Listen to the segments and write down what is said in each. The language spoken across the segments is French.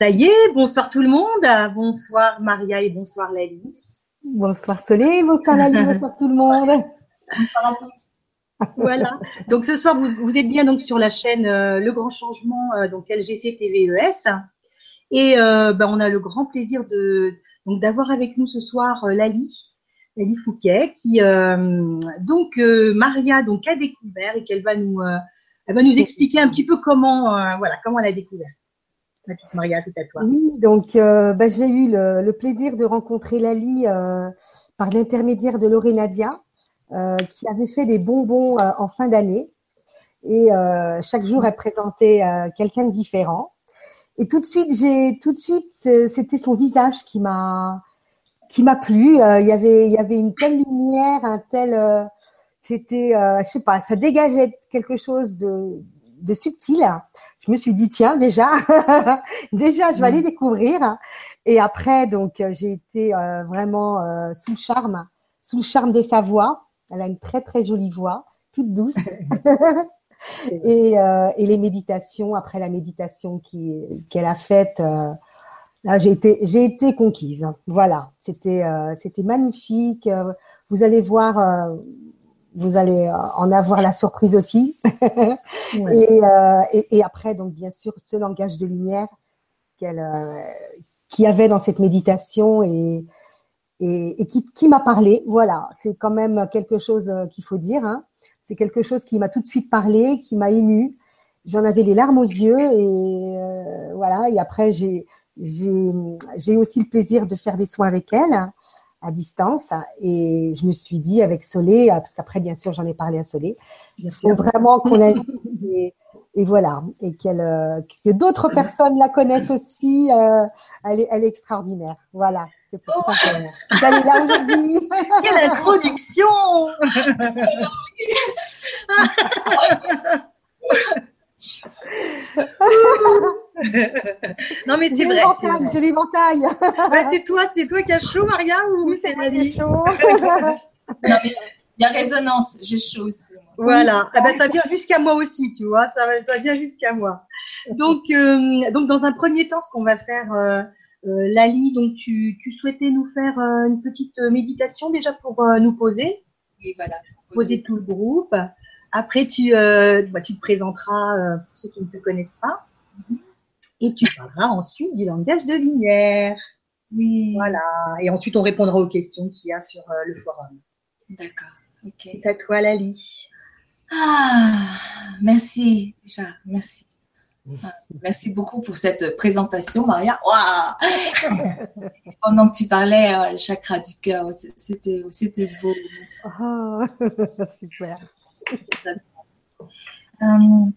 Ça y est, bonsoir tout le monde. Bonsoir Maria et bonsoir Lali. Bonsoir Soleil, bonsoir Lali, bonsoir tout le monde. Bonsoir à tous. Voilà. Donc ce soir, vous, vous, êtes bien donc sur la chaîne euh, Le Grand Changement, euh, donc LGC TVES. Et euh, ben, on a le grand plaisir de donc d'avoir avec nous ce soir euh, Lali, Lali Fouquet, qui euh, donc Maria donc a découvert et qu'elle va nous elle va nous expliquer un petit peu comment voilà comment elle a découvert. Maria, c'est à toi. Oui, donc euh, bah, j'ai eu le, plaisir de rencontrer Lali euh, par l'intermédiaire de Lorenadia, euh, qui avait fait des bonbons euh, en fin d'année. Et chaque jour, elle présentait quelqu'un de différent. Et tout de suite, j'ai tout de suite, c'était son visage qui m'a qui m'a plu. il y avait il y avait une telle lumière, un tel, c'était, je sais pas, ça dégageait quelque chose de de subtil. Je me suis dit tiens déjà déjà je vais aller mm. découvrir. Et après donc euh, j'ai été euh, vraiment euh, sous le charme sous le charme de sa voix. Elle a une très très jolie voix toute douce. Et, euh, et, les méditations après la méditation qui qu'elle a faite là j'ai été j'ai été conquise. Voilà. C'était c'était magnifique. Vous allez voir vous allez euh, en avoir la surprise aussi. ouais. et, euh, et, et, après, donc bien sûr, ce langage de lumière qu'elle, euh, qui avait dans cette méditation et, et, et qui, qui m'a parlé. Voilà, c'est quand même quelque chose euh, qu'il faut dire. Hein. C'est quelque chose qui m'a tout de suite parlé, qui m'a ému. J'en avais les larmes aux yeux et euh, voilà. Et après, j'ai j'ai j'ai aussi le plaisir de faire des soins avec elle à distance. Et je me suis dit avec Solé, parce qu'après, bien sûr, j'en ai parlé à Solé, bien sûr. vraiment qu'on a et, et, voilà, et qu'elle, euh, que d'autres personnes la connaissent aussi. Euh, elle, est, elle est extraordinaire. Voilà. C'est pour oh. ça qu'elle est là aujourd'hui. Quelle introduction non mais c'est vrai. Je l'éventaille. bah, c'est toi, c'est toi qui as chaud, Maria, ou oui, c'est qui chaud. non mais il y a résonance, j'ai chaud aussi. Voilà. Ah ben, ça vient jusqu'à moi aussi, tu vois. Ça, ça vient jusqu'à moi. Donc, euh, donc dans un premier temps, ce qu'on va faire, euh, euh, Lali, donc tu, tu souhaitais nous faire euh, une petite méditation déjà pour euh, nous poser. Oui, voilà. Poser tout le groupe. Après, tu, euh, bah, tu te présenteras euh, pour ceux qui ne te connaissent pas. Et tu parleras ensuite du langage de lumière. Oui. Voilà. Et ensuite, on répondra aux questions qu'il y a sur euh, le forum. D'accord. Ok. C'est à toi, Lali. Ah, merci, déjà, merci. Ah, merci beaucoup pour cette présentation, Maria. Wow Pendant que tu parlais, euh, le chakra du cœur, c'était, c'était beau. Merci. Oh, super. Euh,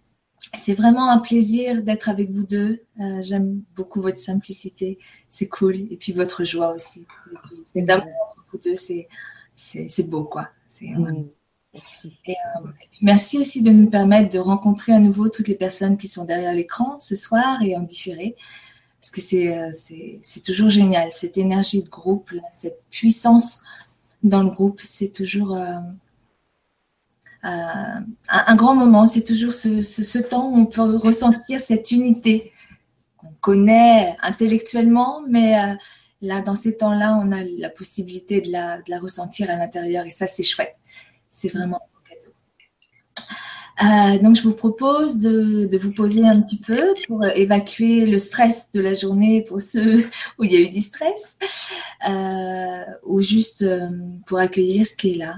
c'est vraiment un plaisir d'être avec vous deux. Euh, J'aime beaucoup votre simplicité, c'est cool. Et puis votre joie aussi. C'est d'amour vous deux, c'est beau quoi. Et, euh, merci aussi de me permettre de rencontrer à nouveau toutes les personnes qui sont derrière l'écran ce soir et en différé. Parce que c'est toujours génial, cette énergie de groupe, cette puissance dans le groupe, c'est toujours, euh, euh, un grand moment. C'est toujours ce, temps où on peut ressentir cette unité qu'on connaît intellectuellement, mais euh, là, dans ces temps-là, on a la possibilité de la, ressentir à l'intérieur et ça, c'est chouette. C'est vraiment un cadeau. Euh, donc, je vous propose de, vous poser un petit peu pour évacuer le stress de la journée pour ceux où il y a eu du stress, euh, ou juste pour accueillir ce qui est là.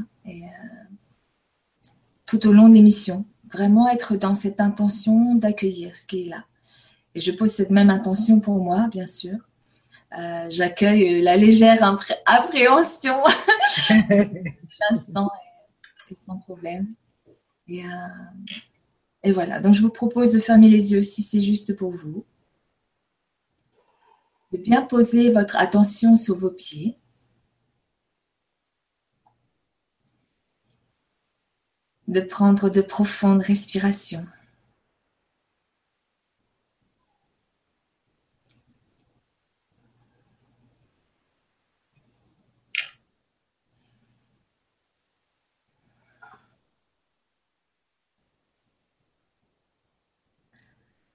Tout au long de l'émission. Vraiment être dans cette intention d'accueillir ce qui est là. Et je pose cette même intention pour moi, bien sûr. Euh, J'accueille la légère appréhension l'instant et, sans problème. Euh, et voilà, donc je vous propose de fermer les yeux si c'est juste pour vous. De bien poser votre attention sur vos pieds. De prendre de profondes respirations.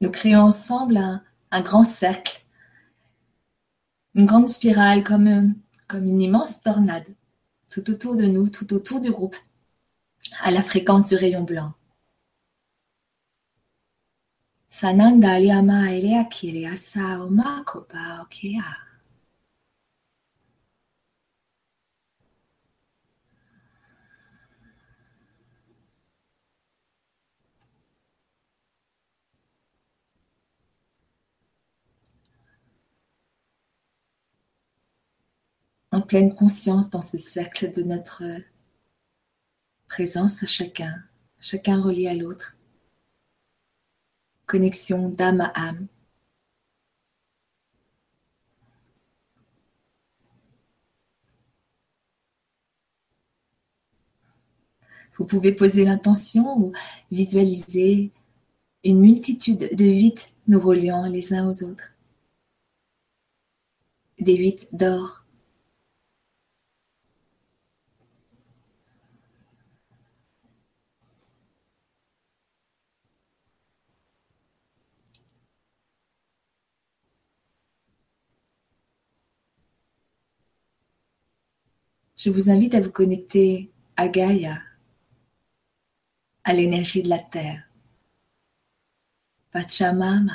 Nous créons ensemble un, grand cercle, une grande spirale comme une immense tornade, tout autour de nous, tout autour du groupe, à la fréquence du rayon blanc. Sananda liama okea. en pleine conscience dans ce cercle de notre présence à chacun, chacun relié à l'autre. Connexion d'âme à âme. Vous pouvez poser l'intention ou visualiser une multitude de huit nous reliant les uns aux autres. Des huit d'or Je vous invite à vous connecter à Gaïa, à l'énergie de la Terre, Pachamama.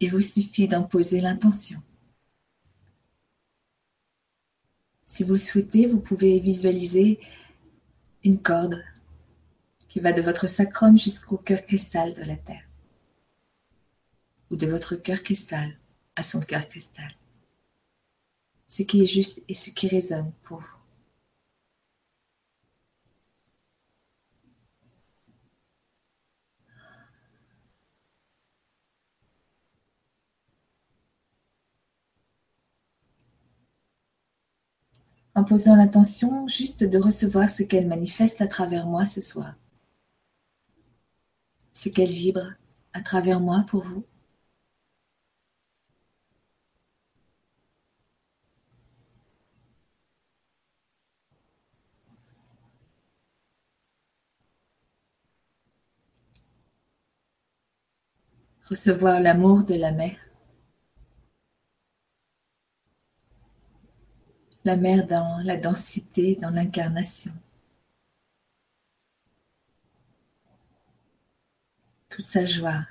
Il vous suffit d'en poser l'intention. Si vous souhaitez, vous pouvez visualiser une corde qui va de votre sacrum jusqu'au cœur cristal de la Terre, ou de votre cœur cristal à son cœur cristal. Ce qui est juste et ce qui résonne pour vous. En posant l'intention juste de recevoir ce qu'elle manifeste à travers moi ce soir, ce qu'elle vibre à travers moi pour vous. Recevoir l'amour de la mère. La mère dans la densité, dans l'incarnation. Toute sa joie,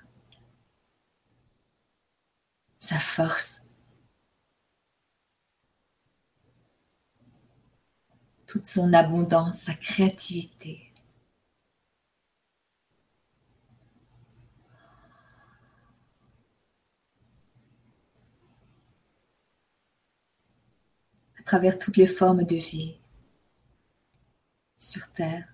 sa force, toute son abondance, sa créativité. À travers toutes les formes de vie sur Terre.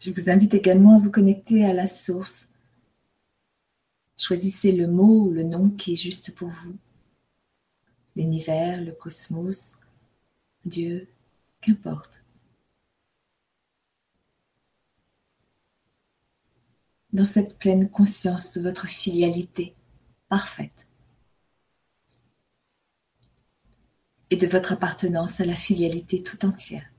Je vous invite également à vous connecter à la source. Choisissez le mot ou le nom qui est juste pour vous. L'univers, le cosmos, Dieu, qu'importe. Dans cette pleine conscience de votre filialité parfaite et de votre appartenance à la filialité tout entière.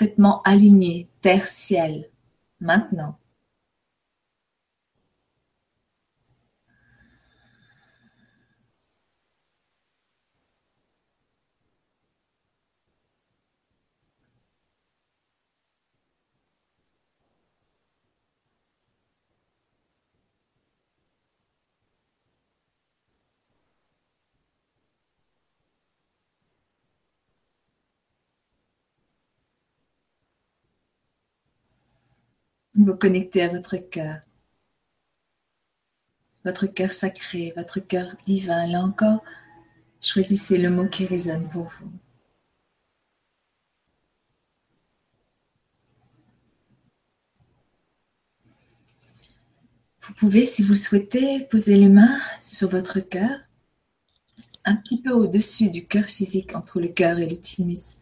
Parfaitement aligné, terre-ciel, maintenant. Vous connectez à votre cœur. Votre cœur sacré, votre cœur divin. Là encore, choisissez le mot qui résonne pour vous. Vous pouvez, si vous le souhaitez, poser les mains sur votre cœur, un petit peu au-dessus du cœur physique, entre le cœur et le thymus.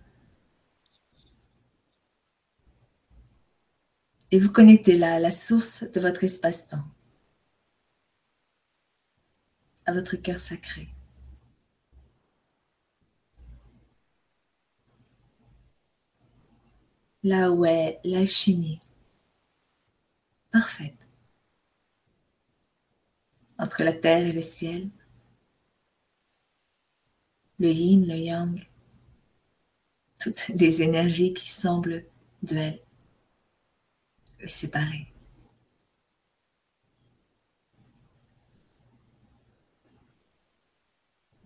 Et vous connectez là la source de votre espace-temps, à votre cœur sacré. Là où est l'alchimie parfaite. Entre la terre et le ciel, le yin, le yang, toutes les énergies qui semblent duelles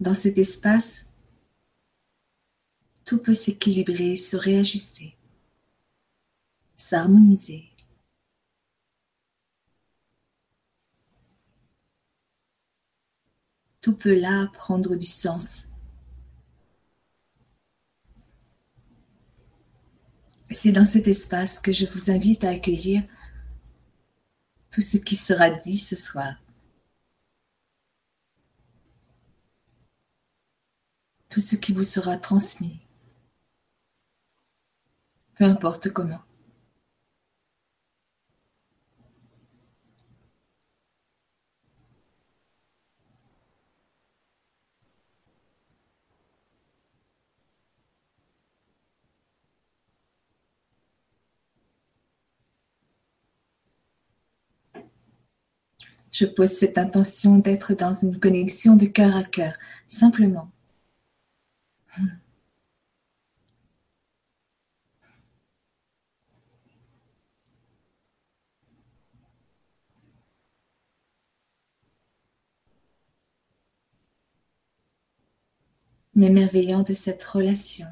Dans cet espace, tout peut s'équilibrer, se réajuster, s'harmoniser. tout peut là prendre du sens. C'est dans cet espace que je vous invite à accueillir tout ce qui sera dit ce soir. Tout ce qui vous sera transmis. Peu importe comment. Je pose cette intention d'être dans une connexion de cœur à cœur, simplement. M'émerveillant de cette relation.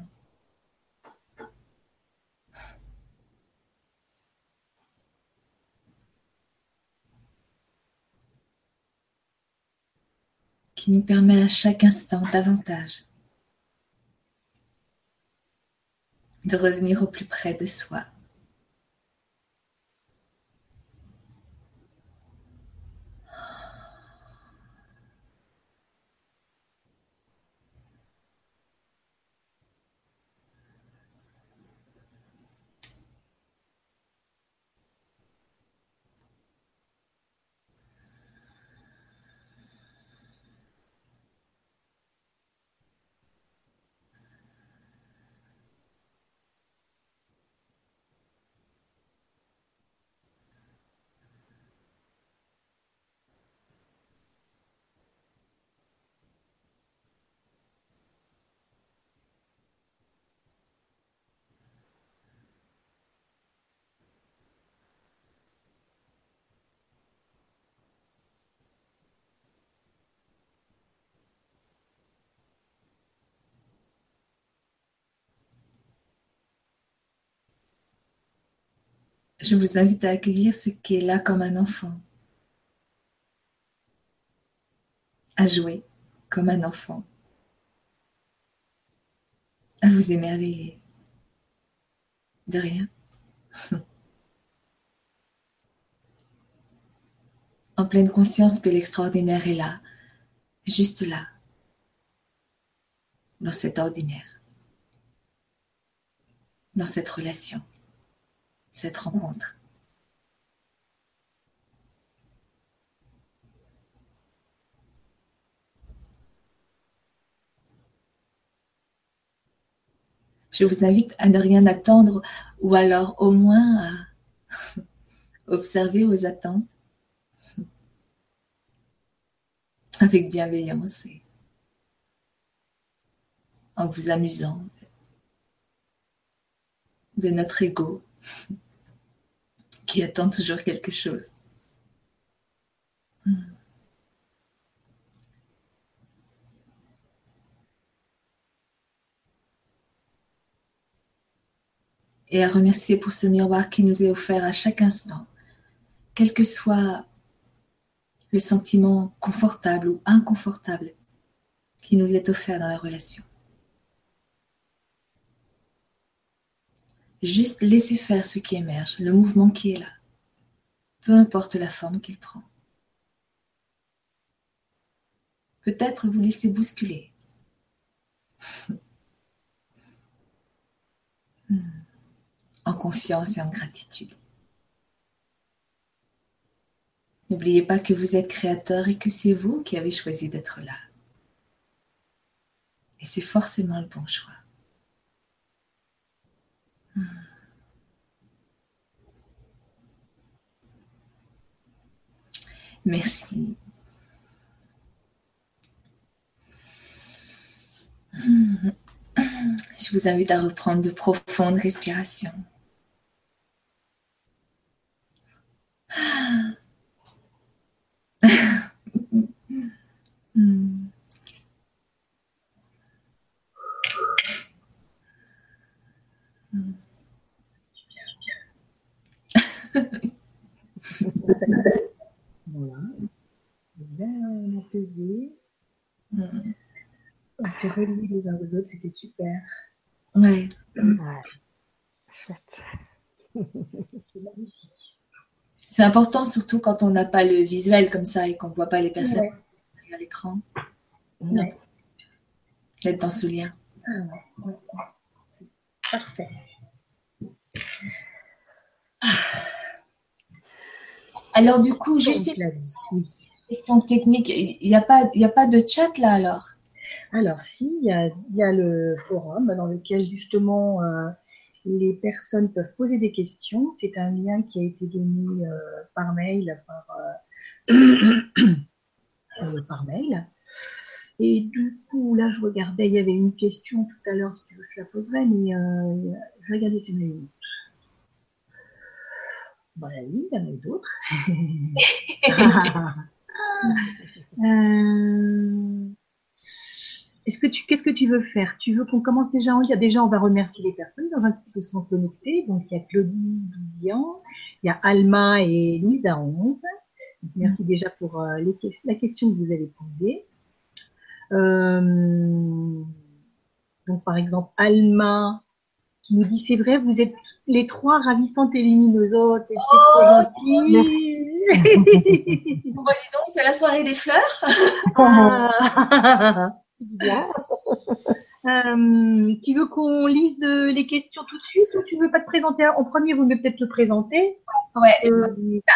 Qui nous permet à chaque instant davantage de revenir au plus près de soi. Je vous invite à accueillir ce qui est là comme un enfant, à jouer comme un enfant, à vous émerveiller. De rien. en pleine conscience que l'extraordinaire est là, juste là, dans cet ordinaire, dans cette relation cette rencontre. Je vous invite à ne rien attendre ou alors au moins à observer vos attentes avec bienveillance et en vous amusant de notre ego qui attend toujours quelque chose. Et à remercier pour ce miroir qui nous est offert à chaque instant, quel que soit le sentiment confortable ou inconfortable qui nous est offert dans la relation. Juste laisser faire ce qui émerge, le mouvement qui est là, peu importe la forme qu'il prend. Peut-être vous laisser bousculer. Hmm. en confiance et en gratitude. N'oubliez pas que vous êtes créateur et que c'est vous qui avez choisi d'être là. Et c'est forcément le bon choix. Hmm. Merci. Je vous invite à reprendre de profondes respirations. voilà. Bien apaiser. Mm se relier les uns aux autres, c'était super. Ouais. Chouette. C'est magnifique. C'est important, surtout quand on n'a pas le visuel comme ça et qu'on ne voit pas les personnes à l'écran. D'être dans ce lien. Ah ouais, Parfait. Alors du coup, juste une question technique. Il n'y a, pas, a pas de chat là alors? Alors, si, il y a, le forum dans lequel justement euh, les personnes peuvent poser des questions. C'est un lien qui a été donné euh, par mail, euh, par, mail. Et du coup, là, je regardais, il y avait une question tout à l'heure, si tu veux, je la poserai, mais je vais regarder ces mails. Voilà, oui, il y en a d'autres. Est-ce que tu, qu'est-ce que tu veux faire? Tu veux qu'on commence déjà en lire Déjà, on va remercier les personnes qui se sont connectées. Donc, il y a Claudie Douzian, il y a Alma et Louisa 11. merci déjà pour euh, la question que vous avez posée. Euh, donc, par exemple, Alma qui nous dit c'est vrai, vous êtes les trois ravissantes et lumineuses. Oh, c'est trop gentil. bon, bah, donc, c'est la soirée des fleurs. Ah. Euh, tu veux qu'on lise euh, les questions tout de suite ou tu veux pas te présenter? En premier Vous voulez peut-être te présenter Ouais. Euh,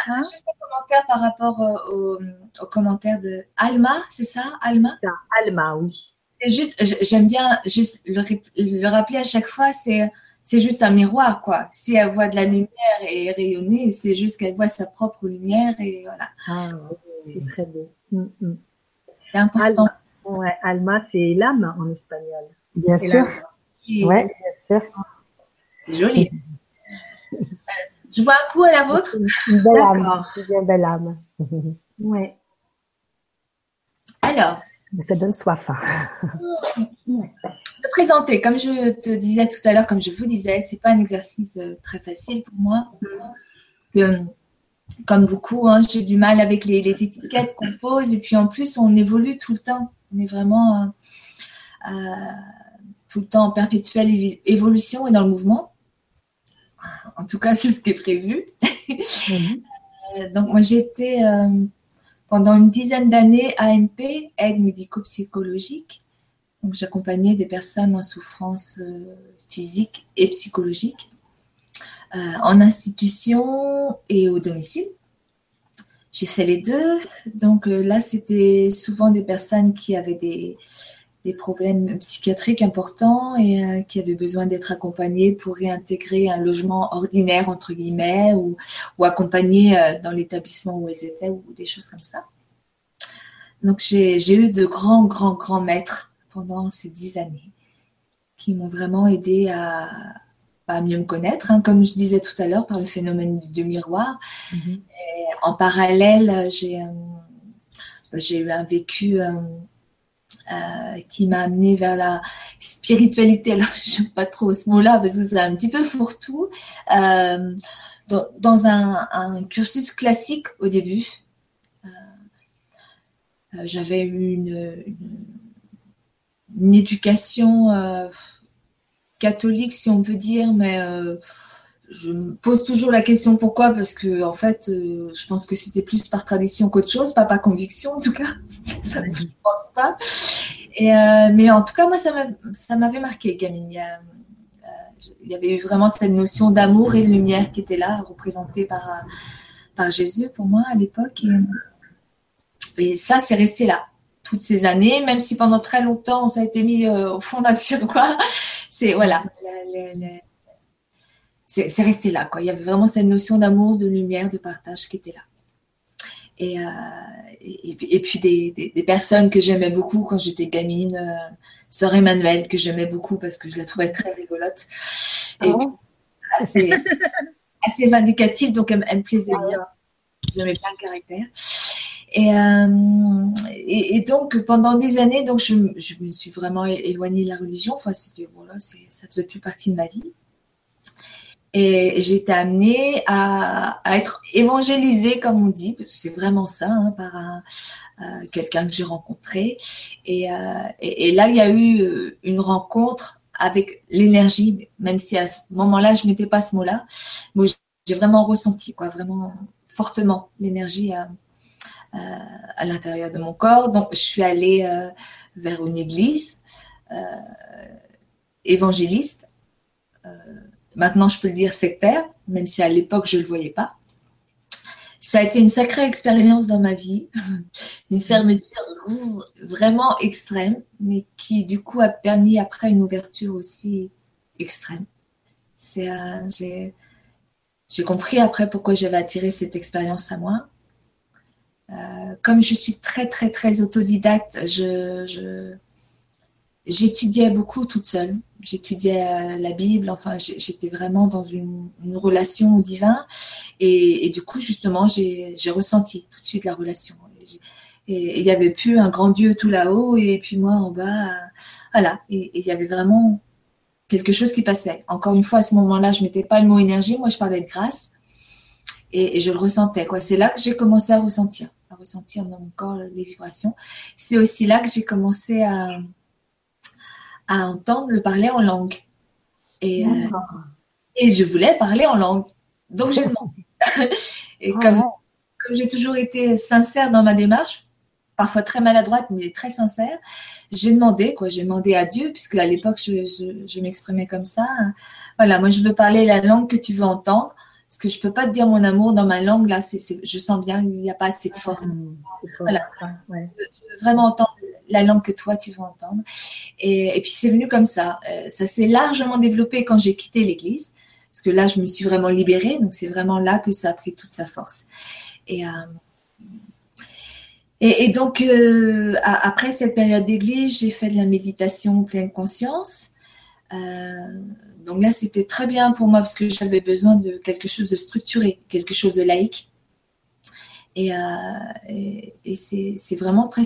hein? juste un commentaire par rapport au, commentaire de Alma, c'est ça Alma? Ça, Alma, oui. C'est juste, j'aime bien juste le, rappeler à chaque fois, c'est c'est juste un miroir, quoi. Si elle voit de la lumière et rayonner, c'est juste qu'elle voit sa propre lumière et voilà. Ah, c'est très beau. Mm, mm. C'est important. Ouais, alma, c'est l'âme en espagnol. Bien sûr. Ouais, bien sûr. Joli. Je vois un coup à la vôtre. Une belle âme. Une belle âme. Ouais. Alors. Ça donne soif. Hein. Me présenter, comme je te disais tout à l'heure, comme je vous disais, c'est pas un exercice euh, très facile pour moi. Que, comme beaucoup, hein, j'ai du mal avec les, les étiquettes qu'on pose et puis en plus on évolue tout le temps. On est vraiment euh, euh, tout le temps en perpétuelle évolution et dans le mouvement. En tout cas, c'est ce qui est prévu. Euh, donc, moi, j'étais pendant une dizaine d'années AMP, aide médico-psychologique. Donc, j'accompagnais des personnes en souffrance physique et psychologique en institution et au domicile. J'ai fait les deux. Donc euh, là, c'était souvent des personnes qui avaient des, problèmes psychiatriques importants et euh, qui avaient besoin d'être accompagnées pour réintégrer un logement ordinaire, entre guillemets, ou, ou accompagnées euh, dans l'établissement où elles étaient, ou des choses comme ça. Donc j'ai eu de grands, grands, grands maîtres pendant ces dix années qui m'ont vraiment aidé à, à mieux me connaître, hein, comme je disais tout à l'heure, par le phénomène du, miroir. Mhm. en parallèle, j'ai euh, j'ai eu un vécu euh, euh, qui m'a amené vers la spiritualité. Alors, je n'aime pas trop ce mot-là parce que c'est un petit peu fourre-tout. dans, un, cursus classique au début. J'avais eu une, éducation catholique, si on peut dire, mais je me pose toujours la question pourquoi parce que en fait euh, je pense que c'était plus par tradition qu'autre chose pas par conviction en tout cas. Ça je pense pas. Euh, mais en tout cas moi ça m'avait marqué y, euh, il y, avait eu vraiment cette notion d'amour et de lumière qui était là représentée par Jésus pour moi à l'époque. Et, ça c'est resté là toutes ces années même si pendant très longtemps ça a été mis au fond d'un tiroir. C'est voilà c'est resté là. Quoi. Il y avait vraiment cette notion d'amour, de lumière, de partage qui était là. Et, euh, et, puis des, personnes que j'aimais beaucoup quand j'étais gamine. Euh, Sœur Emmanuelle, que j'aimais beaucoup parce que je la trouvais très rigolote. Et oh. assez, assez vindicative, donc elle, me plaisait bien. J'aimais bien le caractère. Euh, et, et, donc pendant des années, donc je, je, me suis vraiment éloignée de la religion. Enfin, c'était voilà, ça faisait plus partie de ma vie. Et j'ai été amenée à, être évangélisée, comme on dit, parce que c'est vraiment ça, hein, par euh, quelqu'un que j'ai rencontré. Et, euh, et, là, il y a eu euh, une rencontre avec l'énergie, même si à ce moment-là, je mettais pas ce mot-là. Moi, j'ai vraiment ressenti, quoi, vraiment fortement l'énergie à, à l'intérieur de mon corps. Donc, je suis allée vers une église évangéliste maintenant je peux le dire sectaire, même si à l'époque je ne le voyais pas. Ça a été une sacrée expérience dans ma vie, une fermeture vraiment extrême, mais qui du coup a permis après une ouverture aussi extrême. Euh, j'ai, compris après pourquoi j'avais attiré cette expérience à moi. Euh, comme je suis très très très autodidacte, je j'étudiais beaucoup toute seule. J'étudiais euh, la Bible, enfin, j'étais vraiment dans une, relation au divin. Et, du coup, justement, j'ai ressenti tout de suite la relation. Et il y avait plus un grand Dieu tout là-haut et puis moi en bas. voilà. Et il y avait vraiment quelque chose qui passait. Encore une fois, à ce moment-là, je mettais pas le mot énergie, moi je parlais de grâce. Et, je le ressentais. C'est là que j'ai commencé à ressentir, à ressentir dans mon corps les vibrations. C'est aussi là que j'ai commencé à, à entendre le parler en langue. Et, euh, et je voulais parler en langue. Donc j'ai demandé. et ah comme, comme j'ai toujours été sincère dans ma démarche, parfois très maladroite, mais très sincère, j'ai demandé, quoi. J'ai demandé à Dieu, puisque à l'époque, je, je, je m'exprimais comme ça. Voilà, moi, je veux parler la langue que tu veux entendre. Parce que je peux pas te dire mon amour dans ma langue, là, c'est, je sens bien qu'il n'y a pas assez de force. voilà. Ouais. Je veux vraiment entendre la langue que toi tu veux entendre. Et, puis c'est venu comme ça. Euh, ça s'est largement développé quand j'ai quitté l'église, parce que là je me suis vraiment libérée, donc c'est vraiment là que ça a pris toute sa force. Et, euh, et, donc euh, après cette période d'église, j'ai fait de la méditation pleine conscience. donc là, c'était très bien pour moi parce que j'avais besoin de quelque chose de structuré, quelque chose de laïque. Et, c'est vraiment très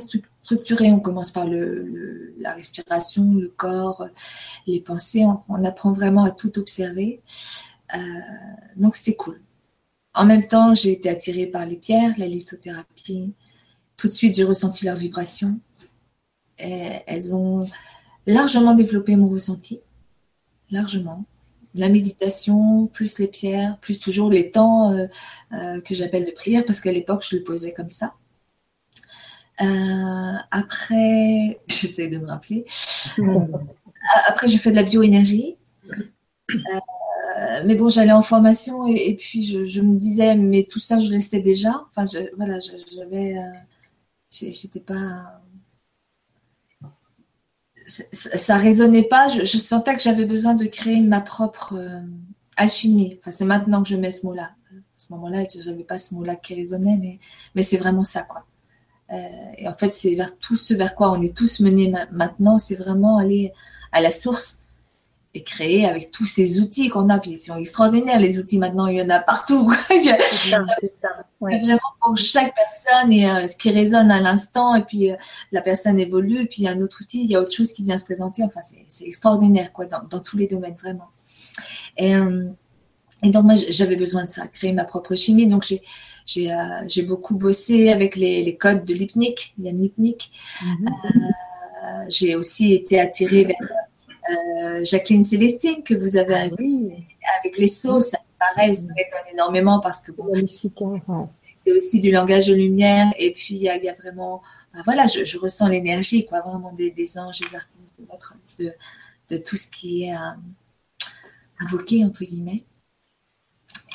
On commence par le, la respiration, le corps, les pensées. On, apprend vraiment à tout observer. Euh, donc c'était cool. En même temps, j'ai été attirée par les pierres, la lithothérapie. Tout de suite, j'ai ressenti leurs vibrations. elles ont largement développé mon ressenti. Largement. La méditation, plus les pierres, plus toujours les temps euh, euh, que j'appelle de prière, parce qu'à l'époque, je le posais comme ça. Euh, après, j'essaie de me rappeler. Euh, après, je fais de la bioénergie. Euh, mais bon, j'allais en formation et, puis je, me disais, mais tout ça, je le sais déjà. Enfin, je, voilà, j'avais. J'étais pas. Ça, ne résonnait pas. Je, sentais que j'avais besoin de créer ma propre alchimie. Enfin, c'est maintenant que je mets ce mot-là. À ce moment-là, je n'avais pas ce mot-là qui résonnait, mais, mais c'est vraiment ça, quoi. Euh, et en fait, c'est vers tout ce vers quoi on est tous menés maintenant, c'est vraiment aller à la source et créer avec tous ces outils qu'on a. Puis ils sont extraordinaires, les outils maintenant, il y en a partout. c'est ça, ça. Vraiment pour chaque personne et euh, ce qui résonne à l'instant. Et puis euh, la personne évolue, puis il y a un autre outil, il y a autre chose qui vient se présenter. Enfin, c'est extraordinaire, quoi, dans, dans, tous les domaines, vraiment. Et, Et donc moi j'avais besoin de ça, créer ma propre chimie. Donc j'ai j'ai j'ai beaucoup bossé avec les, les codes de Lipnik, Yann Lipnik. Mm-hmm. j'ai aussi été attirée vers Jacqueline Célestine que vous avez ah, avec les sauces. Pareil, ça résonne énormément parce que bon, hein, c'est aussi du langage de lumière. Et puis il y a, y a, vraiment, ben voilà, je, je ressens l'énergie, quoi, vraiment des, des anges, des archanges, de, de, tout ce qui est invoqué entre guillemets.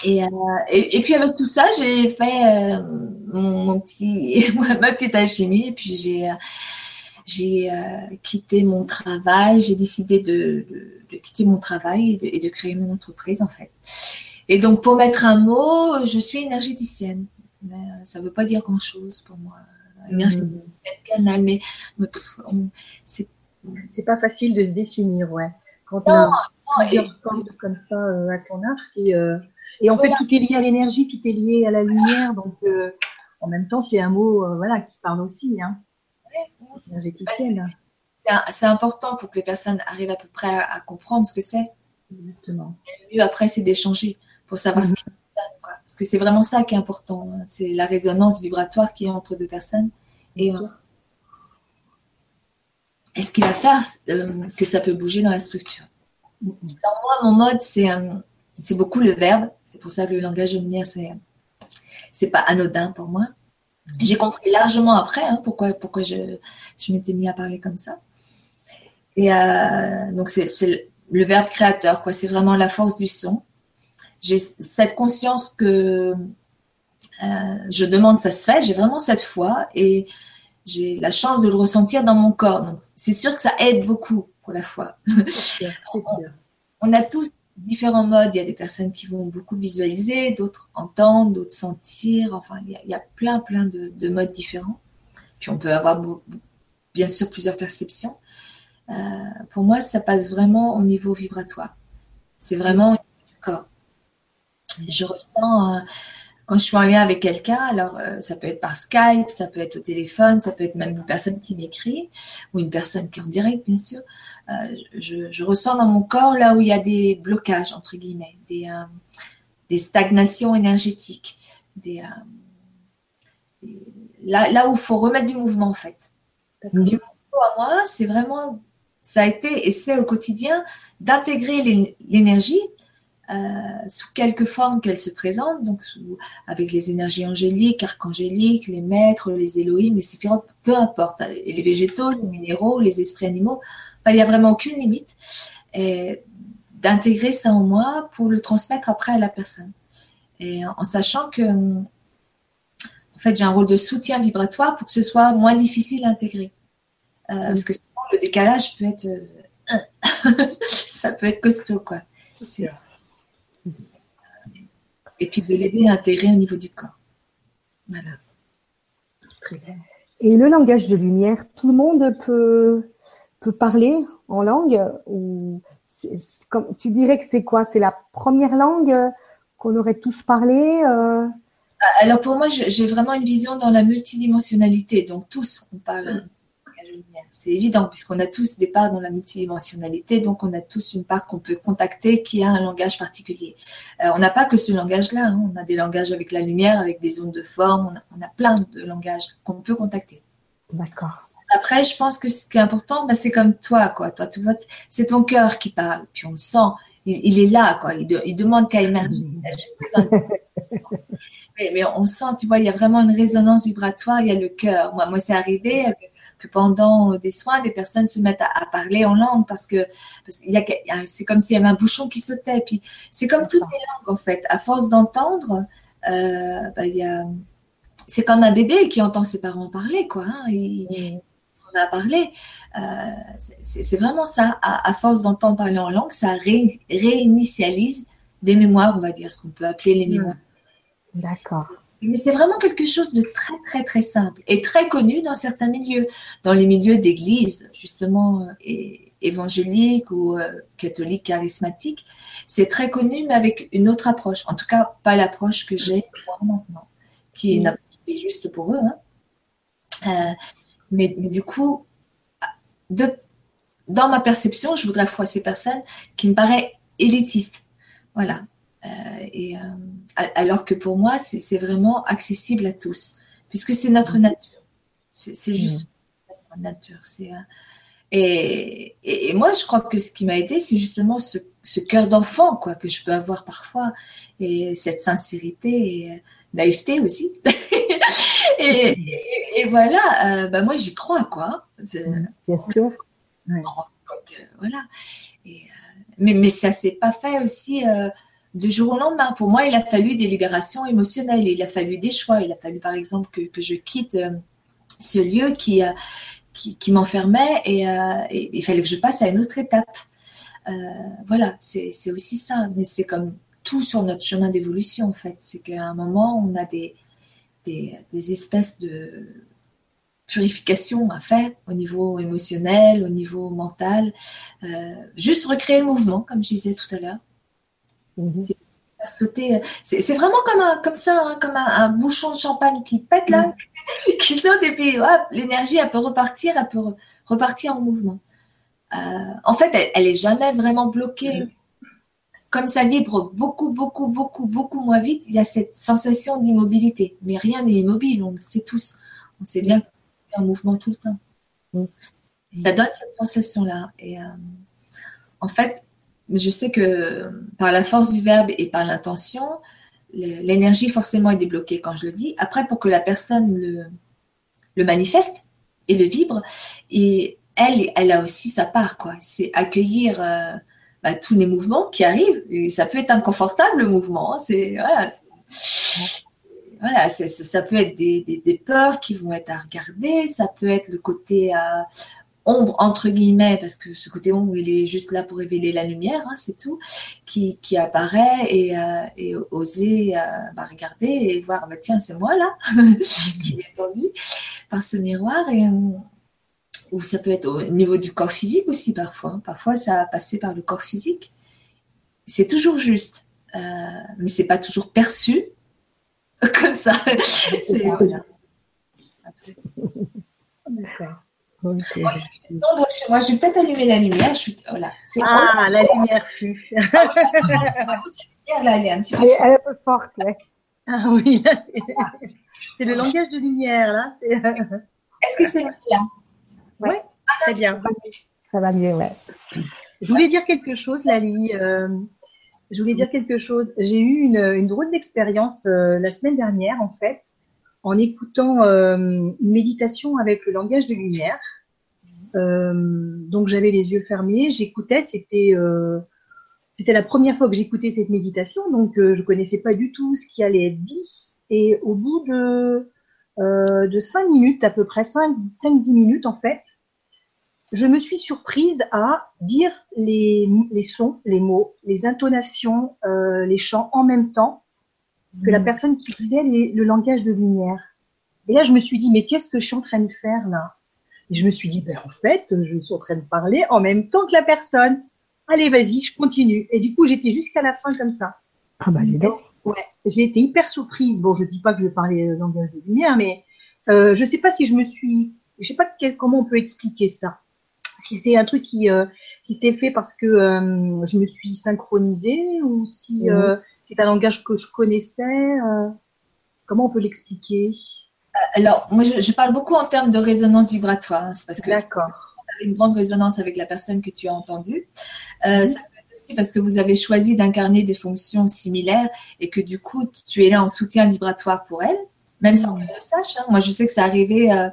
Et, euh, et, et, puis avec tout ça, j'ai fait euh, mon, mon, petit, ma petite alchimie. Et puis j'ai, euh, j'ai euh, quitté mon travail. J'ai décidé de, de, de, quitter mon travail et de, et de, créer mon entreprise en fait. Et donc pour mettre un mot, je suis énergéticienne. Mais, ça ne veut pas dire grand chose pour moi. Énergéticienne, mmh. canal, mais, mais c'est c'est pas facile de se définir, ouais. Quand on a plusieurs cordes comme ça à ton arc et et en fait, tout est lié à l'énergie, tout est lié à la lumière. Donc, euh, en même temps, c'est un mot euh, voilà, qui parle aussi. Hein. c'est important pour que les personnes arrivent à peu près à, comprendre ce que c'est. Exactement. le mieux après, c'est d'échanger pour savoir ce mhm. qui quoi. Parce que c'est vraiment ça qui est important. Hein. C'est la résonance vibratoire qui est entre deux personnes. Et, euh, ce qui va faire que ça peut bouger dans la structure? Mhm. moi, mon mode, c'est beaucoup le verbe. C'est pour ça que le langage de lumière, c'est c'est pas anodin pour moi. J'ai compris largement après hein, pourquoi pourquoi je, je m'étais mis à parler comme ça. Et euh, donc c'est le verbe créateur quoi. C'est vraiment la force du son. J'ai cette conscience que euh, je demande, ça se fait. J'ai vraiment cette foi et j'ai la chance de le ressentir dans mon corps. Donc c'est sûr que ça aide beaucoup pour la foi. Sûr, sûr. On a tous différents modes. Il y a des personnes qui vont beaucoup visualiser, d'autres entendre, d'autres sentir. Enfin, il y, a, plein, plein de, modes différents. Puis on peut avoir bien sûr plusieurs perceptions. Euh, pour moi, ça passe vraiment au niveau vibratoire. C'est vraiment au du corps. Je ressens, euh, quand je suis en lien avec quelqu'un, alors euh, ça peut être par Skype, ça peut être au téléphone, ça peut être même une personne qui m'écrit, ou une personne qui est en direct, bien sûr. Euh, je, ressens dans mon corps là où il y a des blocages, entre guillemets, des, euh, des stagnations énergétiques, des, euh, là, là, où il faut remettre du mouvement en fait. Du coup, à moi, c'est vraiment, ça a été et c'est au quotidien d'intégrer l'énergie sous quelque forme qu'elle se présente, donc avec les énergies angéliques, archangéliques, les maîtres, les Elohim, les séphirotes, peu importe, les végétaux, les minéraux, les esprits animaux, il n'y a vraiment aucune limite. Et d'intégrer ça en moi pour le transmettre après à la personne. Et en, sachant que, en fait, j'ai un rôle de soutien vibratoire pour que ce soit moins difficile à intégrer. Euh, parce que sinon, le décalage peut être, euh, ça peut être costaud, quoi. C'est sûr. Et puis de l'aider à intégrer au niveau du corps. Voilà. Et le langage de lumière, tout le monde peut parler en langue ou comme tu dirais que c'est quoi? C'est la première langue qu'on aurait tous parlé euh? Alors pour moi, j'ai vraiment une vision dans la multidimensionnalité. Donc tous, on parle. C'est évident puisqu'on a tous des parts dans la multidimensionnalité, donc on a tous une part qu'on peut contacter qui a un langage particulier. Euh, on n'a pas que ce langage-là, hein. on a des langages avec la lumière, avec des zones de forme, on a, on a plein de langages qu'on peut contacter. D'accord. Après, je pense que ce qui est important, bah, c'est comme toi, quoi. Toi, tu vois, c'est ton cœur qui parle. Puis on le sent. Il, est là, quoi. Il, demande qu'à émerger. mais, on sent, tu vois, il y a vraiment une résonance vibratoire. Il y a le cœur. Moi, moi, c'est arrivé que pendant des soins, des personnes se mettent à, parler en langue parce que, c'est comme s'il y avait un bouchon qui sautait. Puis c'est comme toutes les langues, en fait. À force d'entendre, euh, bah, il y a, c'est comme un bébé qui entend ses parents parler, quoi. Hein. A parlé. Euh, c'est vraiment ça. À, force d'entendre parler en langue, ça réinitialise des mémoires, on va dire, ce qu'on peut appeler les mémoires. D'accord. Mais c'est vraiment quelque chose de très, très, très simple et très connu dans certains milieux. Dans les milieux d'église, justement, et, évangélique ou euh, catholique charismatique, c'est très connu, mais avec une autre approche. En tout cas, pas l'approche que j'ai maintenant, qui est juste pour eux. Hein. Euh, mais, du coup, de, dans ma perception, je voudrais fois ces personnes qui me paraissent élitistes. Voilà. et, alors que pour moi, c'est vraiment accessible à tous, puisque c'est notre nature. C'est juste mmh. notre nature. Et, et, moi, je crois que ce qui m'a aidé, c'est justement ce, ce cœur d'enfant quoi que je peux avoir parfois et cette sincérité et naïveté aussi. et, et, voilà, euh, bah moi j'y crois quoi. Bien sûr. voilà. Et, euh, mais, mais ça s'est pas fait aussi euh, du jour au lendemain. Pour moi, il a fallu des libérations émotionnelles. Il a fallu des choix. Il a fallu par exemple que, que je quitte ce lieu qui qui, qui m'enfermait et, et, il fallait que je passe à une autre étape. voilà, c'est aussi ça. Mais c'est comme tout sur notre chemin d'évolution en fait. C'est qu'à un moment, on a des, des, espèces de purification à faire au niveau émotionnel, au niveau mental. Euh, juste recréer le mouvement, comme je disais tout à l'heure. Mhm. Sauter, c'est vraiment comme, un, comme ça, hein, comme un, bouchon de champagne qui pète là, mhm. qui saute et puis l'énergie elle peut repartir, elle peut repartir en mouvement. Euh, en fait, elle, elle est jamais vraiment bloquée. Mhm comme ça vibre beaucoup, beaucoup, beaucoup, beaucoup moins vite, il y a cette sensation d'immobilité. Mais rien n'est immobile, on le sait tous. On sait bien y a un mouvement tout le temps. Mm. ça donne cette sensation-là. Et euh, en fait, je sais que par la force du verbe et par l'intention, l'énergie forcément est débloquée quand je le dis. Après, pour que la personne le, le manifeste et le vibre, et elle, elle a aussi sa part, quoi. C'est accueillir. Euh, bah, tous les mouvements qui arrivent. Ça peut être inconfortable le mouvement. Hein. C'est voilà, voilà ça peut être des, peurs qui vont être à regarder. Ça peut être le côté euh, ombre entre guillemets parce que ce côté ombre il est juste là pour révéler la lumière, hein, c'est tout, qui, apparaît et, euh, oser euh, bah, regarder et voir bah, tiens c'est moi là qui est tendu par ce miroir et ou ça peut être au niveau du corps physique aussi parfois. Hein. Parfois, ça a passé par le corps physique. C'est toujours juste, euh, mais c'est pas toujours perçu comme ça. D'accord. moi, je vais peut-être allumer la lumière. Je suis... voilà. Ah, la lumière fut. elle est un petit peu elle, est un peu forte. Ah oui, c'est le langage de lumière là. Est-ce que c'est là? Oui, très bien. Ça va mieux, ouais. Je voulais dire quelque chose, Lali. Euh, je voulais dire quelque chose. J'ai eu une, drôle d'expérience euh, la semaine dernière, en fait, en écoutant euh, une méditation avec le langage de lumière. donc j'avais les yeux fermés, j'écoutais, c'était c'était la première fois que j'écoutais cette méditation, donc je connaissais pas du tout ce qui allait être dit. Et au bout de euh, de 5 minutes, à peu près 5-10 minutes en fait, je me suis surprise à dire les, les sons, les mots, les intonations, euh, les chants en même temps que la mmh. personne qui disait le langage de lumière. Et là, je me suis dit, mais qu'est-ce que je suis en train de faire là? Et je me suis dit, ben en fait, je suis en train de parler en même temps que la personne. Allez, vas-y, je continue. Et du coup, j'étais jusqu'à la fin comme ça. Ah bah, dis donc. Ouais, j'ai été hyper surprise. Bon, je dis pas que je vais parler langage des lumières, mais euh, je sais pas si je me suis, je sais pas comment on peut expliquer ça. Si c'est un truc qui euh, qui s'est fait parce que euh, je me suis synchronisée ou si mhm. euh, c'est un langage que je connaissais. comment on peut l'expliquer? Alors, moi, je, je, parle beaucoup en termes de résonance vibratoire. Hein, c'est parce que D'accord. une grande résonance avec la personne que tu as entendue. Euh, Ça parce que vous avez choisi d'incarner des fonctions similaires et que du coup, tu es là en soutien vibratoire pour elle, même sans qu'elle le sache. Hein. Moi, je sais que ça arrivait euh,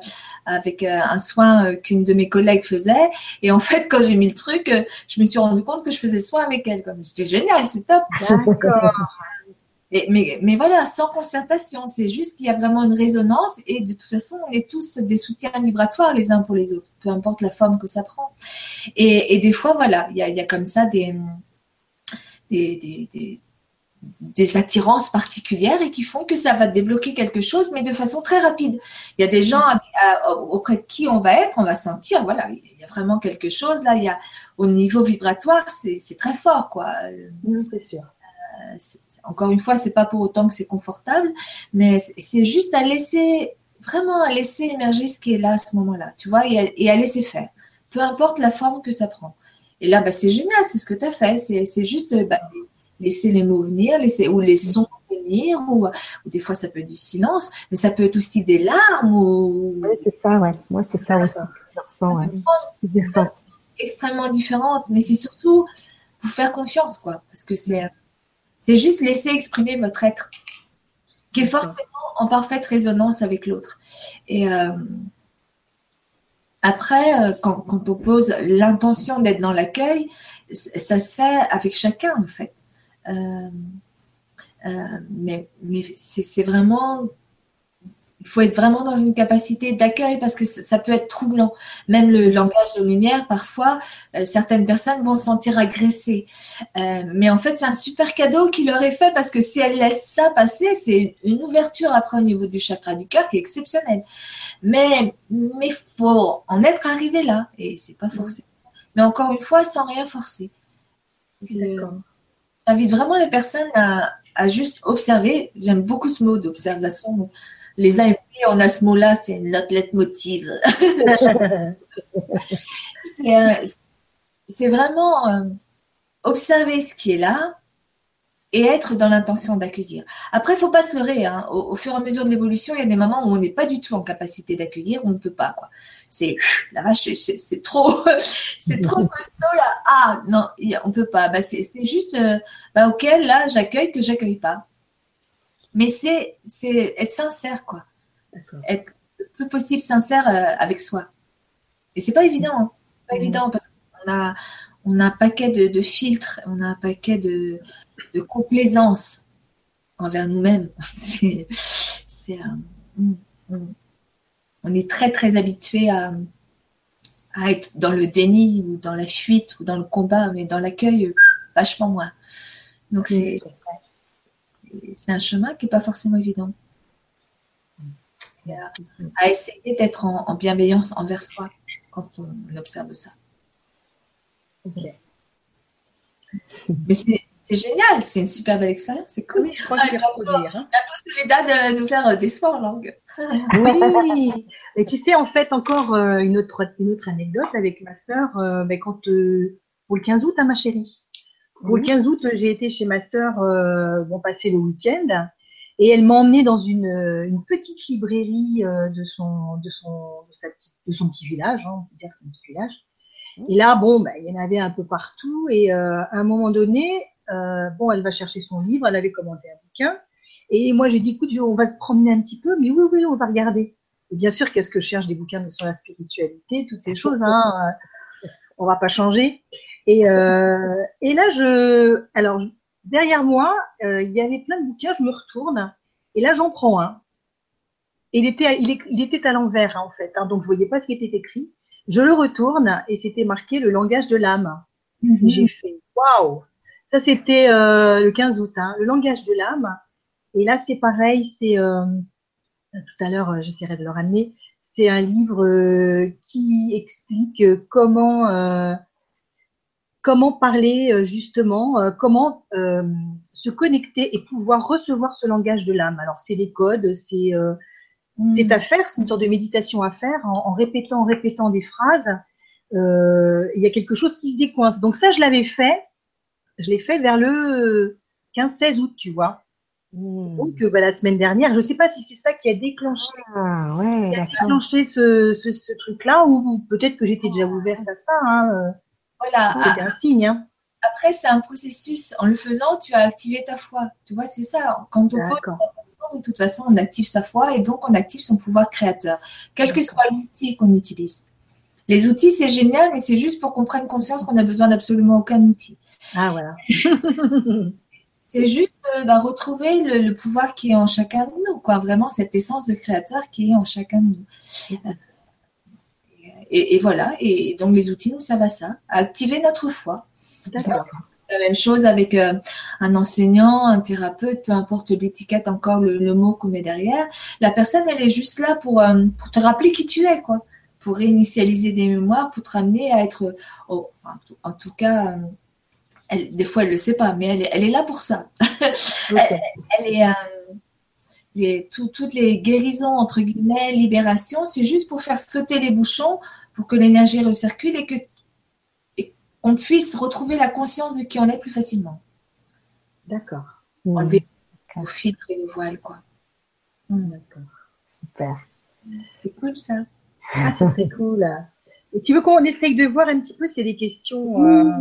avec euh, un soin euh, qu'une de mes collègues faisait. Et en fait, quand j'ai mis le truc, je me suis rendu compte que je faisais le soin avec elle. C'était génial, c'est top. D'accord. mais, mais voilà, sans concertation, c'est juste qu'il y a vraiment une résonance et de toute façon, on est tous des soutiens vibratoires les uns pour les autres, peu importe la forme que ça prend. Et, et des fois, voilà, il y a, il y a comme ça des, des, des, des, attirances particulières et qui font que ça va débloquer quelque chose, mais de façon très rapide. Il y a des gens auprès de qui on va être, on va sentir, voilà, il y a vraiment quelque chose là, il y a, au niveau vibratoire, c'est très fort, quoi. C'est sûr encore une fois, c'est pas pour autant que c'est confortable, mais c'est juste à laisser, vraiment à laisser émerger ce qui est là à ce moment-là, tu vois, et à, laisser faire. Peu importe la forme que ça prend. Et là, bah, c'est génial, c'est ce que tu as fait. C'est juste bah, laisser les mots venir, laisser, ou les sons venir, ou, ou, des fois ça peut être du silence, mais ça peut être aussi des larmes. Ou... Oui, c'est ça, ouais. Moi, c'est ça aussi. Je ressens, ouais. Extrêmement différentes, mais c'est surtout vous faire confiance, quoi. Parce que c'est, c'est juste laisser exprimer votre être, qui est forcément en parfaite résonance avec l'autre. Et euh, après, euh, quand, quand, on pose l'intention d'être dans l'accueil, ça se fait avec chacun, en fait. Euh, mais, mais c'est vraiment il faut être vraiment dans une capacité d'accueil parce que ça, peut être troublant. Même le langage de lumière, parfois, euh, certaines personnes vont se sentir agressées. Euh, mais en fait, c'est un super cadeau qu'il leur est fait parce que si elles laissent ça passer, c'est une ouverture après au niveau du chakra du cœur qui est exceptionnelle. Mais mais faut en être arrivé là et c'est pas forcé. Mais encore une fois, sans rien forcer. J'invite vraiment les personnes à, à juste observer. J'aime beaucoup ce mot d'observation les uns on a ce mot-là, c'est notre leitmotiv. c'est vraiment euh, observer ce qui est là et être dans l'intention d'accueillir. Après, il faut pas se leurrer. Hein. Au, fur et à mesure de l'évolution, il y a des moments où on n'est pas du tout en capacité d'accueillir, on ne peut pas. quoi. C'est la vache, c'est trop, c'est trop costaud là. Ah non, on peut pas. Bah, c'est juste, euh, bah, ok, là, j'accueille que j'accueille pas. Mais c'est être sincère, quoi. Être le plus possible sincère euh, avec soi. Et c'est pas évident. Hein. C'est pas mmh. évident parce qu'on a, on a un paquet de, filtres, on a un paquet de, de complaisance envers nous-mêmes. c'est, euh, mmh, mmh. on est très très habitué à, à être dans le déni ou dans la fuite ou dans le combat, mais dans l'accueil, vachement moins. Donc c'est c'est un chemin qui n'est pas forcément évident. À, essayer d'être en, bienveillance envers soi quand on observe ça. Mais c'est génial, c'est une super belle expérience, c'est cool. Oui, je crois que ah, dire. Hein. de nous faire des soins en langue. oui, et tu sais, en fait, encore euh, une, autre, une autre anecdote avec ma sœur, euh, ben, quand, euh, pour le 15 août, à hein, ma chérie, pour le 15 août, j'ai été chez ma sœur euh, bon, passer le week-end. Et elle m'a emmenée dans une, une petite librairie euh, de, son, de, son, de, sa petite, de son petit village, hein, on peut dire c'est un petit village. Et là, bon, bah, il y en avait un peu partout. Et euh, à un moment donné, euh, bon, elle va chercher son livre, elle avait commandé un bouquin. Et moi j'ai dit, écoute, on va se promener un petit peu, mais oui, oui, on va regarder. Et bien sûr, qu'est-ce que je cherche? Des bouquins sur la spiritualité, toutes ces choses, hein, on va pas changer. Et, euh, et là, je, alors derrière moi, euh, il y avait plein de bouquins. Je me retourne et là, j'en prends un. Et il était, il, il était à l'envers hein, en fait, hein, donc je voyais pas ce qui était écrit. Je le retourne et c'était marqué le langage de l'âme. Mhm. J'ai fait waouh. Ça c'était euh, le 15 août, hein, le langage de l'âme. Et là, c'est pareil, c'est euh, tout à l'heure, euh, j'essaierai de le ramener. C'est un livre euh, qui explique comment comment parler euh, justement, euh, comment euh, se connecter et pouvoir recevoir ce langage de l'âme. Alors c'est les codes, c'est mm. à faire, c'est une sorte de méditation à faire en, répétant, en répétant des phrases. Il y a quelque chose qui se décoince. Donc ça, je l'avais fait. Je l'ai fait vers le 15-16 août, tu vois. Mm. Donc bah, la semaine dernière, je ne sais pas si c'est ça qui a déclenché, ah, ouais, déclenché ce, ce, ce truc-là, ou, peut-être que j'étais déjà ouverte à ça. Hein, voilà. C'est un signe. Hein. Après, c'est un processus. En le faisant, tu as activé ta foi. Tu vois, c'est ça. Quand on pose de toute façon, on active sa foi et donc on active son pouvoir créateur, quel que soit l'outil qu'on utilise. Les outils, c'est génial, mais c'est juste pour qu'on prenne conscience qu'on n'a besoin d'absolument aucun outil. Ah, voilà. c'est juste euh, bah, retrouver le, pouvoir qui est en chacun de nous, quoi. Vraiment, cette essence de créateur qui est en chacun de nous. Et, voilà, et donc les outils nous servent à ça, à activer notre foi. La même chose avec euh, un enseignant, un thérapeute, peu importe l'étiquette, encore le, mot qu'on met derrière. La personne, elle est juste là pour, euh, pour te rappeler qui tu es, quoi. Pour réinitialiser des mémoires, pour te ramener à être, oh, en tout cas, euh, elle, des fois elle le sait pas, mais elle est, elle est là pour ça. elle, est, les, toutes les guérisons entre guillemets, libération, c'est juste pour faire sauter les bouchons pour que l'énergie recircule et que qu'on puisse retrouver la conscience de qui on est plus facilement. D'accord. Enlever le filtre et le voile, quoi. D'accord. Super. C'est cool ça. Ah, c'est très cool. Et tu veux qu'on essaye de voir un petit peu c'est des questions euh...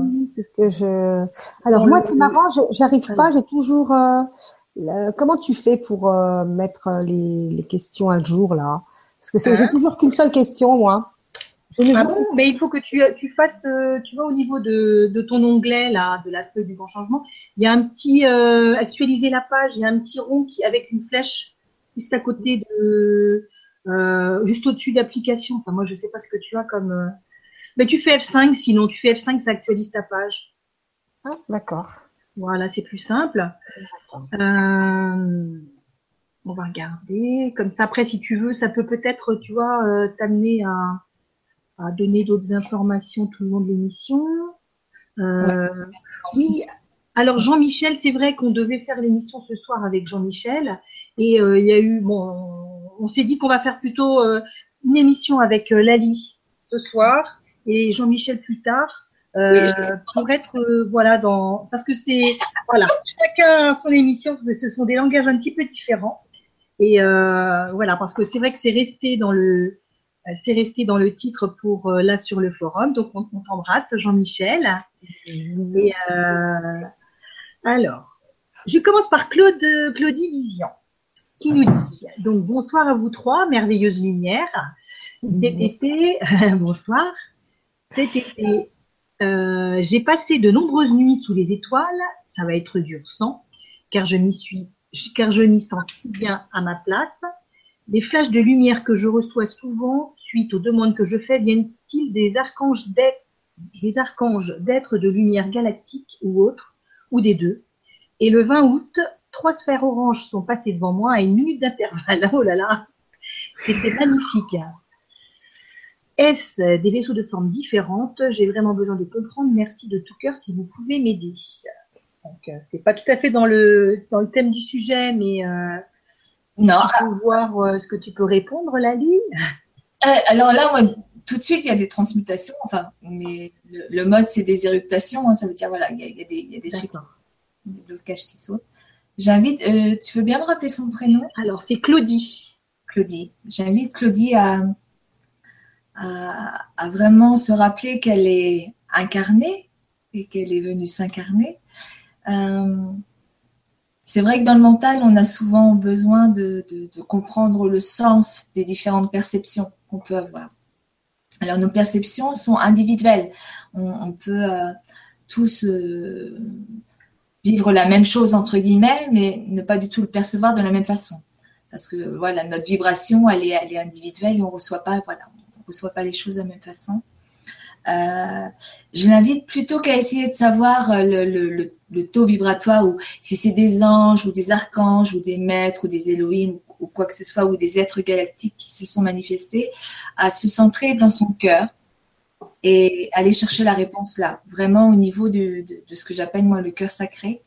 que je. Alors moi, c'est marrant, j'arrive pas, j'ai toujours. Euh, Comment tu fais pour euh, mettre les, les, questions à jour là? Parce que j'ai toujours qu'une seule question, moi. Ah bon Mais il faut que tu, tu fasses, euh, tu vois, au niveau de, de, ton onglet là, de la feuille du grand changement, il y a un petit euh, actualiser la page, il y a un petit rond qui avec une flèche juste à côté de, euh, juste au-dessus d'application. Enfin, moi, je sais pas ce que tu as comme. Euh, mais tu fais F5, sinon tu fais F5, ça actualise ta page. Ah, d'accord. Voilà, c'est plus simple. Euh, on va regarder. Comme ça, après, si tu veux, ça peut peut-être, tu vois, euh, t'amener à, à, donner d'autres informations tout le long de l'émission. Euh, oui. Alors Jean-Michel, c'est vrai qu'on devait faire l'émission ce soir avec Jean-Michel et euh, il y a eu, bon, on s'est dit qu'on va faire plutôt euh, une émission avec Lali ce soir et Jean-Michel plus tard. Pour être voilà dans parce que c'est voilà chacun son émission ce sont des langages un petit peu différents et voilà parce que c'est vrai que c'est resté dans le c'est resté dans le titre pour là sur le forum. Donc on, on t'embrasse Jean-Michel. Et alors je commence par Claude Claudie Vision qui nous dit donc bonsoir à vous trois merveilleuse lumière. Cet été bonsoir. Cet été euh, j'ai passé de nombreuses nuits sous les étoiles, ça va être dur sans, car je m'y suis, car je m'y sens si bien à ma place. Des flashs de lumière que je reçois souvent suite aux demandes que je fais viennent-ils des archanges d'êtres, de lumière galactique ou autres, ou des deux? Et le 20 août, trois sphères oranges sont passées devant moi à une minute d'intervalle. Oh là là, c'était magnifique. Est-ce des vaisseaux de forme différentes? J'ai vraiment besoin de comprendre. Merci de tout cœur si vous pouvez m'aider. Donc, euh, c'est pas tout à fait dans le, dans le thème du sujet, mais euh, non. Pour voir euh, ce que tu peux répondre, Lali? Euh, alors là, moi, tout de suite, il y a des transmutations. Enfin, mais le, le mode, c'est des éruptations. Hein, ça veut dire, voilà, il y a, il y a des, il y a des trucs, des blocages qui sautent. J'invite, euh, tu veux bien me rappeler son prénom? Alors, c'est Claudie. Claudie. J'invite Claudie à, à, à, vraiment se rappeler qu'elle est incarnée et qu'elle est venue s'incarner. Euh, c'est vrai que dans le mental, on a souvent besoin de, comprendre le sens des différentes perceptions qu'on peut avoir. Alors nos perceptions sont individuelles. On, peut euh, tous euh, vivre la même chose entre guillemets, mais ne pas du tout le percevoir de la même façon. Parce que voilà, notre vibration, elle est, elle est individuelle et on reçoit voilà, reçoit pas les choses de la même façon. Euh, je l'invite plutôt qu'à essayer de savoir le, le, le, taux vibratoire ou si c'est des anges ou des archanges ou des maîtres ou des Elohim ou quoi que ce soit ou des êtres galactiques qui se sont manifestés, à se centrer dans son cœur et aller chercher la réponse là, vraiment au niveau de, ce que j'appelle moi le cœur sacré.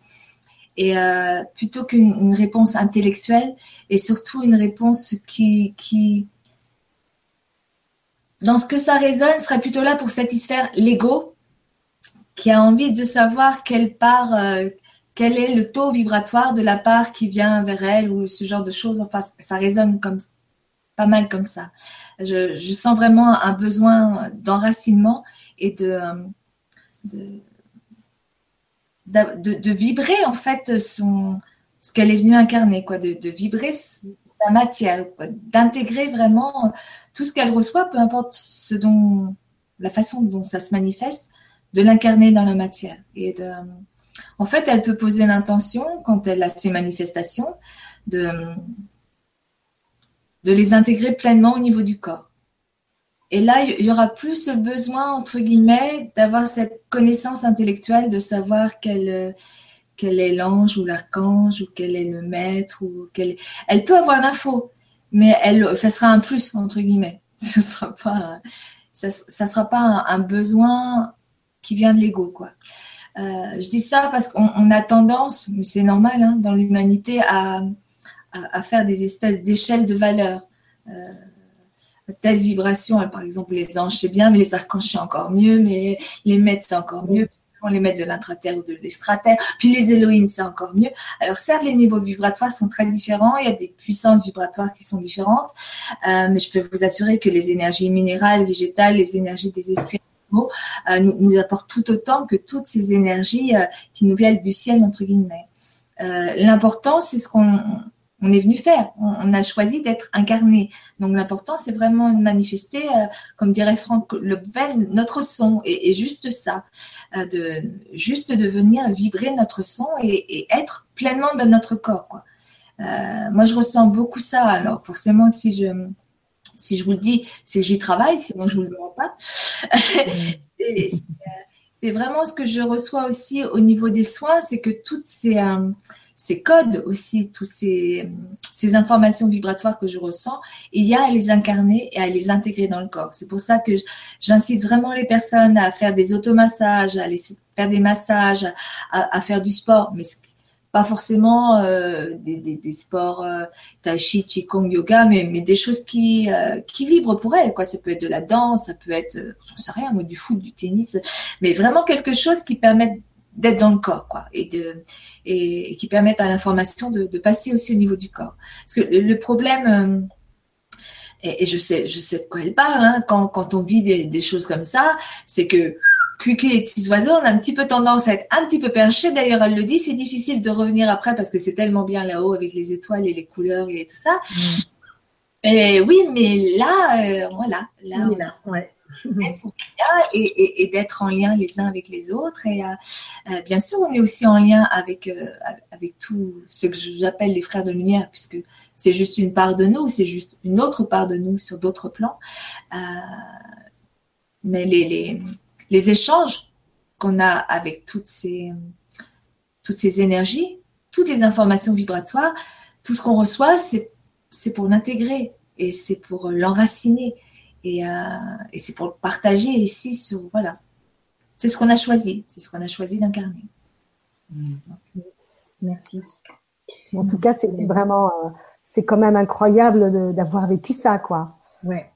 Et euh, plutôt qu'une réponse intellectuelle et surtout une réponse qui, qui, dans ce que ça résonne, serait plutôt là pour satisfaire l'ego qui a envie de savoir quelle part, euh, quel est le taux vibratoire de la part qui vient vers elle ou ce genre de choses. Enfin, ça résonne comme pas mal comme ça. Je, je sens vraiment un besoin d'enracinement et de, euh, de, de, vibrer en fait son, ce qu'elle est venue incarner, quoi, de, de vibrer la matière, d'intégrer vraiment tout ce qu'elle reçoit, peu importe ce dont, la façon dont ça se manifeste, de l'incarner dans la matière. Et de, en fait, elle peut poser l'intention, quand elle a ses manifestations, de, de les intégrer pleinement au niveau du corps. Et là, il y aura plus ce besoin, entre guillemets, d'avoir cette connaissance intellectuelle, de savoir quelle, quel est l'ange ou l'archange, ou quel est le maître, ou quel... Elle peut avoir l'info, mais elle, ça sera un plus entre guillemets. Ça sera pas, ça, sera pas un, besoin qui vient de l'ego, quoi. Euh, je dis ça parce qu'on on a tendance, mais c'est normal hein, dans l'humanité, à, à, faire des espèces d'échelles de valeur. Euh, telle vibration, par exemple les anges c'est bien, mais les archanges c'est encore mieux, mais les maîtres c'est encore mieux. on les met de l'intraterre ou de l'extraterre. Puis les Elohim, c'est encore mieux. Alors certes, les niveaux vibratoires sont très différents. Il y a des puissances vibratoires qui sont différentes. Euh, mais je peux vous assurer que les énergies minérales, végétales, les énergies des esprits euh, nous, nous tout autant que toutes ces énergies euh, qui nous viennent du ciel, entre guillemets. Euh, l'important, c'est ce qu'on on est venu faire. On, a choisi d'être incarné. Donc l'important, c'est vraiment de manifester, comme dirait Franck Lebvel, notre son et, juste ça, de juste de venir vibrer notre son et, être pleinement dans notre corps. Moi, je ressens beaucoup ça. Alors forcément, si je si je vous le dis, c'est que j'y travaille, sinon je vous le demande pas. c'est vraiment ce que je reçois aussi au niveau des soins, c'est que toutes ces ces codes aussi, toutes ces, ces informations vibratoires que je ressens, il y a à les incarner et à les intégrer dans le corps. C'est pour ça que j'incite vraiment les personnes à faire des automassages, à aller faire des massages, à, faire du sport, mais pas forcément euh, des, des, des, sports euh, tai chi, qigong, yoga, mais, mais des choses qui euh, qui vibrent pour elles. Quoi, ça peut être de la danse, ça peut être, euh, j'en sais rien, moi, du foot, du tennis, mais vraiment quelque chose qui permet d'être dans le corps, quoi, et de et, qui permettent à l'information de, de, passer aussi au niveau du corps. Parce que le, problème, euh, et, je sais, je sais de quoi elle parle, hein, quand, quand on vit des, des choses comme ça, c'est que cuicu les petits oiseaux, on a un petit peu tendance à être un petit peu perché. D'ailleurs, elle le dit, c'est difficile de revenir après parce que c'est tellement bien là-haut avec les étoiles et les couleurs et tout ça. Mm. Et oui, mais là, euh, voilà, là, là ouais et, et, d'être en lien les uns avec les autres. Et euh, euh, bien sûr, on est aussi en lien avec, euh, avec tout ce que j'appelle les frères de lumière, puisque c'est juste une part de nous, c'est juste une autre part de nous sur d'autres plans. mais les, les, les échanges qu'on a avec toutes ces, toutes ces énergies, toutes les informations vibratoires, tout ce qu'on reçoit, c'est pour l'intégrer et c'est pour l'enraciner. Et, euh, et c'est pour le partager ici sur voilà. C'est ce qu'on a choisi, c'est ce qu'on a choisi d'incarner. Merci. En tout cas, c'est vraiment, euh, c'est quand même incroyable d'avoir vécu ça, quoi. Ouais.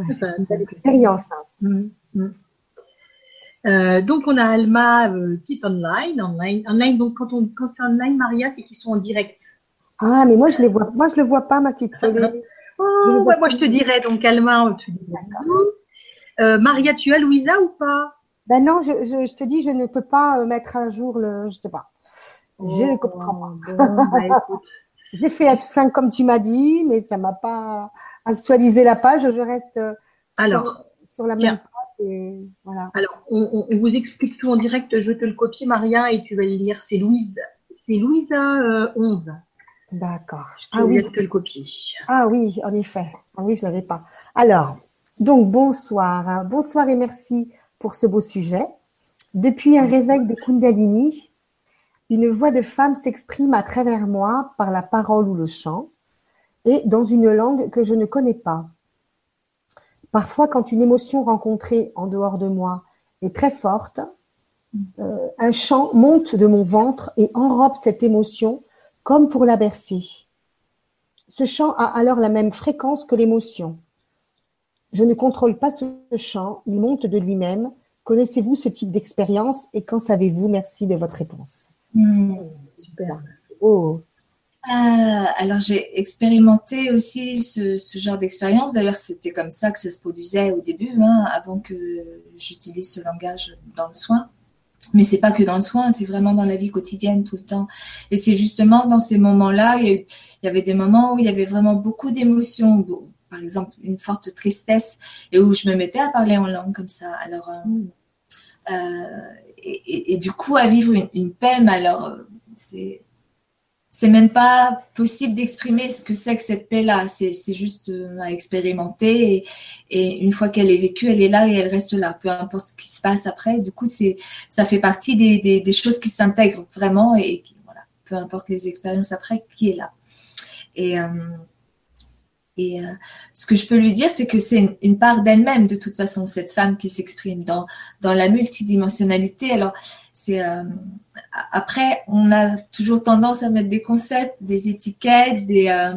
Ouais euh, c'est une expérience. Hein. Mmh, mmh. Euh, donc on a Alma euh, Tit online, online, online. Donc quand on quand c'est online, Maria, c'est qu'ils sont en direct. Ah, mais moi je les vois, moi je le vois pas, ma petite Oh, moi je te dirais donc Alma, tu euh, Maria, tu as Louisa ou pas? Ben non, je, je, te dis, je ne peux pas euh, mettre un jour le, je sais pas. je ne oh, comprends pas. Bah, J'ai fait F5 comme tu m'as dit, mais ça m'a pas actualisé la page. Je reste euh, Alors, sur, la même page. Et voilà. Alors, on, on, vous explique tout en direct. Je te le copie, Maria, et tu vas le lire. C'est Louise. C'est Louisa 11. D'accord. Ah oui. Que le copier. Ah oui, en effet. Ah oui, je l'avais pas. Alors, donc bonsoir. Bonsoir et merci pour ce beau sujet. Depuis un réveil de Kundalini, une voix de femme s'exprime à travers moi par la parole ou le chant et dans une langue que je ne connais pas. Parfois, quand une émotion rencontrée en dehors de moi est très forte, euh, un chant monte de mon ventre et enrobe cette émotion comme pour la bercer. Ce chant a alors la même fréquence que l'émotion. Je ne contrôle pas ce chant, il monte de lui-même. Connaissez-vous ce type d'expérience et qu'en savez-vous? Merci de votre réponse. Hmm, super. Oh. Euh, alors j'ai expérimenté aussi ce, genre d'expérience. D'ailleurs, c'était comme ça que ça se produisait au début, hein, avant que j'utilise ce langage dans le soin. Mais c'est pas que dans le soin, c'est vraiment dans la vie quotidienne tout le temps. Et c'est justement dans ces moments-là, il, y avait des moments où il y avait vraiment beaucoup d'émotions, par exemple une forte tristesse, et où je me mettais à parler en langue comme ça. Alors, euh, mm. euh, et, du coup, à vivre une, une paix, alors c'est c'est même pas possible d'exprimer ce que c'est que cette paix-là. C'est, juste euh, à expérimenter. Et, une fois qu'elle est vécue, elle est là et elle reste là. Peu importe ce qui se passe après. Du coup, c'est, ça fait partie des, choses qui s'intègrent vraiment. Et voilà, peu importe les expériences après, qui est là. Et, euh, euh, ce que je peux lui dire, c'est que c'est une, part d'elle-même, de toute façon, cette femme qui s'exprime dans, dans la multidimensionnalité. Alors, c'est euh, après, on a toujours tendance à mettre des concepts, des étiquettes, des, euh,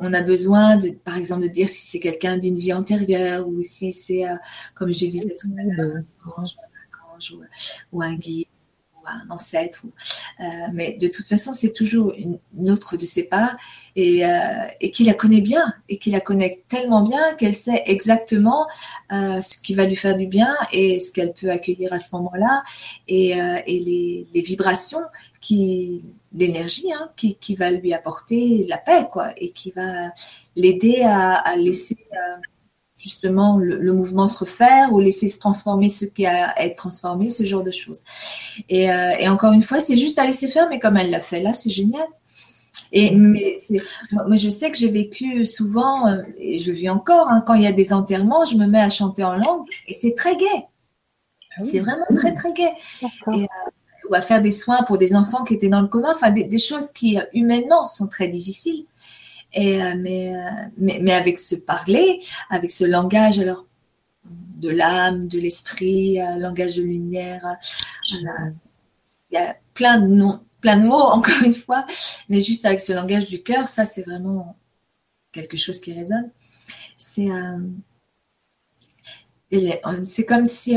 on, a besoin, de, par exemple, de dire si c'est quelqu'un d'une vie antérieure ou si c'est, euh, comme je disais tout à l'heure, un ange, ou, un guide. ou un ancêtre. Euh, mais de toute façon, c'est toujours une, autre de ses parts et, euh, et qui la connaît bien et qui la connaît tellement bien qu'elle sait exactement ce qui va lui faire du bien et ce qu'elle peut accueillir à ce moment-là et, et les, les vibrations qui l'énergie hein, qui, qui, va lui apporter la paix, quoi, et qui va l'aider à, laisser euh, justement le, mouvement se refaire ou laisser se transformer ce qui a à être transformé, ce genre de choses. Et, euh, et encore une fois, c'est juste à laisser faire, mais comme elle l'a fait là, c'est génial. Et mais moi, je sais que j'ai vécu souvent, euh, et je vis encore, hein, quand il y a des enterrements, je me mets à chanter en langue, et c'est très gai. Ah c'est vraiment très très gai. Et, ou à faire des soins pour des enfants qui étaient dans le coma, enfin des, choses qui euh, humainement sont très difficiles. Euh, mais, euh, mais, mais, avec ce parler, avec ce langage alors de l'âme, de l'esprit, langage de lumière, il y a plein de mots encore une fois, mais juste avec ce langage du cœur, ça c'est vraiment quelque chose qui résonne. C'est comme si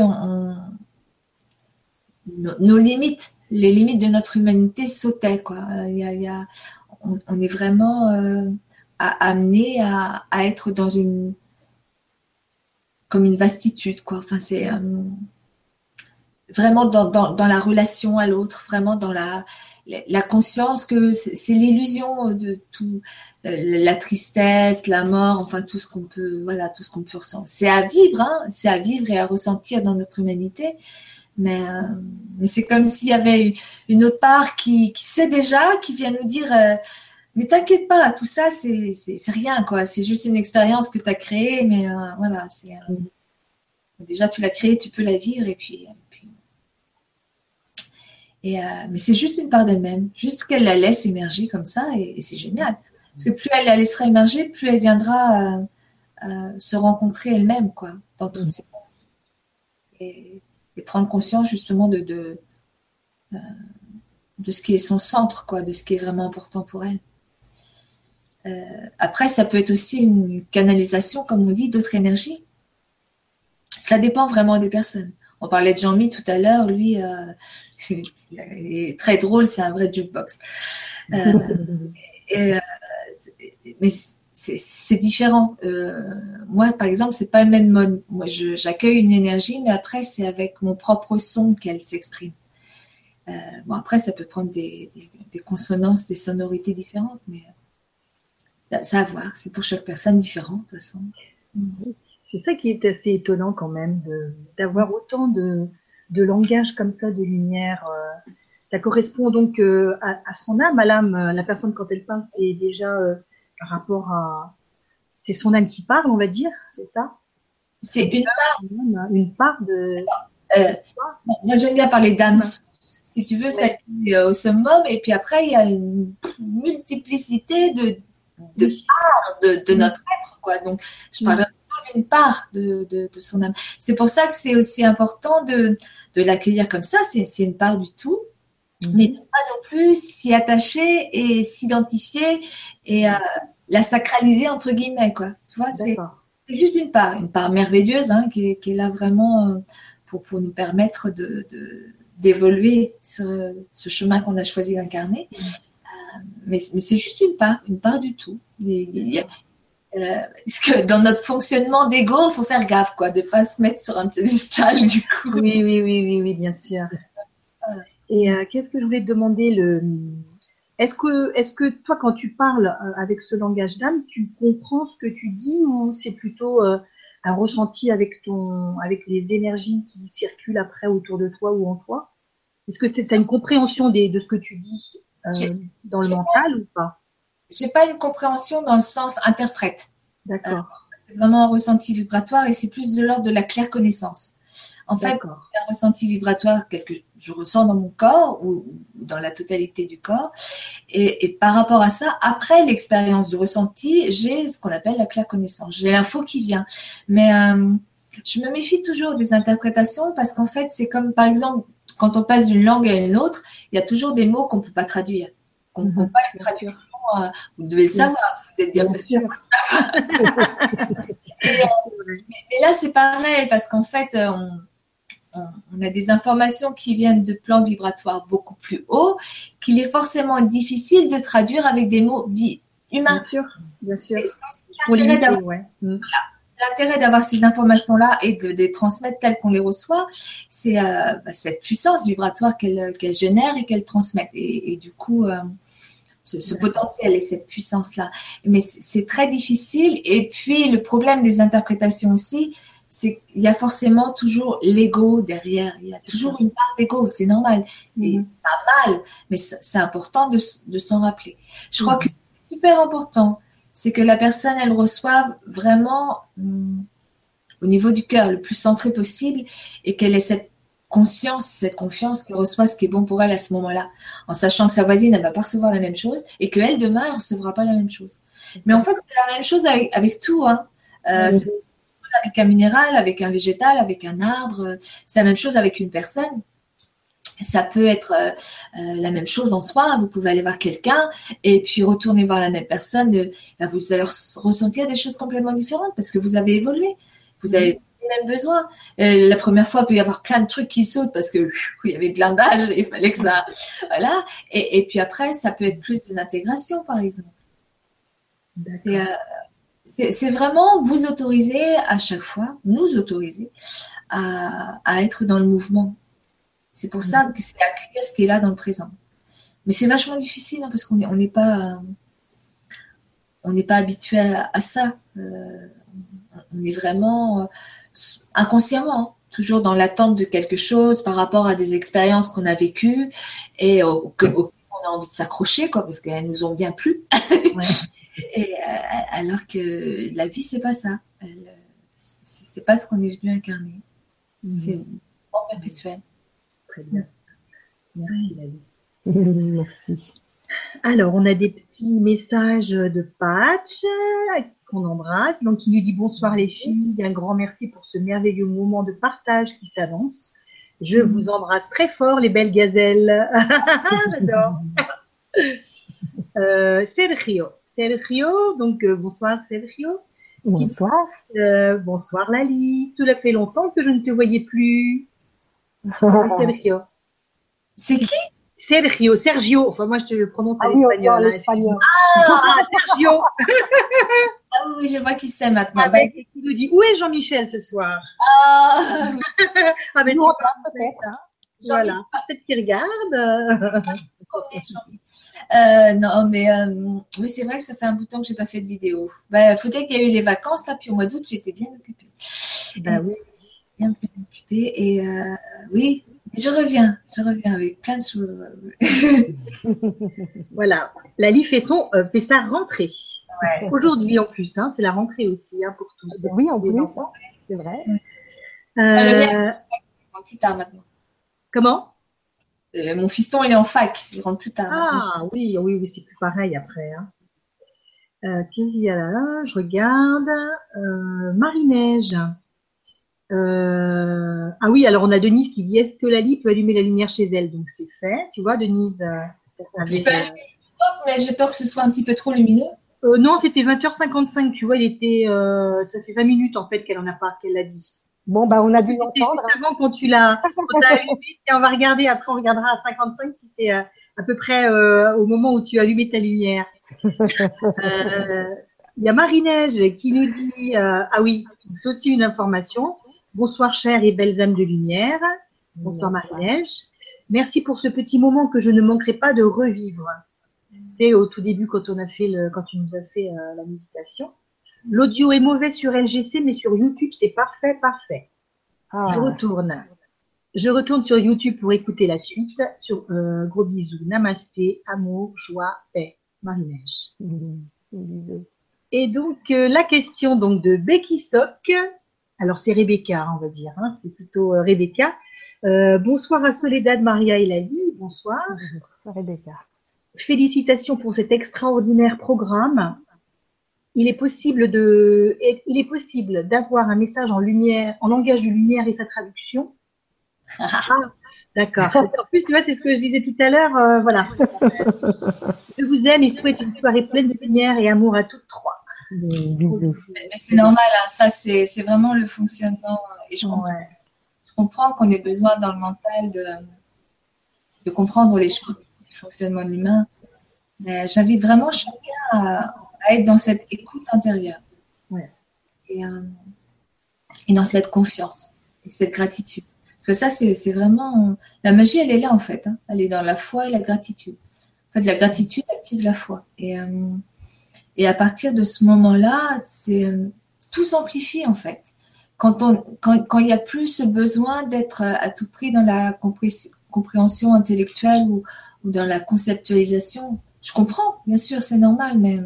nos, limites, les limites de notre humanité sautaient. Quoi. Y a, on, est vraiment euh, amené à, être dans une comme une vastitude. Quoi. Enfin, c'est euh, vraiment dans, dans, la relation à l'autre, vraiment dans la, la conscience que c'est l'illusion de tout, euh, la tristesse, la mort, enfin tout ce qu'on peut, voilà, tout ce qu'on peut ressentir. C'est à vivre, hein, c'est à vivre et à ressentir dans notre humanité. Mais, euh, mais c'est comme s'il y avait une autre part qui, sait déjà, qui vient nous dire Mais t'inquiète pas, tout ça, c'est, c'est, rien, quoi. C'est juste une expérience que tu as créée, mais euh, voilà. C'est, déjà, tu l'as créée, tu peux la vivre, et puis. et, mais c'est juste une part d'elle-même, juste qu'elle la laisse émerger comme ça, et, c'est génial. Parce que plus elle la laissera émerger, plus elle viendra se rencontrer elle-même, quoi, dans toutes ses et, et prendre conscience justement de, de, euh, de, ce qui est son centre, quoi, de ce qui est vraiment important pour elle. Euh, après, ça peut être aussi une canalisation, comme on dit, d'autres énergies. Ça dépend vraiment des personnes. On parlait de Jean-Mi tout à l'heure, lui, euh, c'est très drôle, c'est un vrai jukebox. et, mais c'est différent. Euh, moi, par exemple, c'est pas le même mode. Moi, j'accueille une énergie, mais après, c'est avec mon propre son qu'elle s'exprime. Euh, bon, après, ça peut prendre des, consonances, des sonorités différentes, mais ça, ça a à voir. C'est pour chaque personne différent, de toute façon. C'est ça qui est assez étonnant quand même, d'avoir autant de, de, langage comme ça, de lumière. Euh. ça correspond donc à, à, son âme, à l'âme. La personne, quand elle peint, c'est déjà par rapport à. C'est son âme qui parle, on va dire, c'est ça? C'est une part. Une part de. Euh, moi, j'aime bien parler d'âme si tu veux, celle qui est au summum, et puis après, il y a une multiplicité de, de parts de, notre être, quoi. Donc, je parle d'une part de, de, son âme. C'est pour ça que c'est aussi important de, de l'accueillir comme ça, c'est une part du tout, Mhm. mais pas non plus s'y attacher et s'identifier et euh, la sacraliser entre guillemets quoi. Tu vois, c'est juste une part, une part merveilleuse hein, qui, est, là vraiment euh, pour, pour nous permettre de, d'évoluer ce, ce, chemin qu'on a choisi d'incarner. Euh, mais, mais c'est juste une part, une part du tout. parce que dans notre fonctionnement d'ego, il faut faire gaffe, quoi, de ne pas se mettre sur un piédestal, du coup. Oui, oui, oui, oui, oui bien sûr. Et euh, qu'est-ce que je voulais te demander le... Est-ce que, est-ce que toi, quand tu parles euh, avec ce langage d'âme, tu comprends ce que tu dis ou c'est plutôt euh, un ressenti avec ton, avec les énergies qui circulent après autour de toi ou en toi? Est-ce que tu as une compréhension des, de ce que tu dis dans le mental ou pas? J'ai pas une compréhension dans le sens interprète. D'accord. c'est vraiment un ressenti vibratoire et c'est plus de l'ordre de la claire connaissance. En fait, un ressenti vibratoire que je ressens dans mon corps ou dans la totalité du corps. Et, par rapport à ça, après l'expérience du ressenti, j'ai ce qu'on appelle la claire connaissance. J'ai l'info qui vient. Mais euh, je me méfie toujours des interprétations parce qu'en fait, c'est comme par exemple quand on passe d'une langue à une autre, il y a toujours des mots qu'on ne peut pas traduire qu'on mm pas une traduction. Euh, vous devez le savoir, vous êtes bien, bien sûr. mais, là, c'est pareil, parce qu'en fait, on, on, a des informations qui viennent de plans vibratoires beaucoup plus hauts, qu'il est forcément difficile de traduire avec des mots humains. Bien sûr, bien sûr. L'intérêt d'avoir ces informations-là et de, les transmettre telles qu'on les reçoit, c'est euh, bah, cette puissance vibratoire qu'elle génère et qu'elle transmet. Et, du coup, euh, ce, potentiel et cette puissance-là. Mais c'est très difficile. Et puis, le problème des interprétations aussi, c'est qu'il y a forcément toujours l'ego derrière. Il y a toujours une part d'ego, c'est normal. Et mm-hmm. pas mal, mais c'est important de, de s'en rappeler. Je crois mm-hmm. que c'est super important, c'est que la personne, elle reçoive vraiment mm, au niveau du cœur le plus centré possible et qu'elle ait cette conscience, cette confiance qu'elle reçoit ce qui est bon pour elle à ce moment-là, en sachant que sa voisine, elle va pas recevoir la même chose et qu'elle, demain, elle recevra pas la même chose. Mais en fait, c'est la même chose avec, avec tout. Hein. Euh, mm-hmm avec un minéral, avec un végétal, avec un arbre. C'est la même chose avec une personne. Ça peut être euh, euh, la même chose en soi. Vous pouvez aller voir quelqu'un et puis retourner voir la même personne. Euh, ben, vous allez ressentir des choses complètement différentes parce que vous avez évolué. Vous avez les mêmes besoins. la première fois, il peut y avoir plein de trucs qui sautent parce que il y avait plein et il fallait que ça, voilà. Et, puis après, ça peut être plus de l'intégration, par exemple. C'est c'est vraiment vous autoriser à chaque fois, nous autoriser à, être dans le mouvement. C'est pour ça que c'est accueillir ce qui est là dans le présent. Mais c'est vachement difficile hein, parce qu'on n'est on pas, on n'est pas habitué à, ça. Euh, on est vraiment euh, inconsciemment hein, toujours dans l'attente de quelque chose par rapport à des expériences qu'on a vécues et auxquelles on a envie de s'accrocher, quoi, parce qu'elles nous ont bien plu. Et, euh, alors que la vie, c'est pas ça. C'est pas ce qu'on est venu incarner. Mhm. C'est perpétuel. Très bien. Merci, vie. Merci. Alors, on a des petits messages de Patch qu'on embrasse. Donc, il nous dit bonsoir les filles, un grand merci pour ce merveilleux moment de partage qui s'avance. Je vous embrasse très fort, les belles gazelles. J'adore. euh, Sergio, Sergio. Donc, euh, bonsoir Sergio. Bonsoir. Euh, bonsoir Lali. Cela fait longtemps que je ne te voyais plus. Sergio. C'est qui Sergio, Sergio. Enfin, moi, je te le prononce à l'espagnol. Hein, ah, Sergio. ah oui, je vois qui c'est maintenant. Ah, ben, qui nous dit où est Jean-Michel ce soir Ah, ah ben, tu peut-être. Hein. Voilà, peut-être qu'il regarde. Euh, non, mais, euh, mais c'est vrai que ça fait un bout de temps que j'ai pas fait de vidéo. Bah, faut dire qu'il y a eu les vacances là, puis au mois d'août j'étais bien occupée. Bah oui. Bien, occupée et euh, oui, je reviens, je reviens avec plein de choses. voilà, Lali fait son fait sa rentrée. Aujourd'hui en plus, hein, c'est la rentrée aussi hein, pour tous. Oui, en plus, c'est vrai. Euh... plus tard maintenant. Comment? Euh, mon fiston, il est en fac, il rentre plus tard. Ah oui, oui, oui, c'est plus pareil après. Hein. Euh, Qu'est-ce qu'il y a là? Je regarde. Euh, Marie-Neige. Euh, ah oui, alors on a Denise qui dit est-ce que Lali peut allumer la lumière chez elle? Donc c'est fait. Tu vois, Denise. mais j'ai peur que ce soit un petit peu trop lumineux. non, c'était 20h55. Tu vois, il était. ça fait 20 minutes en fait qu'elle en a pas, qu'elle l'a dit. Bon, bah, on a dû l'entendre. Avant, quand tu l'as allumé, et on va regarder, après, on regardera à 55 si c'est euh, à peu près euh, au moment où tu as allumé ta lumière. Euh, il y a Marie-Neige qui nous dit, ah oui, c'est aussi une information. Bonsoir, chères et belles âmes de lumière. Bonsoir, Marie-Neige. Merci pour ce petit moment que je ne manquerai pas de revivre. C'est au tout début quand on a fait le, quand tu nous as fait la méditation. L'audio est mauvais sur LGC, mais sur YouTube, c'est parfait, parfait. Ah, je retourne. Je retourne sur YouTube pour écouter la suite. Sur euh, gros bisous, namasté, amour, joie, paix, Marie-Neige. Et donc euh, la question donc de Becky Sock. Alors c'est Rebecca, hein, on va dire. Hein, c'est plutôt euh, Rebecca. bonsoir à Soledad, Maria et Lali. Bonsoir. Bonsoir Rebecca. Félicitations pour cet extraordinaire programme il est possible de, il est possible d'avoir un message en lumière, en langage de lumière et sa traduction. Ah, d'accord. En plus, tu vois, c'est ce que je disais tout à l'heure. euh, voilà. je vous aime et souhaite une soirée pleine de lumière et amour à toutes trois. Bisous. Mais c'est normal, hein, ça c'est vraiment le fonctionnement. Et je, comprends- Ouais. je comprends qu'on ait besoin dans le mental de, de comprendre les choses du fonctionnement de l'humain. Mais j'invite vraiment chacun à, à être dans cette écoute intérieure. Ouais. Et, euh, et dans cette confiance, et cette gratitude. Parce que ça, c'est c'est vraiment. La magie, elle est là en fait. hein. Elle est dans la foi et la gratitude. En fait, la gratitude active la foi. Et, euh, et à partir de ce moment-là, c'est euh, tout s'amplifie en fait. Quand on, quand, quand il n'y a plus ce besoin d'être euh, à tout prix dans la compré- compréhension intellectuelle ou, ou dans la conceptualisation, je comprends, bien sûr, c'est normal, mais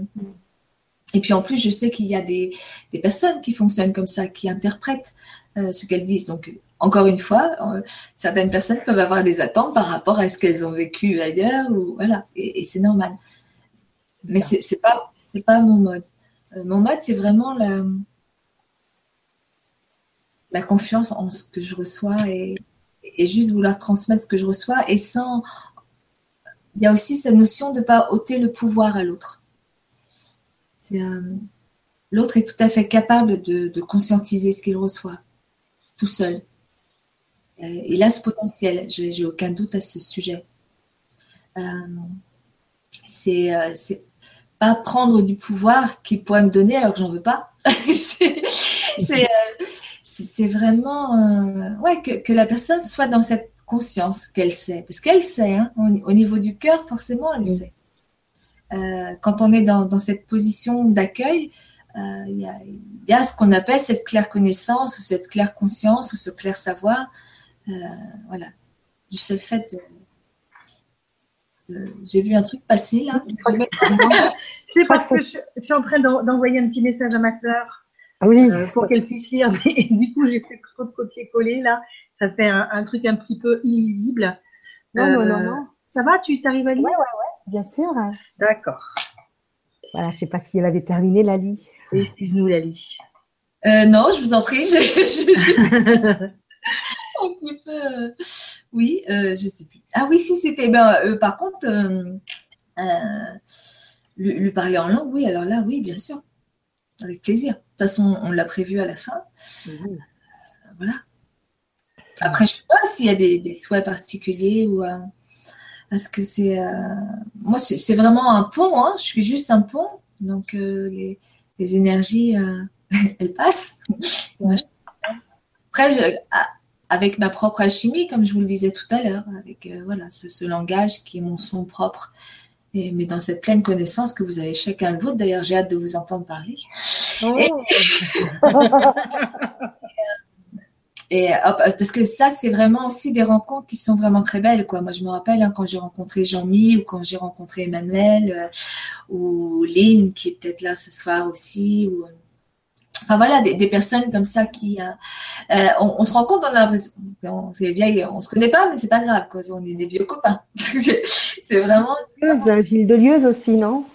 et puis en plus, je sais qu'il y a des, des personnes qui fonctionnent comme ça, qui interprètent euh, ce qu'elles disent. Donc, encore une fois, euh, certaines personnes peuvent avoir des attentes par rapport à ce qu'elles ont vécu ailleurs, ou voilà, et, et c'est normal. Mais c'est pas c'est pas mon mode. Euh, mon mode, c'est vraiment la la confiance en ce que je reçois et, et juste vouloir transmettre ce que je reçois et sans. Il y a aussi cette notion de ne pas ôter le pouvoir à l'autre. Euh, L'autre est tout à fait capable de, conscientiser ce qu'il reçoit, tout seul. Euh, il a ce potentiel, j'ai aucun doute à ce sujet. C'est pas prendre du pouvoir qu'il pourrait me donner alors que j'en veux pas. c'est euh, c'est- vraiment euh, ouais, que, que la personne soit dans cette conscience qu'elle sait. Parce qu'elle sait, hein, au, au niveau du cœur, forcément, elle sait. Euh, quand on est dans, dans cette position d'accueil, euh, il y, a, il y a ce qu'on appelle cette claire connaissance ou cette claire conscience ou ce clair savoir. Euh, voilà. Du seul fait de. De- J'ai vu un truc passer là. C'est parce que je, je suis en train d'en- d'envoyer un petit message à ma sœur Ah Oui, euh, pour qu'elle puisse lire. Mais du coup, j'ai fait trop de copier-coller là. Ça fait un, un truc un petit peu illisible. non, non, Euh, non, non, Ça va Tu t'arrives à lire? Bien sûr. D'accord. Voilà, je sais pas si elle avait terminé Lali. Excuse-nous, Lali. Euh, non, je vous en prie. Je, je- je- un petit peu. euh, Oui, euh, je sais plus. Ah oui, si c'était. Ben, euh, par contre, euh, lui, lui parler en langue, oui. Alors là, oui, bien sûr, avec plaisir. De toute façon, on l'a prévu à la fin. Voilà. Après, je sais pas s'il y a des, des souhaits particuliers ou. Est-ce que c'est. Moi, c'est vraiment un pont. Hein. Je suis juste un pont. Donc, les, les énergies, elles passent. Après, je- a- avec ma propre alchimie, comme je vous le disais tout à l'heure, avec euh, voilà, ce, ce langage qui est mon son propre. Et- mais dans cette pleine connaissance que vous avez chacun le vôtre. D'ailleurs, j'ai hâte de vous entendre parler. Et hop, parce que ça, c'est vraiment aussi des rencontres qui sont vraiment très belles. Quoi. Moi, je me rappelle hein, quand j'ai rencontré Jean-Mi ou quand j'ai rencontré Emmanuel euh, ou Lynn, qui est peut-être là ce soir aussi. Ou... Enfin voilà, des, des personnes comme ça qui... euh, euh, on, on se rend compte, on a l'impression... On, c'est vieille, on se connaît pas, mais c'est pas grave. Quoi. On est des vieux copains. c'est c'est vraiment... Lieuse, Gilles Delieuse aussi, non?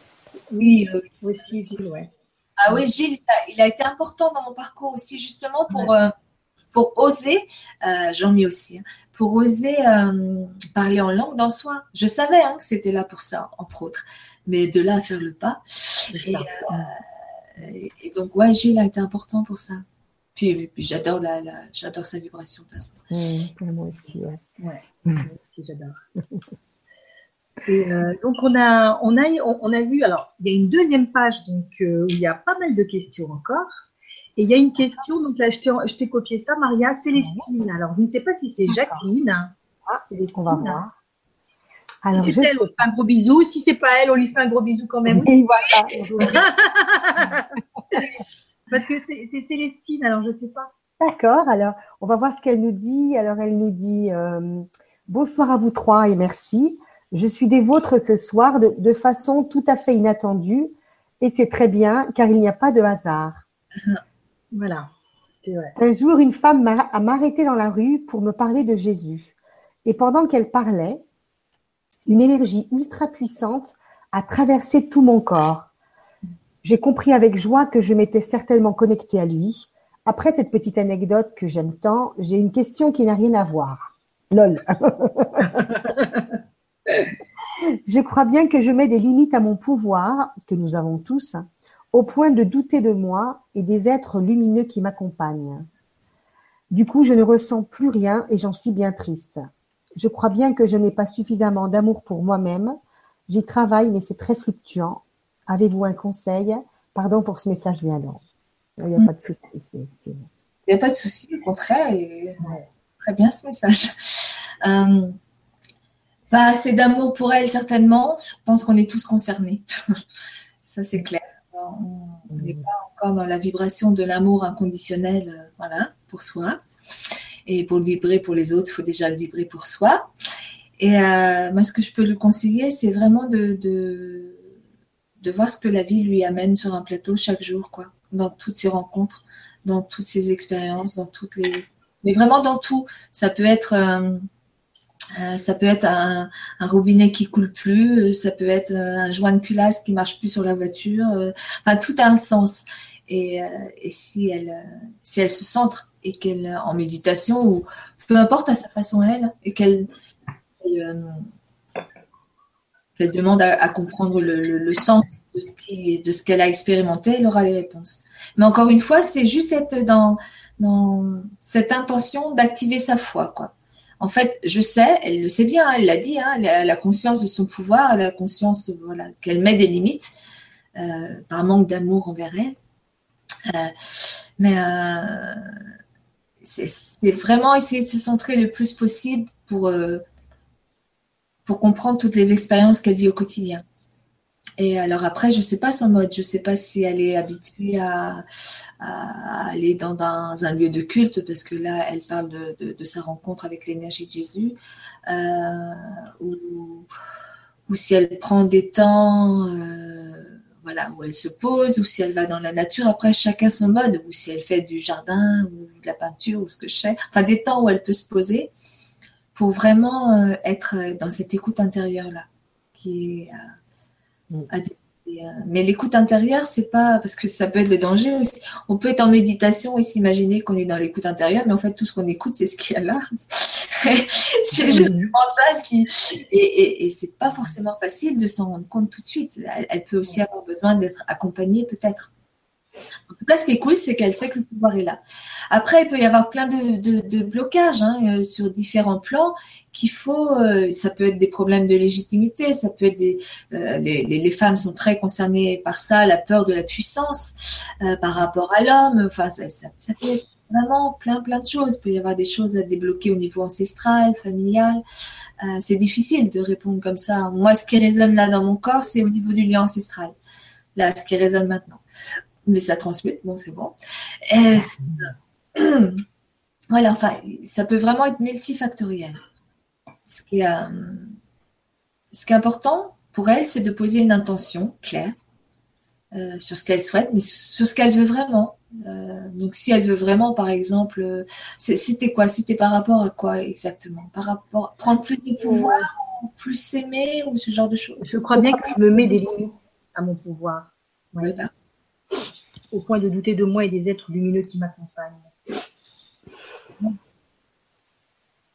Oui, euh, aussi, Gilles, ouais. Ah oui, Gilles, ça- il a été important dans mon parcours aussi, justement pour, euh, pour oser, euh, j'en ai aussi, hein, pour oser euh, parler en langue d'un soin. Je savais hein, que c'était là pour ça, entre autres. Mais de là à faire le pas. C'est Et, ça. Et, donc, ouais, Gilles a été important pour ça. Puis, puis j'adore la, la- j'adore sa vibration de toute façon. Mmh, pour moi aussi, ouais. Ouais, Mm. moi aussi j'adore. Et euh, donc on a, on a, on, a vu. Alors il y a une deuxième page donc euh, où il y a pas mal de questions encore. Et il y a une question donc là je t'ai, je t'ai copié ça, Maria Célestine. Alors je ne sais pas si c'est Jacqueline. Ah, Célestine. On va voir. Alors, si je c'est elle, on lui fait un gros bisou. Si c'est pas elle, on lui fait un gros bisou quand même. Oui, voilà. Parce que c'est, Célestine. Alors je sais pas. D'accord, alors on va voir ce qu'elle nous dit. Alors elle nous dit euh, bonsoir à vous trois et merci. Je suis des vôtres ce soir de, de façon tout à fait inattendue et c'est très bien car il n'y a pas de hasard. Voilà. Vrai. Un jour, une femme m'a m'a arrêté dans la rue pour me parler de Jésus. Et pendant qu'elle parlait, une énergie ultra puissante a traversé tout mon corps. J'ai compris avec joie que je m'étais certainement connectée à lui. Après cette petite anecdote que j'aime tant, j'ai une question qui n'a rien à voir. Lol. je crois bien que je mets des limites à mon pouvoir, que nous avons tous, au point de douter de moi et des êtres lumineux qui m'accompagnent. Du coup, je ne ressens plus rien et j'en suis bien triste. Je crois bien que je n'ai pas suffisamment d'amour pour moi-même. J'y travaille, mais c'est très fluctuant. Avez-vous un conseil? Pardon pour ce message violent. Il n'y a pas de souci. Il n'y a pas de souci, au contraire. Très bien ce message. Euh, pas assez d'amour pour elle, certainement. Je pense qu'on est tous concernés. Ça, c'est clair. On n'est pas encore dans la vibration de l'amour inconditionnel, euh, voilà, pour soi. Et pour le vibrer pour les autres, il faut déjà le vibrer pour soi. Et euh, moi, ce que je peux lui conseiller, c'est vraiment de, de, de, voir ce que la vie lui amène sur un plateau chaque jour, quoi, dans toutes ses rencontres, dans toutes ses expériences, dans toutes les. Mais vraiment dans tout. Ça peut être. Euh, euh, ça peut être un, un, robinet qui coule plus, ça peut être un joint de culasse qui marche plus sur la voiture. Enfin, tout a un sens. Et, et si elle, si elle se centre et qu'elle, en méditation ou peu importe à sa façon elle, et qu'elle euh, demande à, comprendre le, sens de ce, qu'elle a expérimenté, elle aura les réponses. Mais encore une fois, c'est juste être dans, dans cette intention d'activer sa foi. Quoi. En fait, je sais, elle le sait bien, elle l'a dit, hein, elle a la conscience de son pouvoir, elle a la conscience voilà, qu'elle met des limites euh, par manque d'amour envers elle. Euh, mais c'est vraiment essayer de se centrer le plus possible pour, euh, pour comprendre toutes les expériences qu'elle vit au quotidien. Et alors après, je ne sais pas son mode, je ne sais pas si elle est habituée à, aller dans, un lieu de culte, parce que là, elle parle de, sa rencontre avec l'énergie de Jésus, euh, ou, ou, si elle prend des temps. Euh, voilà, où elle se pose, ou si elle va dans la nature. Après, chacun son mode, ou si elle fait du jardin, ou de la peinture, ou ce que je sais. Enfin, des temps où elle peut se poser pour vraiment euh, être dans cette écoute intérieure-là, qui est euh, euh, mais l'écoute intérieure, c'est pas parce que ça peut être le danger aussi. On peut être en méditation et s'imaginer qu'on est dans l'écoute intérieure, mais en fait, tout ce qu'on écoute, c'est ce qu'il y a là. c'est juste le mental qui. Et, et, et c'est pas forcément facile de s'en rendre compte tout de suite. Elle, peut aussi avoir besoin d'être accompagnée, peut-être. En tout cas, ce qui est cool, c'est qu'elle sait que le pouvoir est là. Après, il peut y avoir plein de, blocages hein, euh, sur différents plans qu'il faut. Euh, ça peut être des problèmes de légitimité, ça peut être. Euh, les, femmes sont très concernées par ça, la peur de la puissance par rapport à l'homme. Enfin, ça, peut être vraiment plein, plein de choses. Il peut y avoir des choses à débloquer au niveau ancestral, familial. C'est difficile de répondre comme ça. Moi, ce qui résonne là dans mon corps, c'est au niveau du lien ancestral. Là, ce qui résonne maintenant. Mais ça transmute, bon, c'est bon. voilà, enfin, ça peut vraiment être multifactoriel. Ce qui est, euh, ce qui est important pour elle, c'est de poser une intention claire euh, sur ce qu'elle souhaite, mais sur ce qu'elle veut vraiment. Euh, donc, si elle veut vraiment, par exemple, c'était quoi? C'était par rapport à quoi exactement? Par rapport prendre plus de pouvoir, ou plus s'aimer, ou ce genre de choses? Je crois bien que je me mets des limites à mon pouvoir. Oui, bah. Au point de douter de moi et des êtres lumineux qui m'accompagnent.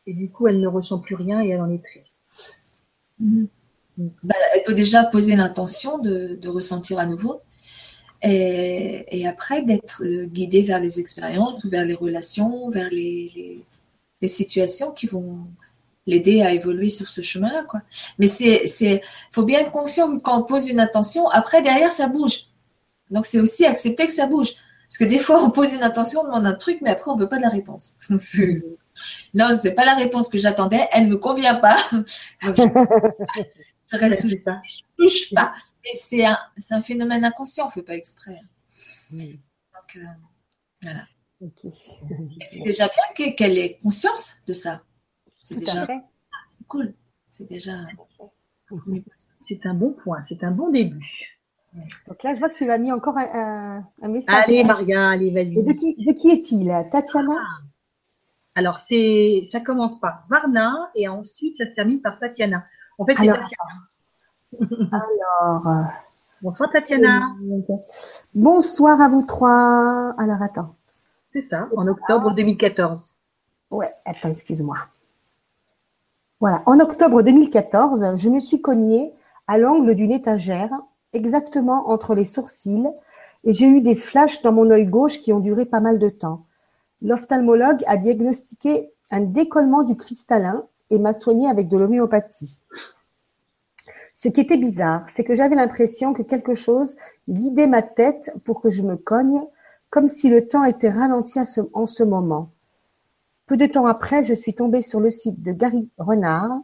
Et du coup, elle ne ressent plus rien et elle en est triste. Mhm. Bah, elle peut déjà poser l'intention de, de ressentir à nouveau et, après d'être euh, guidée vers les expériences ou vers les relations, vers les, les, situations qui vont l'aider à évoluer sur ce chemin-là. Quoi. Mais c'est, c'est, faut bien être conscient que quand on pose une intention, après derrière ça bouge. Donc c'est aussi accepter que ça bouge. Parce que des fois on pose une intention, on demande un truc, mais après on veut pas de la réponse. non, c'est pas la réponse que j'attendais, elle me convient pas. Donc, je, reste ça. je touche pas c'est un, un, phénomène inconscient, on ne fait pas exprès. Donc, euh, voilà. C'est déjà bien qu'elle ait conscience de ça. C'est déjà c'est cool. C'est déjà. C'est un bon point, c'est un bon début. Donc là, je vois que tu as mis encore un, message. Allez, Maria, allez, vas-y. De qui, est-il Tatiana? Ah. Alors, c'est, ça commence par Varna et ensuite ça se termine par Tatiana. En fait, c'est Tatiana. Alors. Bonsoir Tatiana. Bonsoir à vous trois. Alors attends. C'est ça, en octobre 2014. Ouais, attends, excuse-moi. Voilà. En octobre 2014, je me suis cognée à l'angle d'une étagère, exactement entre les sourcils, et j'ai eu des flashs dans mon œil gauche qui ont duré pas mal de temps. L'ophtalmologue a diagnostiqué un décollement du cristallin et m'a soigné avec de l'homéopathie. Ce qui était bizarre, c'est que j'avais l'impression que quelque chose guidait ma tête pour que je me cogne, comme si le temps était ralenti en ce moment. Peu de temps après, je suis tombée sur le site de Gary Renard,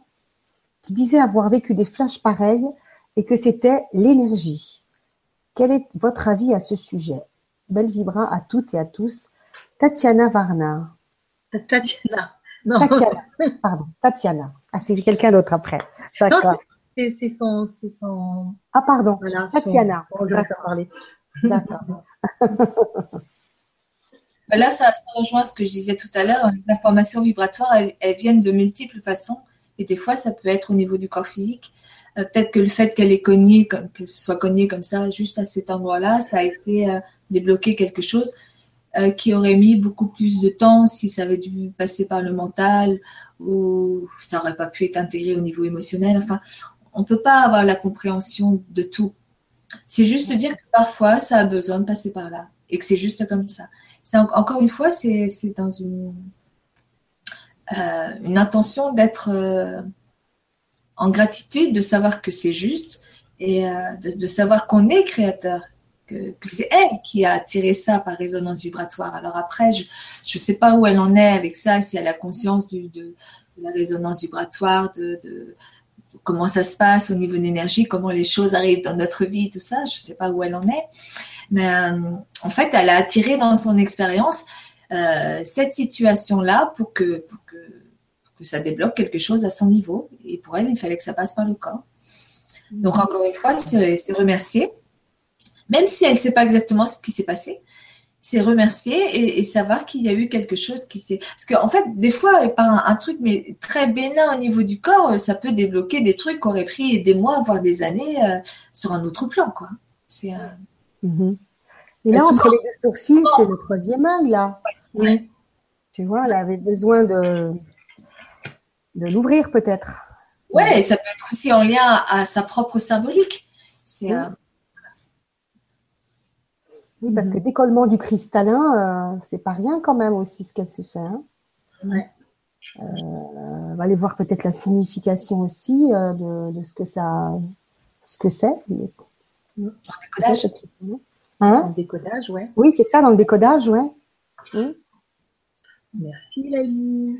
qui disait avoir vécu des flashs pareils et que c'était l'énergie. Quel est votre avis à ce sujet? Belle vibra à toutes et à tous. Tatiana Varna. Tatiana. Non. Tatiana. Pardon. Tatiana. Ah, c'est quelqu'un d'autre après. D'accord. C'est son, son. Ah, pardon. Tatiana. Son... je vais parler. D'accord. Bah là, ça, rejoint ce que je disais tout à l'heure. Les informations vibratoires, elles, viennent de multiples façons. Et des fois, ça peut être au niveau du corps physique. Euh, peut-être que le fait qu'elle ait cogné, que ce soit cognée comme ça, juste à cet endroit-là, ça a été euh, débloqué quelque chose euh, qui aurait mis beaucoup plus de temps si ça avait dû passer par le mental ou ça n'aurait pas pu être intégré au niveau émotionnel. Enfin, on peut pas avoir la compréhension de tout. C'est juste dire que parfois, ça a besoin de passer par là et que c'est juste comme ça. encore une fois, c'est dans une, euh, une intention d'être en gratitude, de savoir que c'est juste et euh, de, savoir qu'on est créateur, que, c'est elle qui a attiré ça par résonance vibratoire. Alors après, je ne sais pas où elle en est avec ça, si elle a conscience de, la résonance vibratoire, de, comment ça se passe au niveau de l'énergie, comment les choses arrivent dans notre vie, tout ça. Je ne sais pas où elle en est. Mais euh, en fait, elle a attiré dans son expérience euh, cette situation-là pour que, pour que, que, ça débloque quelque chose à son niveau. Et pour elle, il fallait que ça passe par le corps. Donc, encore une fois, c'est remercier. Même si elle ne sait pas exactement ce qui s'est passé, c'est remercier et, savoir qu'il y a eu quelque chose qui s'est. Parce qu'en fait, des fois, par un, truc mais très bénin au niveau du corps, ça peut débloquer des trucs qui auraient pris des mois, voire des années euh, sur un autre plan, quoi. C'est. Mhm. Et là, entre les deux sourcils, c'est le troisième œil, là. Oui. Tu vois, elle avait besoin de, de l'ouvrir, peut-être. Ouais, ça peut être aussi en lien à sa propre symbolique. C'est. Oui, parce que décollement du cristallin, euh, c'est pas rien quand même aussi ce qu'elle s'est fait. Hein. Ouais. Euh, on va aller voir peut-être la signification aussi euh, de, de, ce que ça, ce que c'est. Le décodage. Hein? Le décodage, ouais. Oui, c'est ça dans le décodage, ouais. Hein Merci Lali.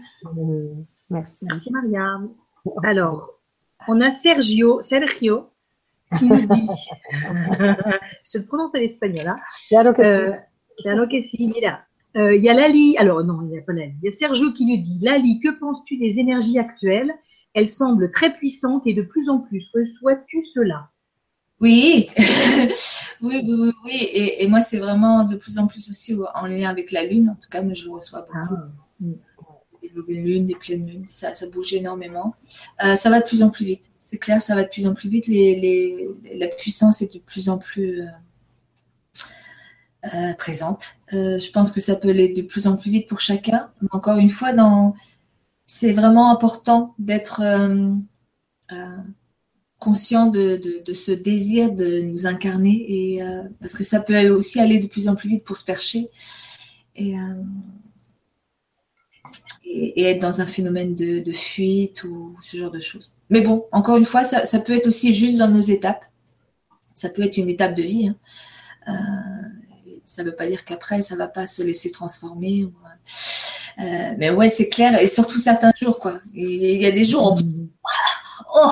Merci. Merci Maria. Alors, on a Sergio, Sergio qui nous dit, je le prononce à l'espagnol, hein. Euh, euh, il y a Lali, alors non, il n'y a pas Lali, il y a Sergio qui nous dit, Lali, que penses-tu des énergies actuelles? Elles semblent très puissantes et de plus en plus. Reçois-tu cela? Oui. oui, oui, oui, Et, moi, c'est vraiment de plus en plus aussi en lien avec la Lune. En tout cas, moi, je reçois beaucoup. Ah. Des lunes, des pleines lunes, ça, ça bouge énormément. Euh, ça va de plus en plus vite c'est clair, ça va de plus en plus vite. Les, la puissance est de plus en plus euh, euh, présente. Je pense que ça peut aller de plus en plus vite pour chacun. Encore une fois, c'est vraiment important d'être conscient de, ce désir de nous incarner et parce que ça peut aussi aller de plus en plus vite pour se percher. Et, et, être dans un phénomène de, fuite ou ce genre de choses. Mais bon, encore une fois, ça, peut être aussi juste dans nos étapes. Ça peut être une étape de vie. Hein. Euh, ça ne veut pas dire qu'après, ça ne va pas se laisser transformer. Euh, mais ouais, c'est clair. Et surtout certains jours, quoi. Il y a des jours, oh,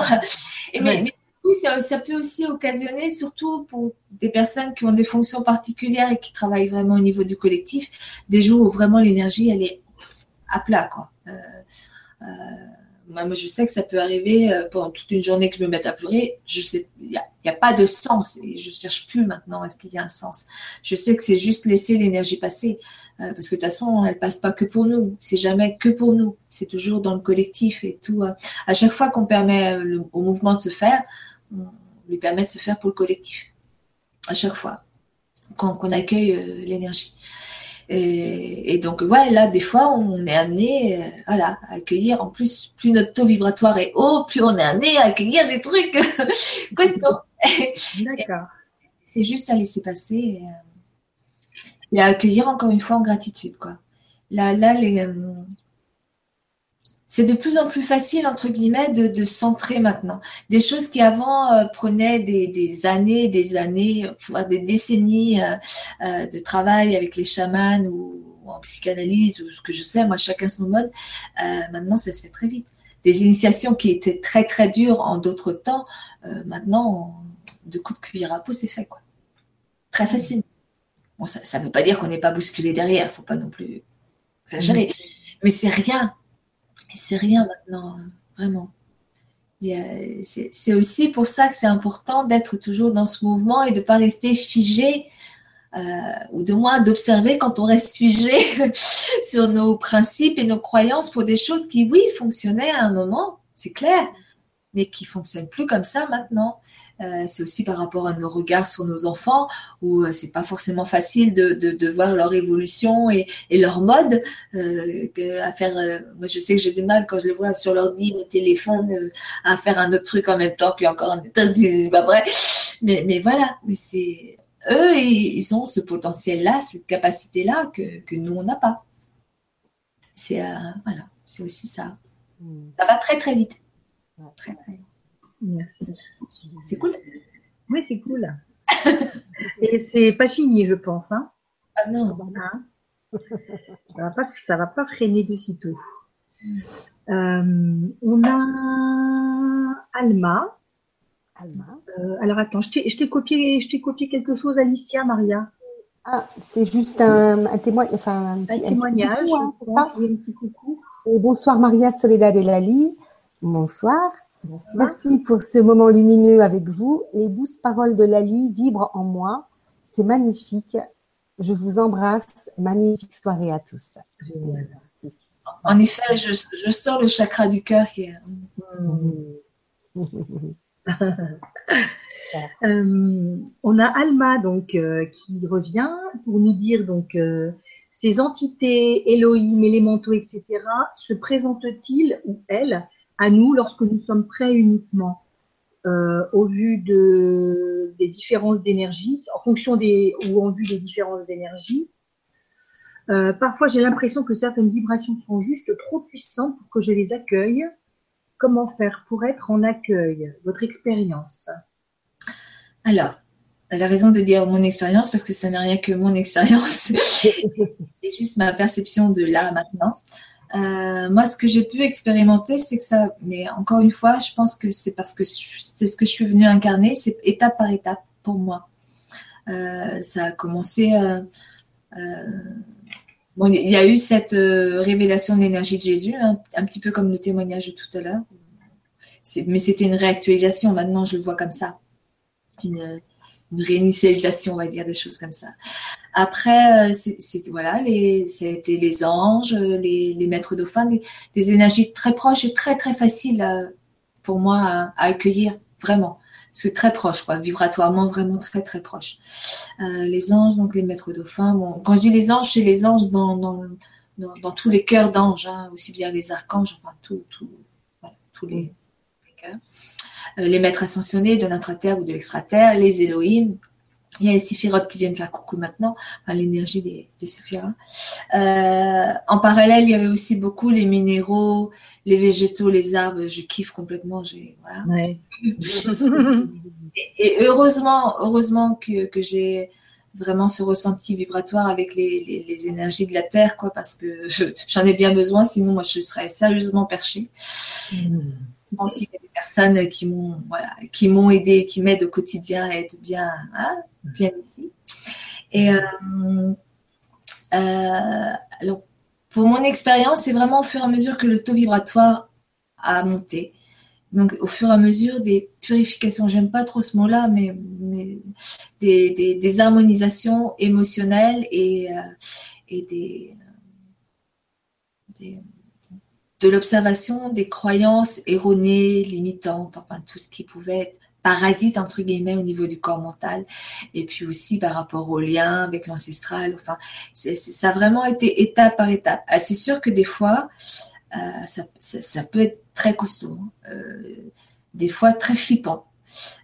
et mais, oui, ça, ça, peut aussi occasionner, surtout pour des personnes qui ont des fonctions particulières et qui travaillent vraiment au niveau du collectif, des jours où vraiment l'énergie, elle est à plat, quoi. Euh, euh, moi, je sais que ça peut arriver euh, pendant toute une journée que je me mette à pleurer. Je sais, il n'y a, pas de sens et je cherche plus maintenant est-ce qu'il y a un sens. Je sais que c'est juste laisser l'énergie passer parce que de toute façon, elle passe pas que pour nous. C'est jamais que pour nous. C'est toujours dans le collectif et tout. À chaque fois qu'on permet au mouvement de se faire, on lui permet de se faire pour le collectif. À chaque fois qu'on accueille l'énergie. Et, donc, ouais, là, des fois, on est amené euh, voilà, à accueillir. En plus, plus notre taux vibratoire est haut, plus on est amené à accueillir des trucs costauds. D'accord. C'est juste à laisser passer et, euh, et, à accueillir encore une fois en gratitude. Quoi. Là, là les, euh, c'est de plus en plus facile, entre guillemets, de, de centrer maintenant. Des choses qui avant euh, prenaient des, des, années, des années, voire des décennies euh, euh, de travail avec les chamans ou, en psychanalyse ou ce que je sais, moi chacun son mode. maintenant, ça se fait très vite. Des initiations qui étaient très très dures en d'autres temps, maintenant, de coups de cuillère à peau, c'est fait quoi. Très facile. Bon, ça ne veut pas dire qu'on n'est pas bousculé derrière, faut pas non plus exagérer. Mais c'est rien c'est rien maintenant, vraiment. C'est aussi pour ça que c'est important d'être toujours dans ce mouvement et de ne pas rester figé, euh, ou de moins d'observer quand on reste figé sur nos principes et nos croyances pour des choses qui, oui, fonctionnaient à un moment, c'est clair, mais qui fonctionnent plus comme ça maintenant. Euh, c'est aussi par rapport à nos regards sur nos enfants, où euh, c'est pas forcément facile de, de, de, voir leur évolution et, et leur mode euh, à faire. Euh, moi, je sais que j'ai du mal quand je les vois sur l'ordi, au téléphone, euh, à faire un autre truc en même temps, puis encore un autre, c'est pas vrai. Mais, mais voilà, mais c'est eux, ils ont ce potentiel-là, cette capacité-là que, que nous on n'a pas. C'est voilà, c'est aussi ça. Hmm. Ça va très très vite. Très très vite. Merci. C'est cool. Oui, c'est cool. Et c'est pas fini, je pense. Hein ah non. Hein ça va pas, ça va pas freiner de sitôt. Euh, on a Alma. Alma. Euh, alors attends, je t'ai copié, je t'ai copié quelque chose, Alicia, Maria. Ah, c'est juste un, un, enfin, un, témoignage. Hein, un petit coucou. bonsoir Maria, Soledad et Lali. Bonsoir. Merci pour ce moment lumineux avec vous. Les douces paroles de Lali vibrent en moi. C'est magnifique. Je vous embrasse. Magnifique soirée à tous. En effet, je, sors le chakra du cœur qui est. Euh, on a Alma donc euh, qui revient pour nous dire donc euh, ces entités Elohim, élémentaux, etc. se présentent-ils ou elles à nous lorsque nous sommes prêts uniquement euh, au vu de, des différences d'énergie, en fonction des ou en vue des différences d'énergie. Euh, parfois, j'ai l'impression que certaines vibrations sont juste trop puissantes pour que je les accueille. Comment faire pour être en accueil? Votre expérience Alors, elle a raison de dire mon expérience parce que ça n'est rien que mon expérience. C'est juste ma perception de là maintenant. Euh, moi, ce que j'ai pu expérimenter, c'est que ça, mais encore une fois, je pense que c'est parce que c'est ce que je suis venue incarner, c'est étape par étape pour moi. Euh, ça a commencé. Euh, bon, il y a eu cette révélation de l'énergie de Jésus, hein, un petit peu comme le témoignage de tout à l'heure. Mais c'était une réactualisation. Maintenant, je le vois comme ça. Une, une réinitialisation, on va dire, des choses comme ça. Après, euh, c'est voilà, les, c'était les anges, les, les maîtres dauphins, des, des, énergies très proches et très très faciles euh, pour moi à, accueillir, vraiment. C'est très proche, quoi, vibratoirement vraiment très très proche. Euh, les anges, donc les maîtres dauphins. Bon, quand je dis les anges, c'est les anges dans, dans, dans, tous les cœurs d'anges, hein, aussi bien les archanges, enfin tout, tout, voilà, tous les, les cœurs. Euh, les maîtres ascensionnés de l'intra-terre ou de l'extra-terre, les Elohim. Il y a les séphirotes qui viennent faire coucou maintenant, l'énergie des, des Euh, en parallèle, il y avait aussi beaucoup les minéraux, les végétaux, les arbres. Je kiffe complètement. Voilà. et, heureusement, heureusement que, que j'ai vraiment ce ressenti vibratoire avec les, les, énergies de la terre, quoi, parce que j'en ai bien besoin. Sinon, moi, je serais sérieusement perchée. Mmh aussi des personnes qui m'ont voilà, qui m'ont aidé, qui m'aident au quotidien à être bien, hein, bien ici. Et euh, euh, alors, pour mon expérience, c'est vraiment au fur et à mesure que le taux vibratoire a monté. Donc, au fur et à mesure des purifications, j'aime pas trop ce mot-là, mais, mais des, des, harmonisations émotionnelles et, euh, et des de l'observation des croyances erronées, limitantes, enfin tout ce qui pouvait être parasite entre guillemets au niveau du corps mental. Et puis aussi par rapport au lien avec l'ancestral. Enfin ça a vraiment été étape par étape. Ah, c'est sûr que des fois euh, ça, ça, peut être très costaud hein. euh, des fois très flippant.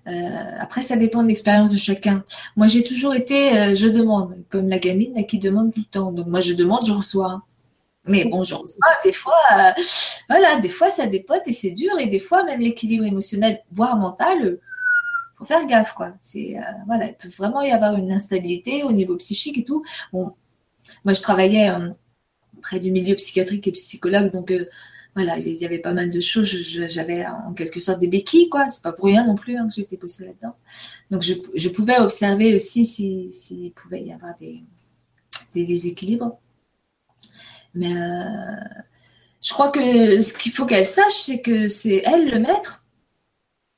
Euh, après ça dépend de l'expérience de chacun. Moi j'ai toujours été je demande comme la gamine qui demande tout le temps. Donc moi je demande je reçois. Mais bon, je reçois des fois, voilà, des fois ça dépote et c'est dur, et des fois même l'équilibre émotionnel, voire mental, faire gaffe, quoi. C'est, euh, voilà, il peut vraiment y avoir une instabilité au niveau psychique et tout. Bon, moi, je travaillais euh, près du milieu psychiatrique et psychologue, donc euh, voilà, il y avait pas mal de choses. J'avais en quelque sorte des béquilles, quoi. C'est pas pour rien non plus hein, que j'étais poussée là-dedans. Donc, je, pouvais observer aussi s'il pouvait y avoir des déséquilibres. Mais je crois que ce qu'il faut qu'elle sache, c'est que c'est elle le maître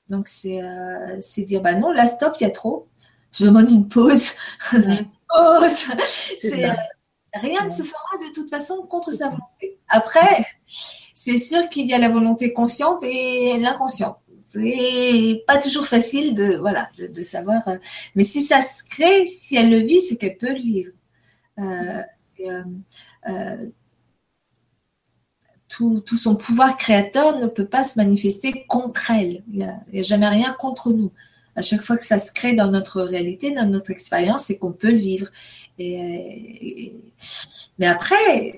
donc, euh, c'est dire, bah non, là, stop, il y a trop. Je demande une pause. pause. Euh, rien ne se fera de toute façon contre sa volonté. Après, c'est sûr qu'il y a la volonté consciente et l'inconscient. C'est pas toujours facile de, voilà, de, savoir. Euh, mais si ça se crée, si elle le vit, c'est qu'elle peut le vivre. Euh, tout, son pouvoir créateur ne peut pas se manifester contre elle. Il n'y a, jamais rien contre nous. À chaque fois que ça se crée dans notre réalité, dans notre expérience, c'est qu'on peut le vivre. Et, mais après,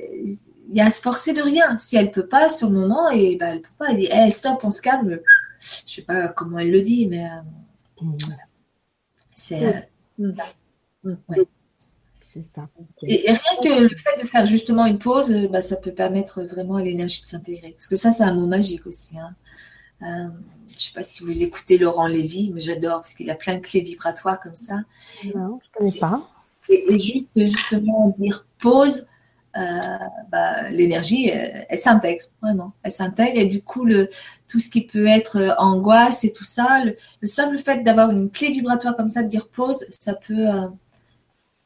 il y a à se forcer de rien. Si elle peut pas sur le moment, et ben elle peut pas. Elle dit hey, stop, on se calme. Je sais pas comment elle le dit, mais euh, c'est. Euh, et, rien que le fait de faire justement une pause, euh, bah, ça peut permettre vraiment à l'énergie de s'intégrer. Parce que ça, c'est un mot magique aussi. Hein. Euh, je ne sais pas si vous écoutez Laurent Lévy, mais j'adore parce qu'il a plein de clés vibratoires comme ça. Non, je ne connais pas. Et, juste justement dire pause, euh, bah, l'énergie, elle, s'intègre vraiment. Elle s'intègre et du coup, le, tout ce qui peut être angoisse et tout ça, le, simple fait d'avoir une clé vibratoire comme ça, de dire pause, ça peut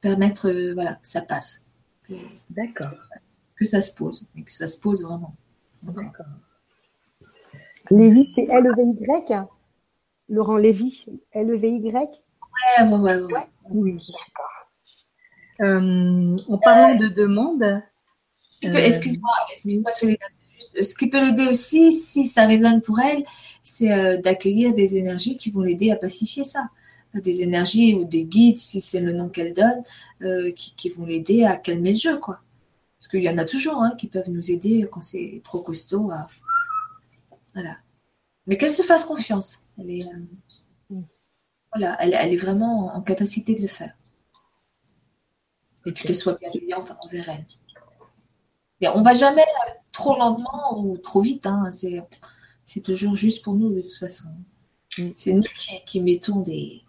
permettre euh, voilà, que ça passe. D'accord. Que ça se pose, et que ça se pose vraiment. D'accord. Lévi, c'est L-E-V-Y Laurent Lévy, L-E-V-Y Ouais, ouais, ouais. Oui, d'accord. Euh, en parlant de demande. Euh, excuse-moi, excuse-moi, Ce qui peut l'aider aussi, si ça résonne pour elle, c'est d'accueillir des énergies qui vont l'aider à pacifier ça des énergies ou des guides, si c'est le nom qu'elle donne, euh, qui, vont l'aider à calmer le jeu, quoi. Parce qu'il y en a toujours hein, qui peuvent nous aider quand c'est trop costaud. Voilà. Mais qu'elle se fasse confiance. Elle est, euh, voilà, elle, est vraiment en capacité de le faire. Et puis qu'elle soit bienveillante envers elle. Et on va jamais trop lentement ou trop vite. Hein. C'est toujours juste pour nous de toute façon. C'est nous qui, mettons des,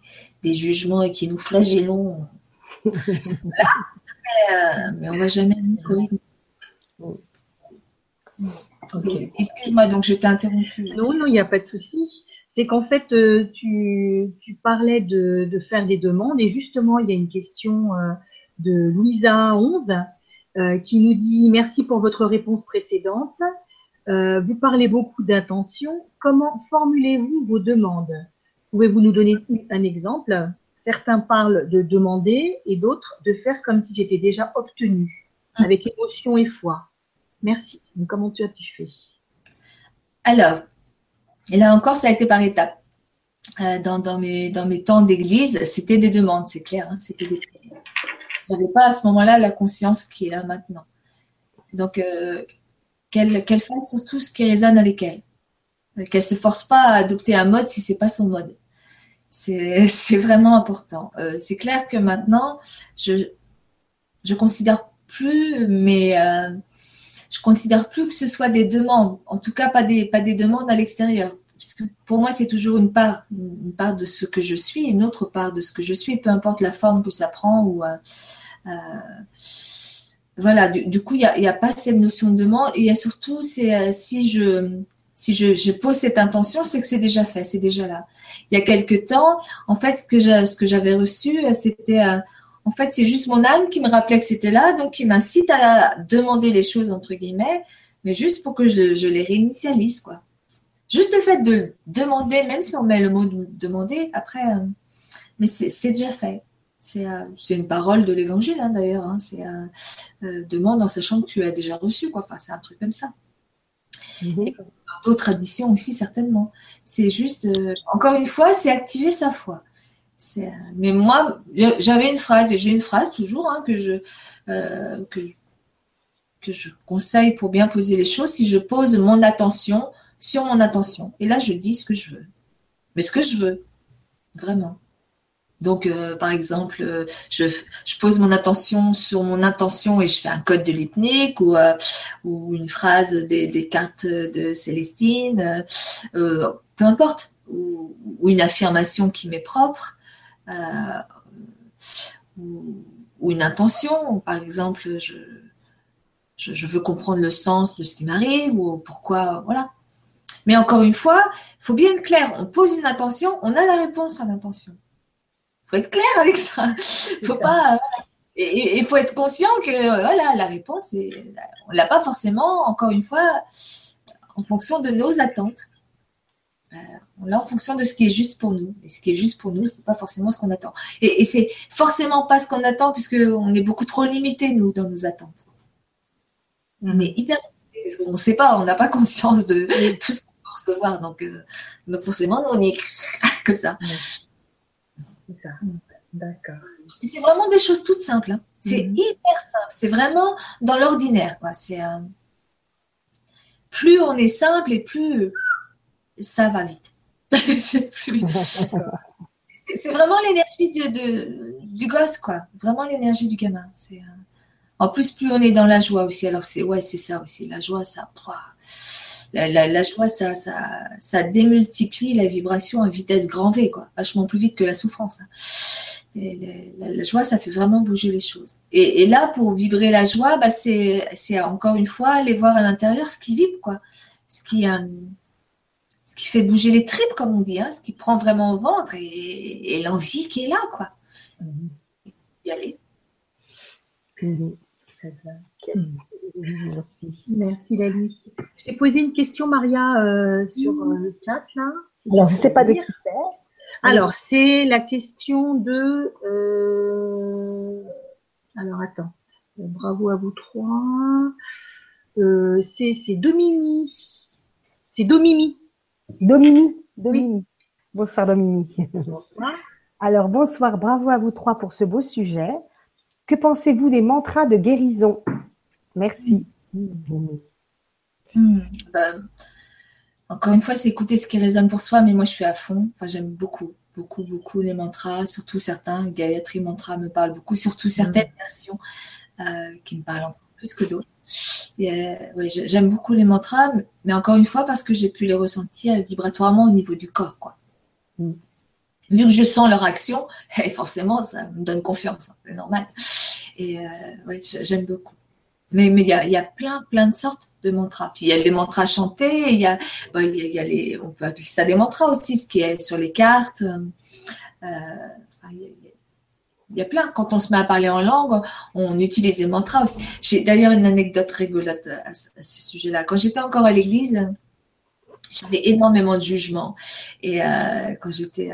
jugements et qui nous flagellons. mais, on ne va jamais trop vite. Excuse-moi, donc je t'ai interrompu. Non, non, il n'y a pas de souci. C'est qu'en fait, euh, tu, parlais de, faire des demandes et justement, il y a une question euh, de Louisa 11 euh, qui nous dit merci pour votre réponse précédente. Euh, vous parlez beaucoup d'intention. Comment formulez-vous vos demandes? Pouvez-vous nous donner un exemple? Certains parlent de demander et d'autres de faire comme si j'étais déjà obtenu, hum. avec émotion et foi. Merci. comment tu as-tu fait? Alors, et là encore, ça a été par étapes. Euh, dans, mes, dans mes temps d'église, c'était des demandes, c'est clair. Hein, c'était des... Je n'avais pas à ce moment-là la conscience qui est là maintenant. Donc, euh, qu'elle fasse surtout ce qui résonne avec elle. Qu'elle se force pas à adopter un mode si c'est pas son mode. C'est vraiment important. Euh, c'est clair que maintenant, je je considère plus, mais euh, je considère plus que ce soit des demandes. En tout cas, pas des pas des demandes à l'extérieur. Puisque pour moi, c'est toujours une part, une part de ce que je suis, une autre part de ce que je suis, peu importe la forme que ça prend ou euh, voilà, du, coup, il n'y a, pas cette notion de demande. Et il y a surtout, c'est si je si je, pose cette intention, c'est que c'est déjà fait, c'est déjà là. Il y a quelque temps, en fait, ce que ce que j'avais reçu, euh, c'était euh, en fait, c'est juste mon âme qui me rappelait que c'était là, donc qui m'incite à demander les choses entre guillemets, mais juste pour que je, les réinitialise, quoi. Juste le fait de demander, même si on met le mot demander, après, euh, mais c'est déjà fait. C'est une parole de l'évangile hein, d'ailleurs. Hein. c'est demande en sachant que tu as déjà reçu, quoi. Enfin, c'est un truc comme ça. Mm-hmm. D'autres traditions aussi, certainement. C'est juste, encore une fois, c'est activer sa foi. Mais moi, j'avais une phrase, et j'ai une phrase toujours hein, que, je, que, que je conseille pour bien poser les choses, si je pose mon attention sur mon attention. Et là, je dis ce que je veux. Mais ce que je veux, vraiment. Donc, euh, par exemple, euh, je, pose mon attention sur mon intention et je fais un code de l'hypnique ou, euh, ou une phrase des, cartes de Célestine, peu importe, ou, une affirmation qui m'est propre, ou, ou, une intention. Par exemple, je, je, veux comprendre le sens de ce qui m'arrive ou pourquoi, voilà. Mais encore une fois, il faut bien être clair. On pose une intention, on a la réponse à l'intention. Il faut être clair avec ça. Faut pas. Et il faut être conscient que voilà, la réponse, on l'a pas forcément, encore une fois, en fonction de nos attentes. Euh, on l'a en fonction de ce qui est juste pour nous. Et ce qui est juste pour nous, c'est pas forcément ce qu'on attend. Et, et c'est forcément pas ce qu'on attend, puisque on est beaucoup trop limité nous dans nos attentes. On est hyper. On ne sait pas, on n'a pas conscience de tout ce qu'on peut recevoir. Donc, euh, donc forcément, nous, on est comme ça. C'est ça. D'accord. C'est vraiment des choses toutes simples. Hein. C'est mhm. hyper simple. C'est vraiment dans l'ordinaire. C'est euh, plus on est simple et plus ça va vite. c'est vraiment l'énergie de, du gosse, quoi. Vraiment l'énergie du gamin. Euh, en plus, plus on est dans la joie aussi. Alors c'est ouais, c'est ça aussi. La joie, ça, la, la, joie, ça, ça, ça démultiplie la vibration à vitesse grand V, quoi. Vachement plus vite que la souffrance. Hein. la, joie, ça fait vraiment bouger les choses. Et, là, pour vibrer la joie, bah, c'est, c'est encore une fois aller voir à l'intérieur ce qui vibre, quoi. Ce qui, euh, ce qui fait bouger les tripes, comme on dit, hein, ce qui prend vraiment au ventre et, l'envie qui est là, quoi. Mmh. Y aller. Mmh. Merci. Merci Lali. Je t'ai posé une question, Maria, euh, sur euh, le chat là. Alors, je ne sais pas de qui c'est. Alors, c'est la question de. Euh, alors, attends. Bravo à vous trois. c'est Domini. C'est Domimi. Domimi. Domimi. Bonsoir Domimi. Bonsoir. Alors, bonsoir. Bravo à vous trois pour ce beau sujet. Que pensez-vous des mantras de guérison? Merci. Hmm, bah, encore une fois, c'est écouter ce qui résonne pour soi, mais moi je suis à fond. Enfin, j'aime beaucoup, beaucoup, beaucoup les mantras, surtout certains. Gayatri Mantra me parle beaucoup, surtout certaines versions euh, qui me parlent plus que d'autres. Euh, j'aime beaucoup les mantras, mais encore une fois, parce que j'ai pu les ressentir vibratoirement au niveau du corps. Quoi. Hmm vu que je sens leur action, et forcément, ça me donne confiance, hein, c'est normal. Et euh, oui, j'aime beaucoup. Mais mais il y a, y a plein plein de sortes de mantras. Puis il y a les mantras chantés, il y a il y, a, les on peut appeler ça des mantras aussi, ce qui est sur les cartes. Euh, il y a plein. Quand on se met à parler en langue, on utilise les mantras aussi. J'ai d'ailleurs une anecdote rigolote à, ce sujet-là. Quand j'étais encore à l'église, j'avais énormément de jugements. Et euh, quand j'étais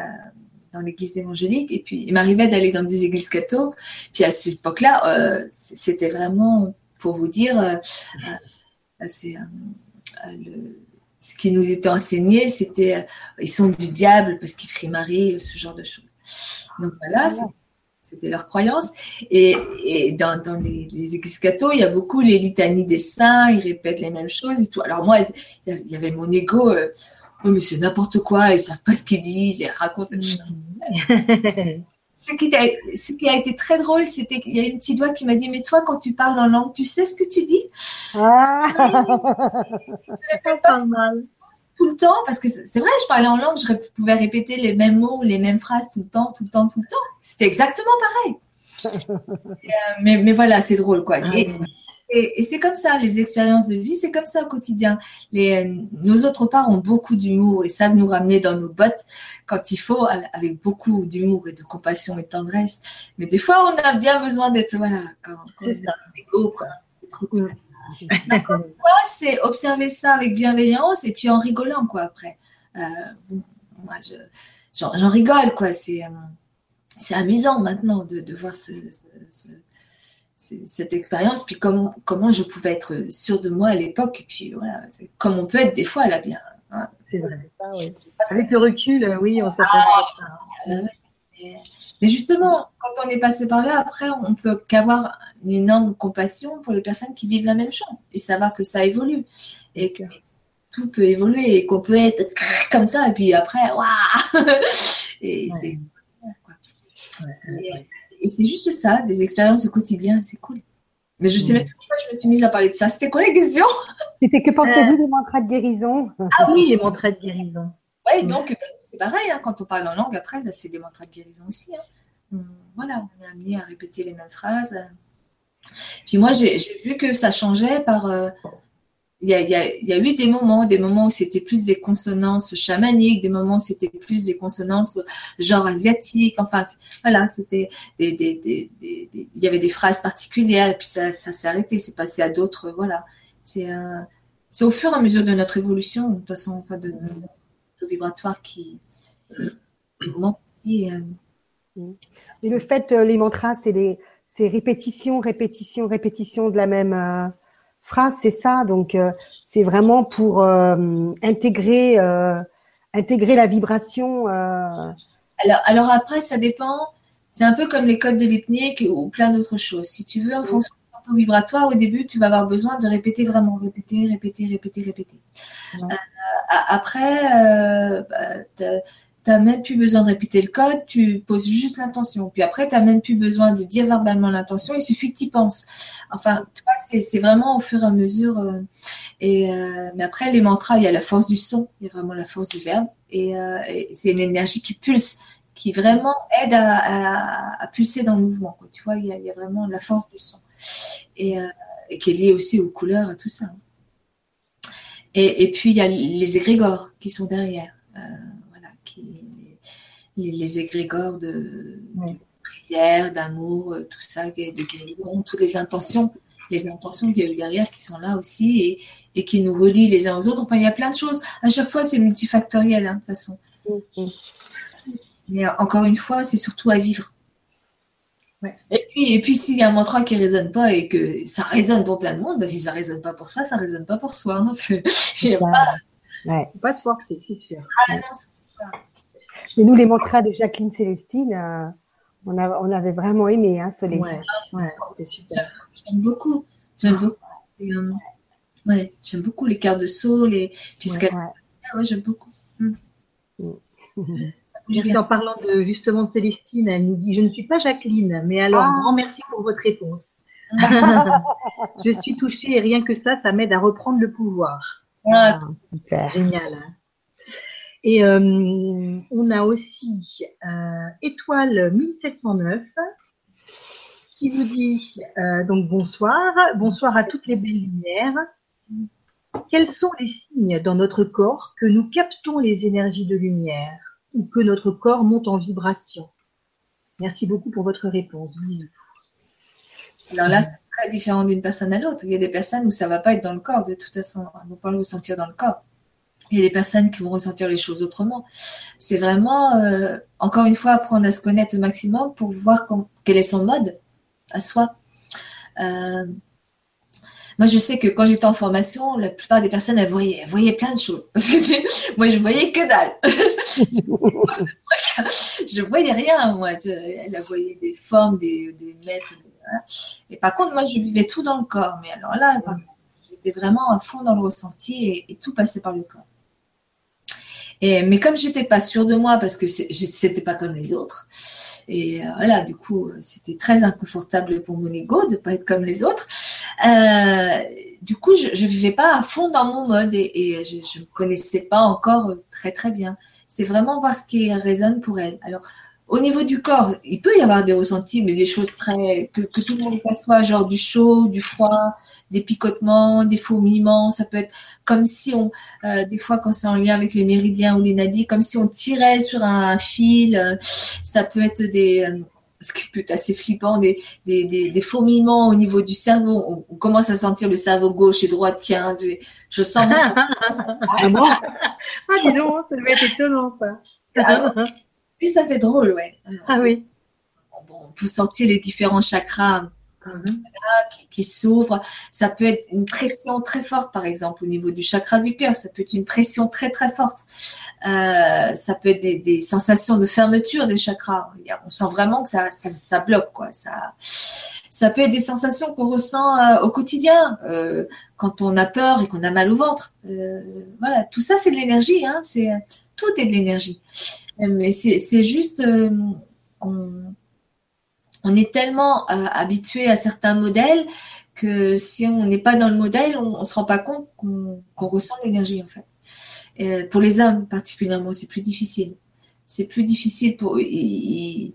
dans l'église évangélique. Et puis, il m'arrivait d'aller dans des églises cathos. Puis, à cette époque-là, euh, c'était vraiment, pour vous dire, euh, euh, c'est ce qui nous était enseigné, c'était ils sont du diable parce qu'ils prient Marie, ce genre de choses. Donc voilà, c'était leur croyance. Et, et dans, dans les, églises il y a beaucoup les litanies des saints, ils répètent les mêmes choses et tout. Alors moi, il y avait mon ego oh, mais c'est n'importe quoi, ils savent pas ce qu'ils disent, ils racontent. Ce, qui a, ce qui a été très drôle, c'était qu'il y a une petite voix qui m'a dit, mais toi, quand tu parles en langue, tu sais ce que tu dis? Ah. pas mal. Tout le temps, parce que c'est vrai, je parlais en langue, je pouvais répéter les mêmes mots, les mêmes phrases tout le temps, tout le temps, tout le temps. C'était exactement pareil. Euh, mais, mais, voilà, c'est drôle, quoi. Ah et, c'est comme ça, les expériences de vie, c'est comme ça au quotidien. Les, nos autres parts ont beaucoup d'humour et savent nous ramener dans nos bottes quand il faut, avec beaucoup d'humour et de compassion et de tendresse. Mais des fois, on a bien besoin d'être, voilà, c'est ça. Égo. Encore c'est observer ça avec bienveillance et puis en rigolant, quoi, après. Euh, moi, j'en rigole, quoi. C'est c'est amusant maintenant de, de voir ce, cette expérience, puis comment, comment je pouvais être sûre de moi à l'époque, et puis voilà, comme on peut être des fois là bien. Hein. C'est vrai. Avec le recul, oui, on s'aperçoit ah, ça. Mais justement, quand on est passé par là, après, on peut qu'avoir une énorme compassion pour les personnes qui vivent la même chose et savoir que ça évolue et que tout peut évoluer et qu'on peut être comme ça et puis après, waouh Et c'est et, c'est juste ça, des expériences du quotidien, c'est cool. Mais je sais même pas pourquoi je me suis mise à parler de ça. C'était quoi la question? C'était que pensez-vous euh. des mantras de guérison? Ah oui, les mantras de guérison. Oui, donc c'est pareil, hein, quand on parle en langue, après, bah, c'est des mantras de guérison aussi. Hein. Voilà, on est amené à répéter les mêmes phrases. Puis moi, j'ai vu que ça changeait par. Euh, il y, a, il, y a, eu des moments, des moments où c'était plus des consonances chamaniques, des moments où c'était plus des consonances genre asiatiques. Enfin, voilà, c'était des, des, des, il y avait des phrases particulières et puis ça, ça s'est arrêté, c'est passé à d'autres. Voilà, c'est euh, au fur et à mesure de notre évolution, de toute façon, enfin, de, vibratoire qui, Et, le fait, euh, les mantras, c'est des c'est répétition, répétition, répétition de la même euh, phrase, c'est ça. Donc, euh, c'est vraiment pour intégrer intégrer la vibration. Alors, alors après, ça dépend. C'est un peu comme les codes de l'hypnique ou plein d'autres choses. Si tu veux, en fonction du vibratoire, au début, tu vas avoir besoin de répéter vraiment, répéter, répéter, répéter, répéter. après, bah, tu n'as même plus besoin de répéter le code, tu poses juste l'intention. Puis après, tu n'as même plus besoin de dire verbalement l'intention, il suffit que tu y penses. Enfin, tu vois, c'est vraiment au fur et à mesure. Euh, et, euh, mais après, les mantras, il y a la force du son, il y a vraiment la force du verbe. Et, euh, c'est une énergie qui pulse, qui vraiment aide à, pulser dans le mouvement. Tu vois, il y, a, vraiment la force du son. Et, qui est liée aussi aux couleurs et tout ça. Et puis, il y a les égrégores qui sont derrière les, égrégores de, prière, d'amour, euh, tout ça, de guérison, toutes les intentions, les intentions qu'il y a eu derrière qui sont là aussi et, qui nous relient les uns aux autres. Enfin, il y a plein de choses. À chaque fois, c'est multifactoriel, hein, de toute façon. Mais encore une fois, c'est surtout à vivre. Et puis, et puis s'il y a un mantra qui ne résonne pas et que ça résonne pour plein de monde, bah, si ça ne résonne pas pour soi, ça ne résonne pas pour soi. Hein. Il pas... Ouais. pas se forcer, c'est sûr. Ah, non, et nous, les mantras de Jacqueline Célestine, euh, on, on, avait vraiment aimé hein, Ouais, ouais c'était super. J'aime beaucoup. J'aime beaucoup. Euh, ouais, j'aime beaucoup les cartes de saut, les puisqu'elle. Ouais, j'aime beaucoup. Mm. Mm. En parlant de justement de Célestine, elle nous dit Je ne suis pas Jacqueline, mais alors ah. grand merci pour votre réponse. je suis touchée et rien que ça, ça m'aide à reprendre le pouvoir. Ah, Génial. Et euh, on a aussi euh, Étoile 1709 qui nous dit euh, donc bonsoir, bonsoir à toutes les belles lumières. Quels sont les signes dans notre corps que nous captons les énergies de lumière ou que notre corps monte en vibration? Merci beaucoup pour votre réponse. Bisous. Alors là, c'est très différent d'une personne à l'autre. Il y a des personnes où ça ne va pas être dans le corps de toute façon. On va pas le ressentir dans le corps il y a des personnes qui vont ressentir les choses autrement. C'est vraiment, euh, encore une fois, apprendre à se connaître au maximum pour voir quel est son mode à soi. Euh, moi, je sais que quand j'étais en formation, la plupart des personnes, elles voyaient, voyaient plein de choses. moi, je voyais que dalle. je voyais rien, moi. elle voyait des formes, des, maîtres. Et par contre, moi, je vivais tout dans le corps. Mais alors là, j'étais vraiment à fond dans le ressenti et tout passait par le corps mais comme j'étais pas sûre de moi parce que c'était pas comme les autres, et euh, voilà, du coup, c'était très inconfortable pour mon ego de pas être comme les autres. Euh, du coup, je, je vivais pas à fond dans mon mode et, je ne connaissais pas encore très très bien. C'est vraiment voir ce qui résonne pour elle. Alors, au niveau du corps, il peut y avoir des ressentis, mais des choses très que, tout le monde perçoit, genre du chaud, du froid, des picotements, des fourmillements. Ça peut être comme si on, euh, des fois quand c'est en lien avec les méridiens ou les nadis, comme si on tirait sur un, fil. ça peut être des, ce qui peut être assez flippant, des, des, des, fourmillements au niveau du cerveau. On, commence à sentir le cerveau gauche et droit qui je, je sens. ah, moi ah, dis donc, ça devait être étonnant, ça. Ah, puis ça fait drôle, ouais. Ah oui. Bon, on peut sentir les différents chakras Mhm. qui, s'ouvre. Ça peut être une pression très forte, par exemple, au niveau du chakra du cœur. Ça peut être une pression très très forte. Euh, ça peut être des, sensations de fermeture des chakras. On sent vraiment que ça, ça, bloque, quoi. Ça, ça peut être des sensations qu'on ressent euh, au quotidien, euh, quand on a peur et qu'on a mal au ventre. voilà, tout ça, c'est de l'énergie. Hein. C'est tout est de l'énergie. Mais c'est juste qu'on on est tellement euh, habitué à certains modèles que si on n'est pas dans le modèle, on, ne se rend pas compte qu'on ressent l'énergie en fait. Et pour les hommes particulièrement, c'est plus difficile. C'est plus difficile pour ils,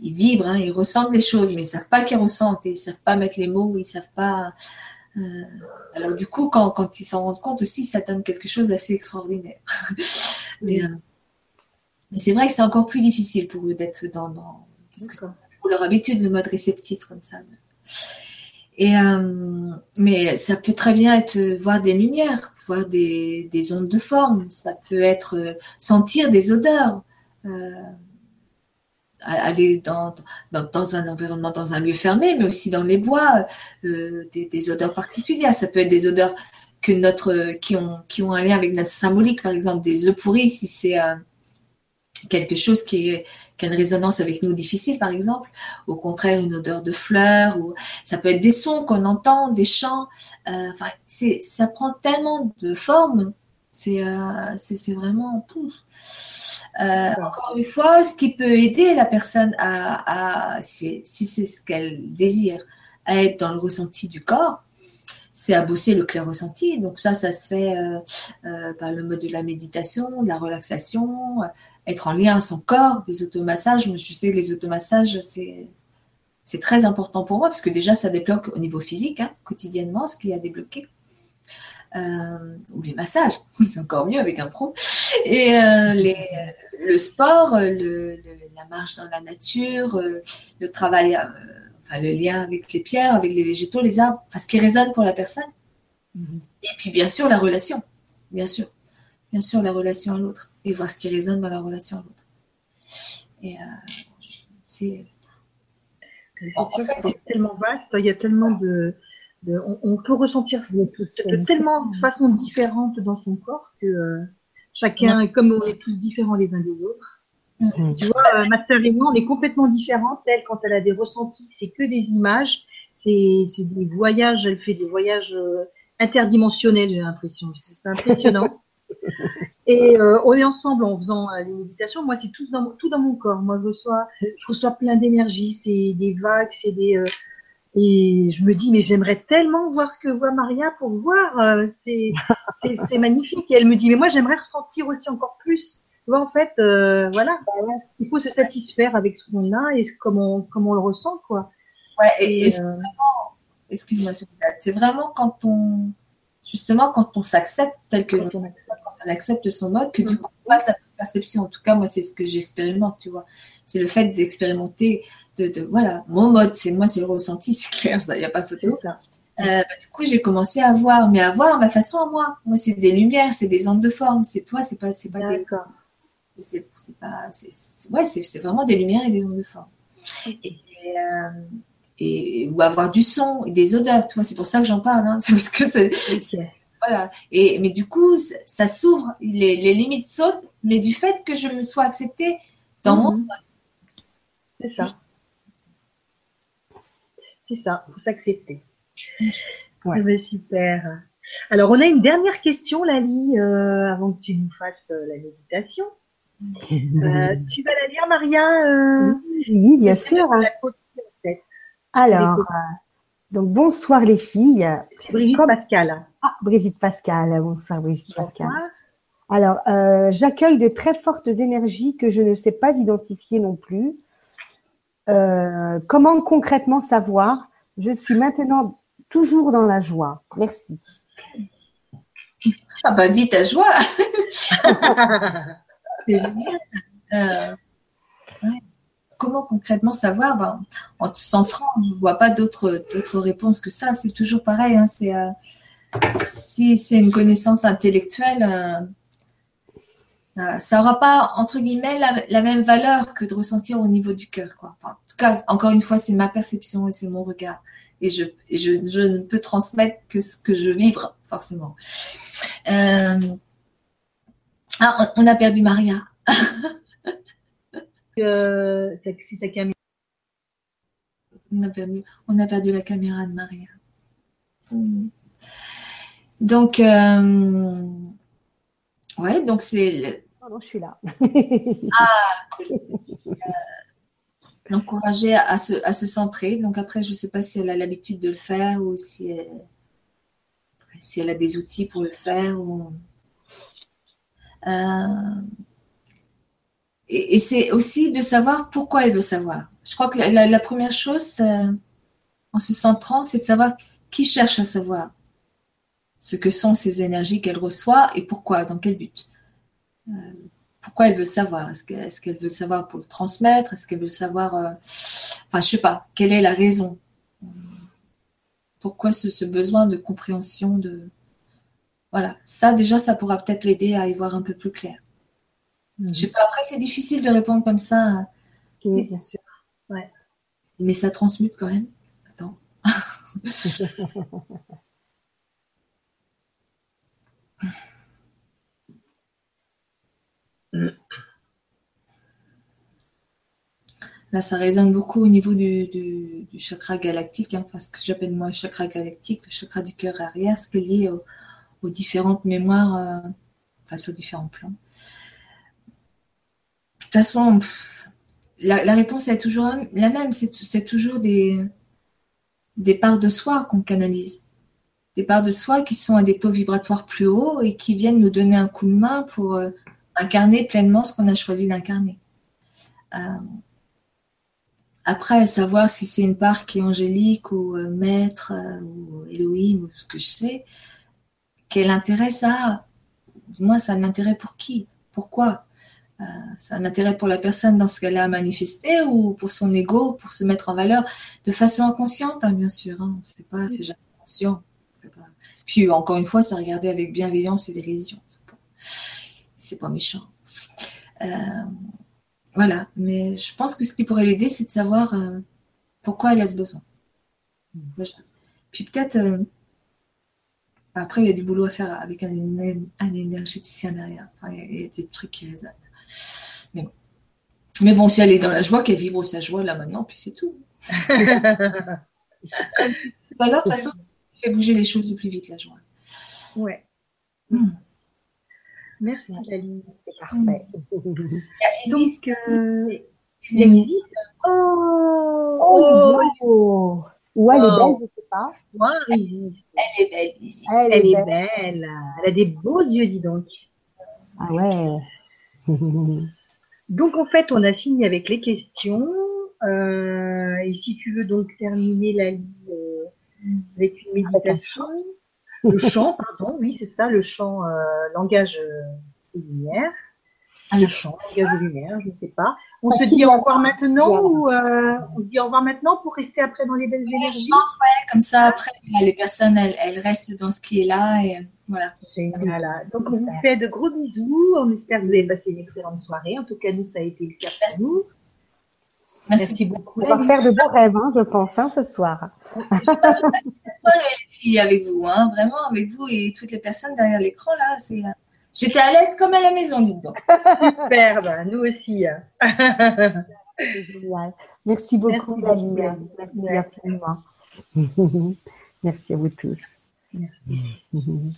ils vibrent, hein, ils ressentent les choses, mais ils savent pas qu'ils ressentent, et ils savent pas mettre les mots, ils savent pas. Euh, alors du coup, quand, quand ils s'en rendent compte aussi, ça donne quelque chose d'assez extraordinaire. mais, euh, mais c'est vrai que c'est encore plus difficile pour eux d'être dans, dans parce que leur habitude, le mode réceptif comme ça. Et, euh, mais ça peut très bien être euh, voir des lumières, voir des, des ondes de forme, ça peut être euh, sentir des odeurs, aller dans, dans, dans, un environnement, dans un lieu fermé, mais aussi dans les bois, des, des, odeurs particulières. Ça peut être des odeurs que notre, qui, ont, qui ont un lien avec notre symbolique, par exemple des œufs pourris, si c'est quelque chose qui est qui a une résonance avec nous difficile, par exemple. Au contraire, une odeur de fleurs, ou ça peut être des sons qu'on entend, des chants. Euh, enfin, ça prend tellement de formes. C'est, euh, vraiment. Euh, encore une fois, ce qui peut aider la personne à, à si, si c'est ce qu'elle désire, à être dans le ressenti du corps, c'est à bosser le clair ressenti. Donc ça, ça se fait euh, euh, par le mode de la méditation, de la relaxation, être en lien à son corps, des automassages. Je sais que les automassages, c'est c'est très important pour moi parce que déjà, ça débloque au niveau physique, hein, quotidiennement, ce qu'il y a débloqué. Euh, ou les massages, c'est encore mieux avec un pro. Et euh, les, le sport, le, la marche dans la nature, euh, le travail, enfin, le lien avec les pierres, avec les végétaux, les arbres, enfin, ce qui résonne pour la personne. Mm-hmm. Et puis, bien sûr, la relation, bien sûr bien sûr la relation à l'autre et voir ce qui résonne dans la relation à l'autre. Et euh, c'est. sûr que c'est tellement vaste, il y a tellement de. on, peut ressentir de, tellement de façons différentes dans son corps que euh, chacun, comme on est tous différents les uns des autres. Mm-hmm. Tu vois, euh, ma sœur et moi, on est complètement différentes. Elle, quand elle a des ressentis, c'est que des images, c'est des voyages, elle fait des voyages interdimensionnels, j'ai l'impression. C'est impressionnant. Et euh, on est ensemble en faisant euh, les méditations. Moi, c'est tout dans, tout dans mon corps. Moi, je reçois, je reçois plein d'énergie. C'est des vagues, c'est des. Euh, et je me dis, mais j'aimerais tellement voir ce que voit Maria pour voir. c'est magnifique. Et elle me dit, mais moi, j'aimerais ressentir aussi encore plus. Tu vois, en fait, voilà. Il faut se satisfaire avec ce qu'on a et comment, comment on le ressent, quoi. Ouais, et, excuse-moi, c'est vraiment quand on justement quand on s'accepte tel que on, accepte son mode, que du mm. coup on passe à perception. En tout cas, moi c'est ce que j'expérimente, tu vois. C'est le fait d'expérimenter, de, de, voilà, mon mode, c'est moi, c'est le ressenti, c'est clair, ça, il n'y a pas photo. Ça. Euh, bah, du coup, j'ai commencé à voir, mais à voir ma façon à moi. Moi, c'est des lumières, c'est des ondes de forme. C'est toi, c'est pas, c'est pas des. C'est, c'est pas, c'est, ouais, c'est, vraiment des lumières et des ondes de forme. Et, euh, et ou avoir du son et des odeurs. Tu vois, c'est pour ça que j'en parle. Hein. C'est parce que c'est voilà. Et mais du coup, ça s'ouvre, les, les, limites sautent, mais du fait que je me sois acceptée dans mon mhm. C'est ça. C'est ça, il faut s'accepter. Ouais. Eh ben, super. Alors, on a une dernière question, Lali, euh, avant que tu nous fasses euh, la méditation. Euh, tu vas la lire, Maria Oui, bien sûr. Alors, euh, donc bonsoir les filles. Brigitte Pascal. Ah, Brigitte Pascal. Bonsoir Brigitte Pascal. Alors, euh, j'accueille de très fortes énergies que je ne sais pas identifier non plus. Euh, comment concrètement savoir? Je suis maintenant toujours dans la joie. Merci. Ah bah vite à joie. C'est génial. Comment concrètement savoir, ben, en centrant, je ne vois pas d'autres réponses que ça. C'est toujours pareil. Hein, c'est si c'est une connaissance intellectuelle, ça n'aura pas, entre guillemets, la, même valeur que de ressentir au niveau du cœur. Quoi. en tout cas, encore une fois, c'est ma perception et c'est mon regard. Et, je, je, ne peux transmettre que ce que je vibre, forcément. Euh, ah, on a perdu Maria. euh, c'est sa caméra. On a, perdu, on a perdu la caméra de Maria. Donc, euh, ouais, donc c'est non, je suis là. ah, euh, L'encourager à se, à se centrer. Donc après, je ne sais pas si elle a l'habitude de le faire ou si elle, si elle a des outils pour le faire. Euh, et, c'est aussi de savoir pourquoi elle veut savoir. Je crois que la, première chose, en se centrant, c'est de savoir qui cherche à savoir ce que sont ces énergies qu'elle reçoit et pourquoi, dans quel but. Euh, pourquoi elle veut savoir? Est-ce qu'elle veut savoir pour le transmettre? Est-ce qu'elle veut savoir, euh, enfin, je sais pas, quelle est la raison? Pourquoi ce, besoin de compréhension de, voilà, ça déjà, ça pourra peut-être l'aider à y voir un peu plus clair. Je sais pas. Après, c'est difficile de répondre comme ça. Oui, bien sûr. Ouais. Mais ça transmute quand même. Attends. Là, ça résonne beaucoup au niveau du, chakra galactique, hein, ce que j'appelle moi chakra galactique, le chakra du cœur arrière, ce qui est lié aux, différentes mémoires euh, face aux différents plans. De toute façon, la, réponse est toujours la même, c'est toujours des, des parts de soi qu'on canalise. Des parts de soi qui sont à des taux vibratoires plus hauts et qui viennent nous donner un coup de main pour euh, incarner pleinement ce qu'on a choisi d'incarner. Euh, après, savoir si c'est une part qui est angélique ou euh, maître ou Elohim ou ce que je sais, quel intérêt ça a? Moi, ça a un intérêt pour qui? Pourquoi? Ça a un intérêt pour la personne dans ce qu'elle a manifesté ou pour son ego, pour se mettre en valeur de façon inconsciente, hein, bien sûr. Hein. C'est pas, c'est jamais conscient. Puis encore une fois, ça regarder avec bienveillance et dérision c'est pas méchant. Euh, voilà, mais je pense que ce qui pourrait l'aider, c'est de savoir euh, pourquoi elle a ce besoin. Puis peut-être, euh, après, il y a du boulot à faire avec un, énergéticien derrière. Enfin, il y a des trucs qui résonnent. Mais bon. Mais bon, si elle est dans la joie, qu'elle vibre sa joie là maintenant, puis c'est tout. Alors, de toute façon, fait bouger les choses le plus vite, la joie. Ouais. Hmm. Merci Lali. C'est parfait. Donc, euh, il existe. Oh, oh, oh, Ou elle est belle, je ne sais pas. elle est belle, Isis. Elle, elle est belle. Elle a des beaux yeux, dis donc. Ah ouais. donc en fait, on a fini avec les questions. Euh, et si tu veux donc terminer la euh, avec une méditation le chant, pardon, oui, c'est ça, le chant euh, langage euh, lumière. Ah, le chant, langage lumière, je ne sais pas. On se dit au revoir maintenant ou euh, on dit au revoir maintenant pour rester après dans les belles énergies Je pense, ouais, comme ça après les personnes elles, restent dans ce qui est là et voilà. Génial. Donc on vous fait de gros bisous. On espère que vous avez passé une excellente soirée. En tout cas, nous, ça a été le cas pour nous. Merci, beaucoup. On va faire de beaux rêves, hein, je pense, hein, ce soir. Je avec vous, hein, vraiment avec vous et toutes les personnes derrière l'écran là. C'est, euh, j'étais à l'aise comme à la maison, dites donc. Superbe, nous aussi. Génial. Merci beaucoup, Merci, Merci. Merci à vous tous. Merci.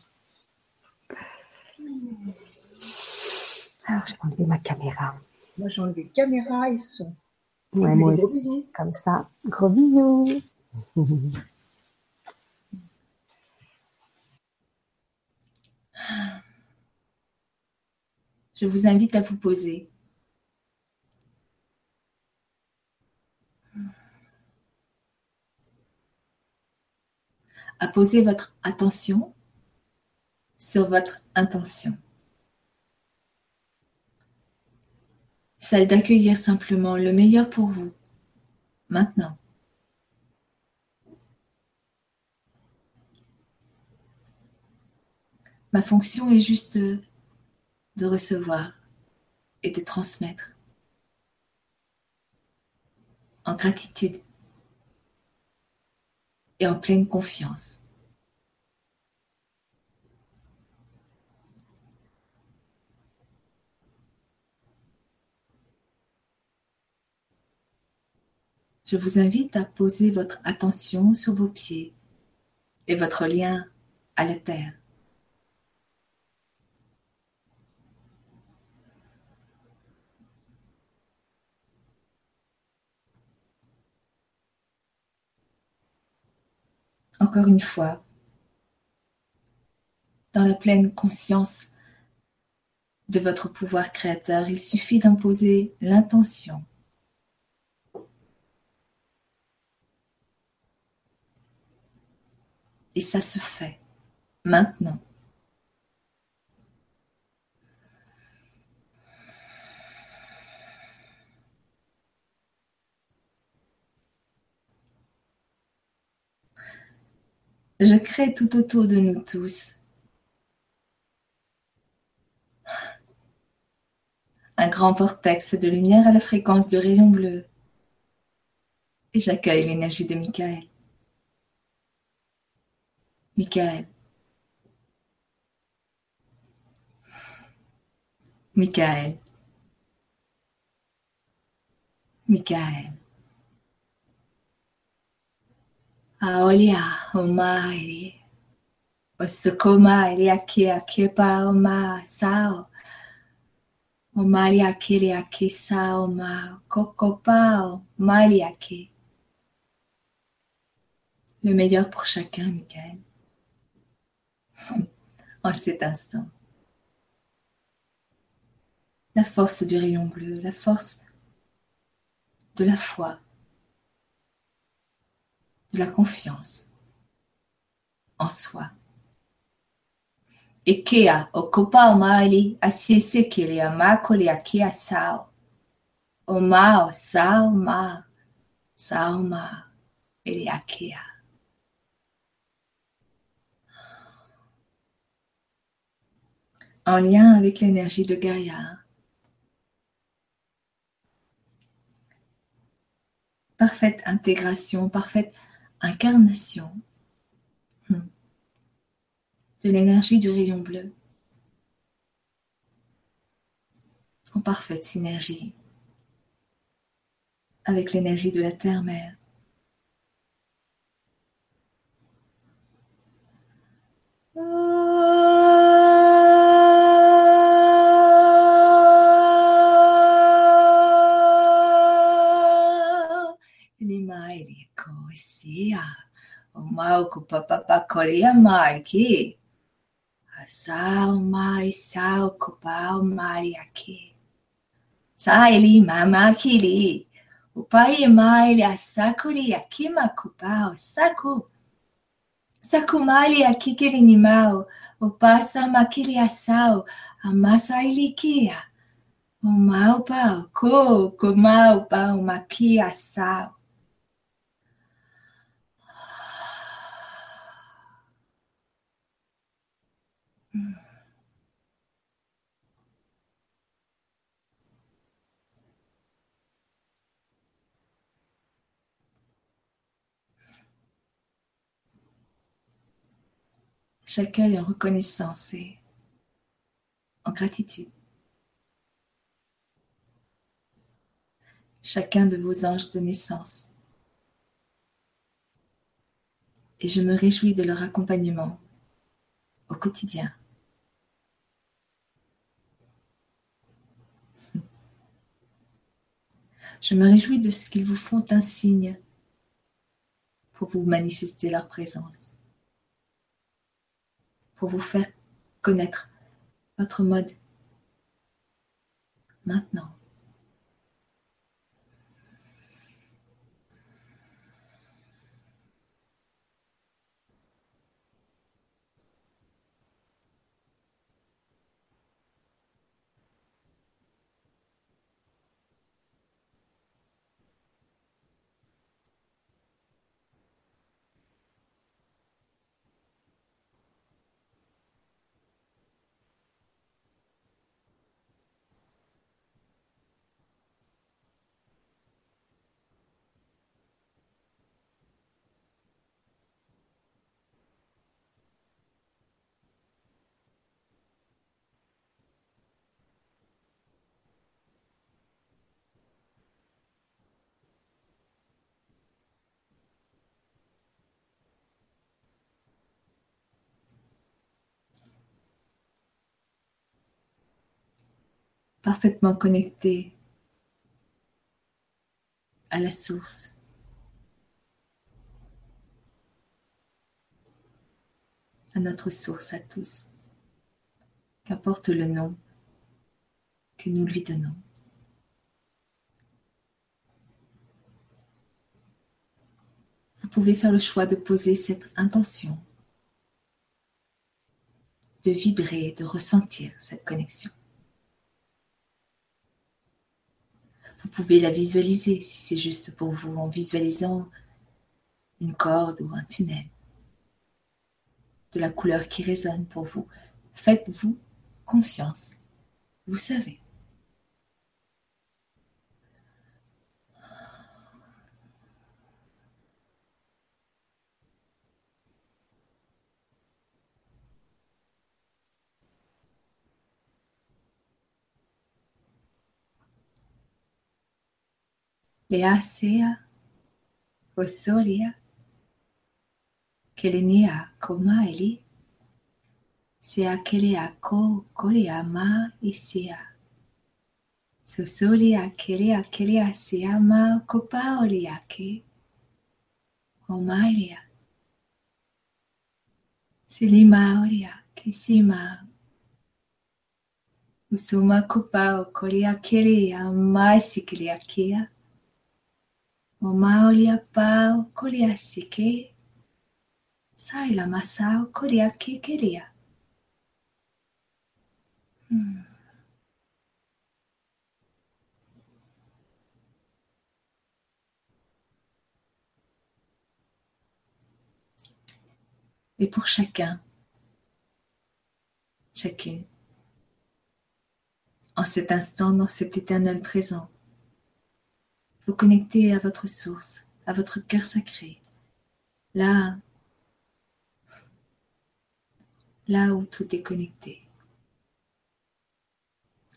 Alors, je vais enlever ma caméra. Moi, j'ai enlevé caméra et son. Ouais, moi aussi. Comme ça. Gros bisous. Je vous invite à vous poser. À poser votre attention sur votre intention. celle d'accueillir simplement le meilleur pour vous, maintenant. Ma fonction est juste de recevoir et de transmettre en gratitude et en pleine confiance. Je vous invite à poser votre attention sur vos pieds et votre lien à la terre. Encore une fois, dans la pleine conscience de votre pouvoir créateur, il suffit d'imposer l'intention Et ça se fait maintenant. Je crée tout autour de nous tous un grand vortex de lumière à la fréquence de rayons bleus. Et j'accueille l'énergie de Michael. Michael. Michael. Michael. Aolia, omairi. Osukomairi aki akepa oma sao. Omari akiri aki sao ma kokopao mari aki. Le meilleur pour chacun, Michael en cet instant. La force du rayon bleu, la force de la foi, de la confiance en soi. Ikea okopa omali asiese kele amakole akia sao. Omao sao ma sao ma ele akea. En lien avec l'énergie de Gaïa. Parfaite intégration, parfaite incarnation hmm, de l'énergie du rayon bleu en parfaite synergie avec l'énergie de la terre-mère. sia Isia, umauku papapakoria mai ki. Asau mai sau kupau mari aqui. Sai li mamakiri. O pai mai li aqui akima kupau saku. aqui akikiri nimau. O passa a asau. Amasa ilikia. O mau pau co, co mau pau makia asau. J'accueille en reconnaissance et en gratitude. Chacun de vos anges de naissance. Et je me réjouis de leur accompagnement au quotidien. Je me réjouis de ce qu'ils vous font un signe pour vous manifester leur présence pour vous faire connaître votre mode maintenant. Parfaitement connecté à la source. à notre source à tous, qu'importe le nom que nous lui donnons. Vous pouvez faire le choix de poser cette intention, de vibrer, de ressentir cette connexion. Vous pouvez la visualiser si c'est juste pour vous en visualisant une corde ou un tunnel, de la couleur qui résonne pour vous. Faites-vous confiance. Vous savez. Leácea, Rosaria, Kelenia Komaeli, Sea pues Kelea Ko Koreama Isia, Sosoria Kelea Kelea Seama Kopaoliake, Omaelia, Silimaoria Kisima, Usuma Kopao Korea Kelea Maisi Kelea Kia, O maolia pau kolia sike. Sai la masao kolia kekelia. Hmm. Et pour chacun, chacune, en cet instant, dans cet éternel présent, vous connectez à votre source, à votre cœur sacré, là, là où tout est connecté,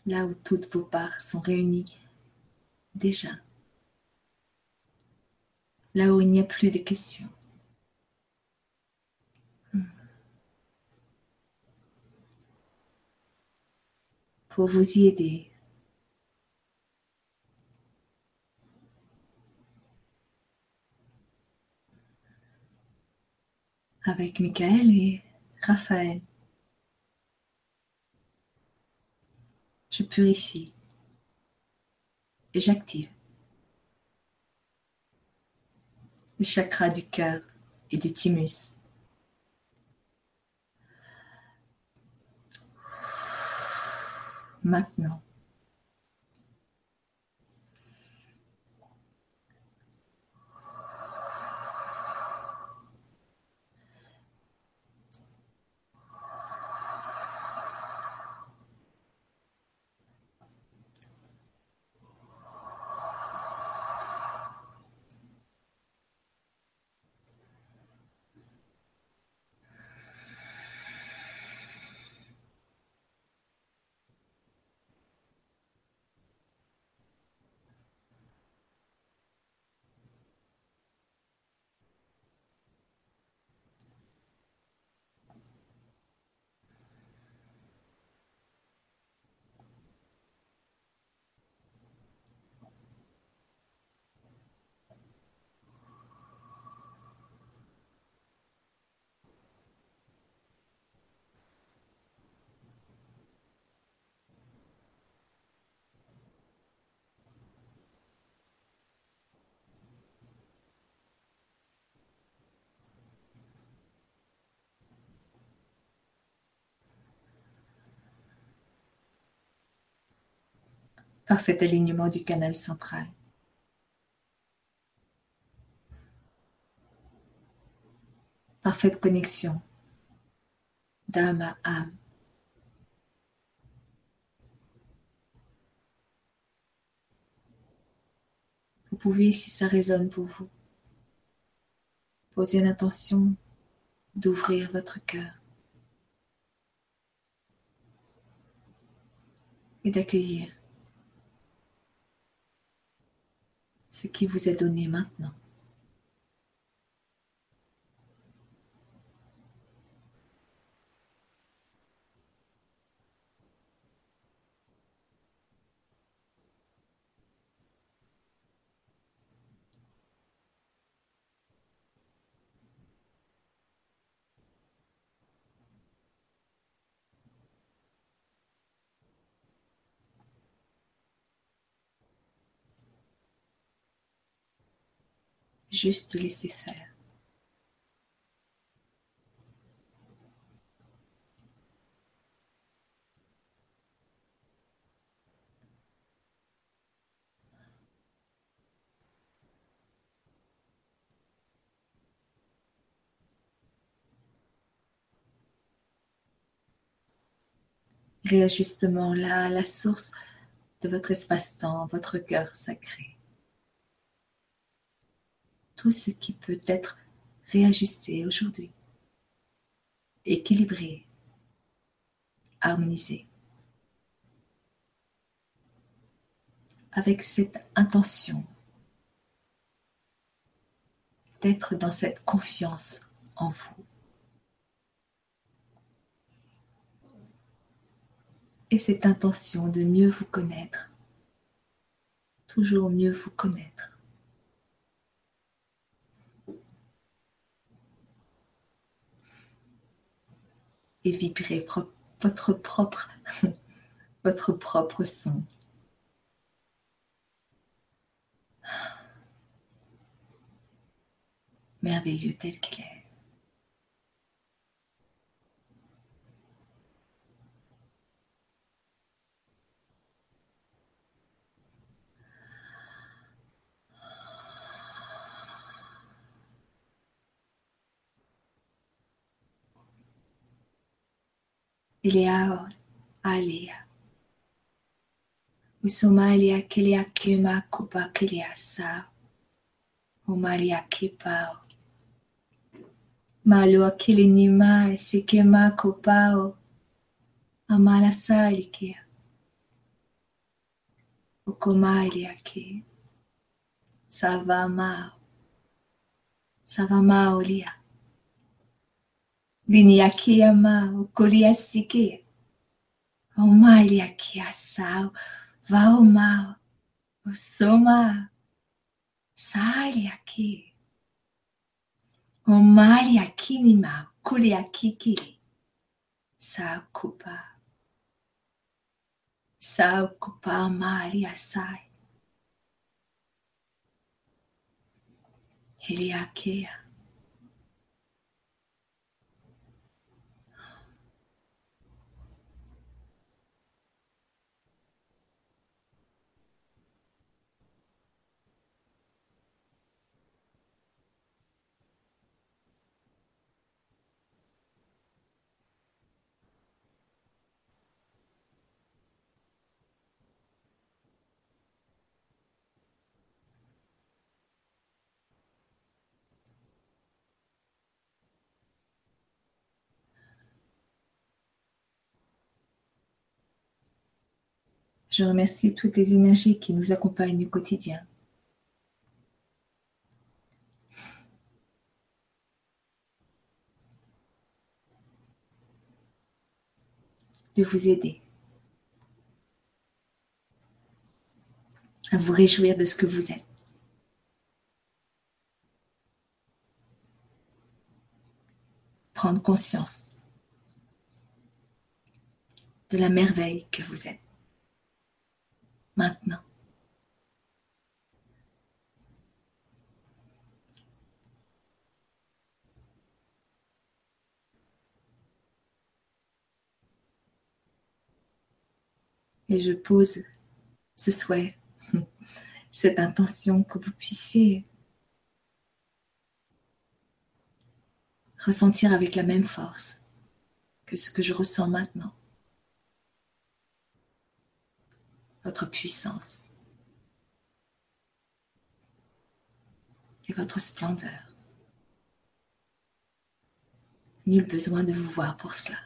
là où toutes vos parts sont réunies déjà, là où il n'y a plus de questions. Pour vous y aider, avec Michael et Raphaël. Je purifie et j'active le chakra du cœur et du thymus. Maintenant. Parfait alignement du canal central. Parfaite connexion d'âme à âme. Vous pouvez, si ça résonne pour vous, poser l'intention d'ouvrir votre cœur et d'accueillir ce qui vous est donné maintenant. Juste laisser faire. réajustement là, la source de votre espace-temps, votre cœur sacré. Tout ce qui peut être réajusté aujourd'hui, équilibré, harmonisé. Avec cette intention d'être dans cette confiance en vous. et cette intention de mieux vous connaître, toujours mieux vous connaître. Et vibrer votre propre, votre propre son. Merveilleux tel qu'il est. Ilea alia. Usomalia kilia kima kupa kilia sa. Umalia kipao. Malua kilinima sikema kupao. Amala salikia. Ukomalia ki. Savamao. Savamao lia. Vinyaki ama o kuriasiki. É o mairiaki asau. o mal. O soma. Sariaki. O mariaki nima. Kuriakiki. Saukupa. Saukupa mariasai. Ele é aqui Je remercie toutes les énergies qui nous accompagnent au quotidien. de vous aider à vous réjouir de ce que vous êtes. Prendre conscience de la merveille que vous êtes maintenant. Et je pose ce souhait, cette intention que vous puissiez ressentir avec la même force que ce que je ressens maintenant. Votre puissance et votre splendeur. Nul besoin de vous voir pour cela.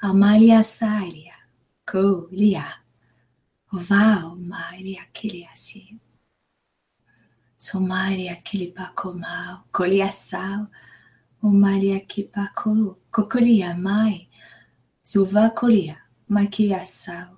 Amalia Ovao mairi akili asin. So mairi akili pako mau, koli asau, o mairi akili pako, kokolia mai, suva kolia, maki asau.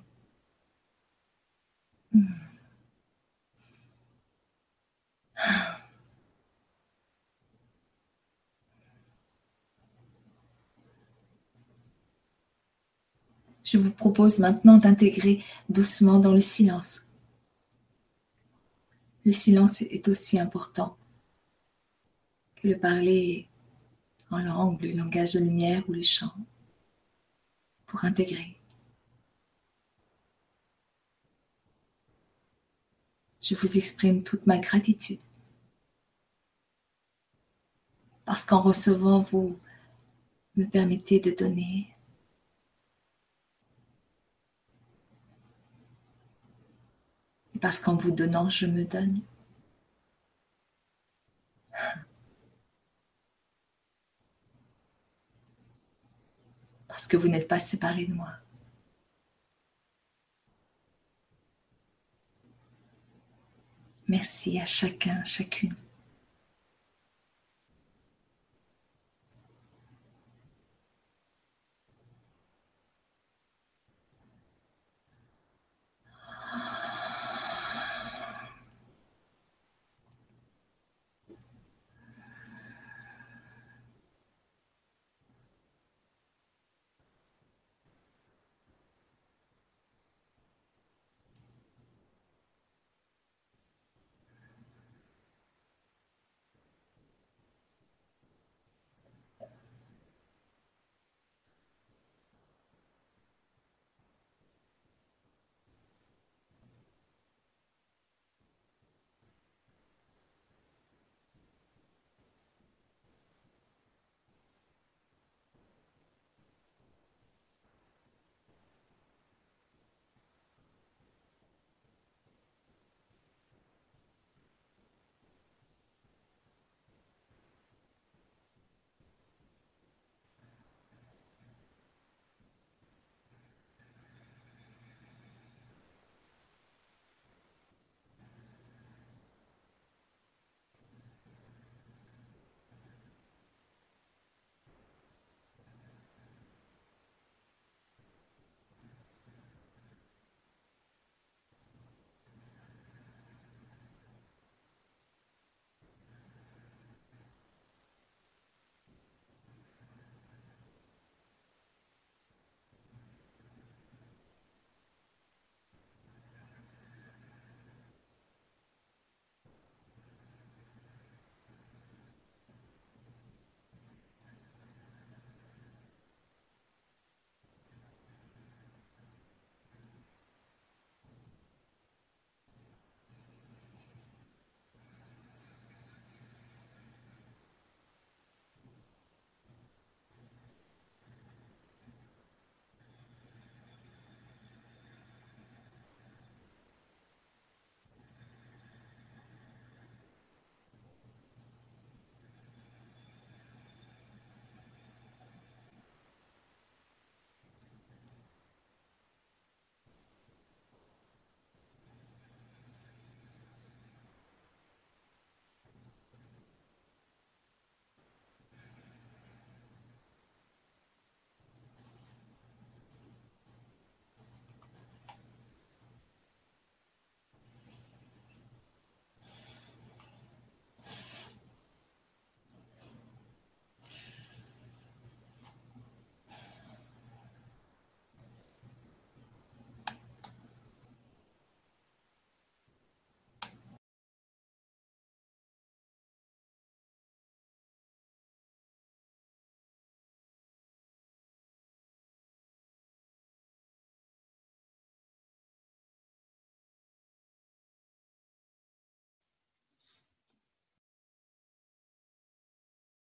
Je vous propose maintenant d'intégrer doucement dans le silence. Le silence est aussi important que le parler en langue, le langage de lumière ou le chant pour intégrer. Je vous exprime toute ma gratitude parce qu'en recevant, vous me permettez de donner. Et parce qu'en vous donnant, je me donne. Parce que vous n'êtes pas séparés de moi. Merci à chacun, chacune.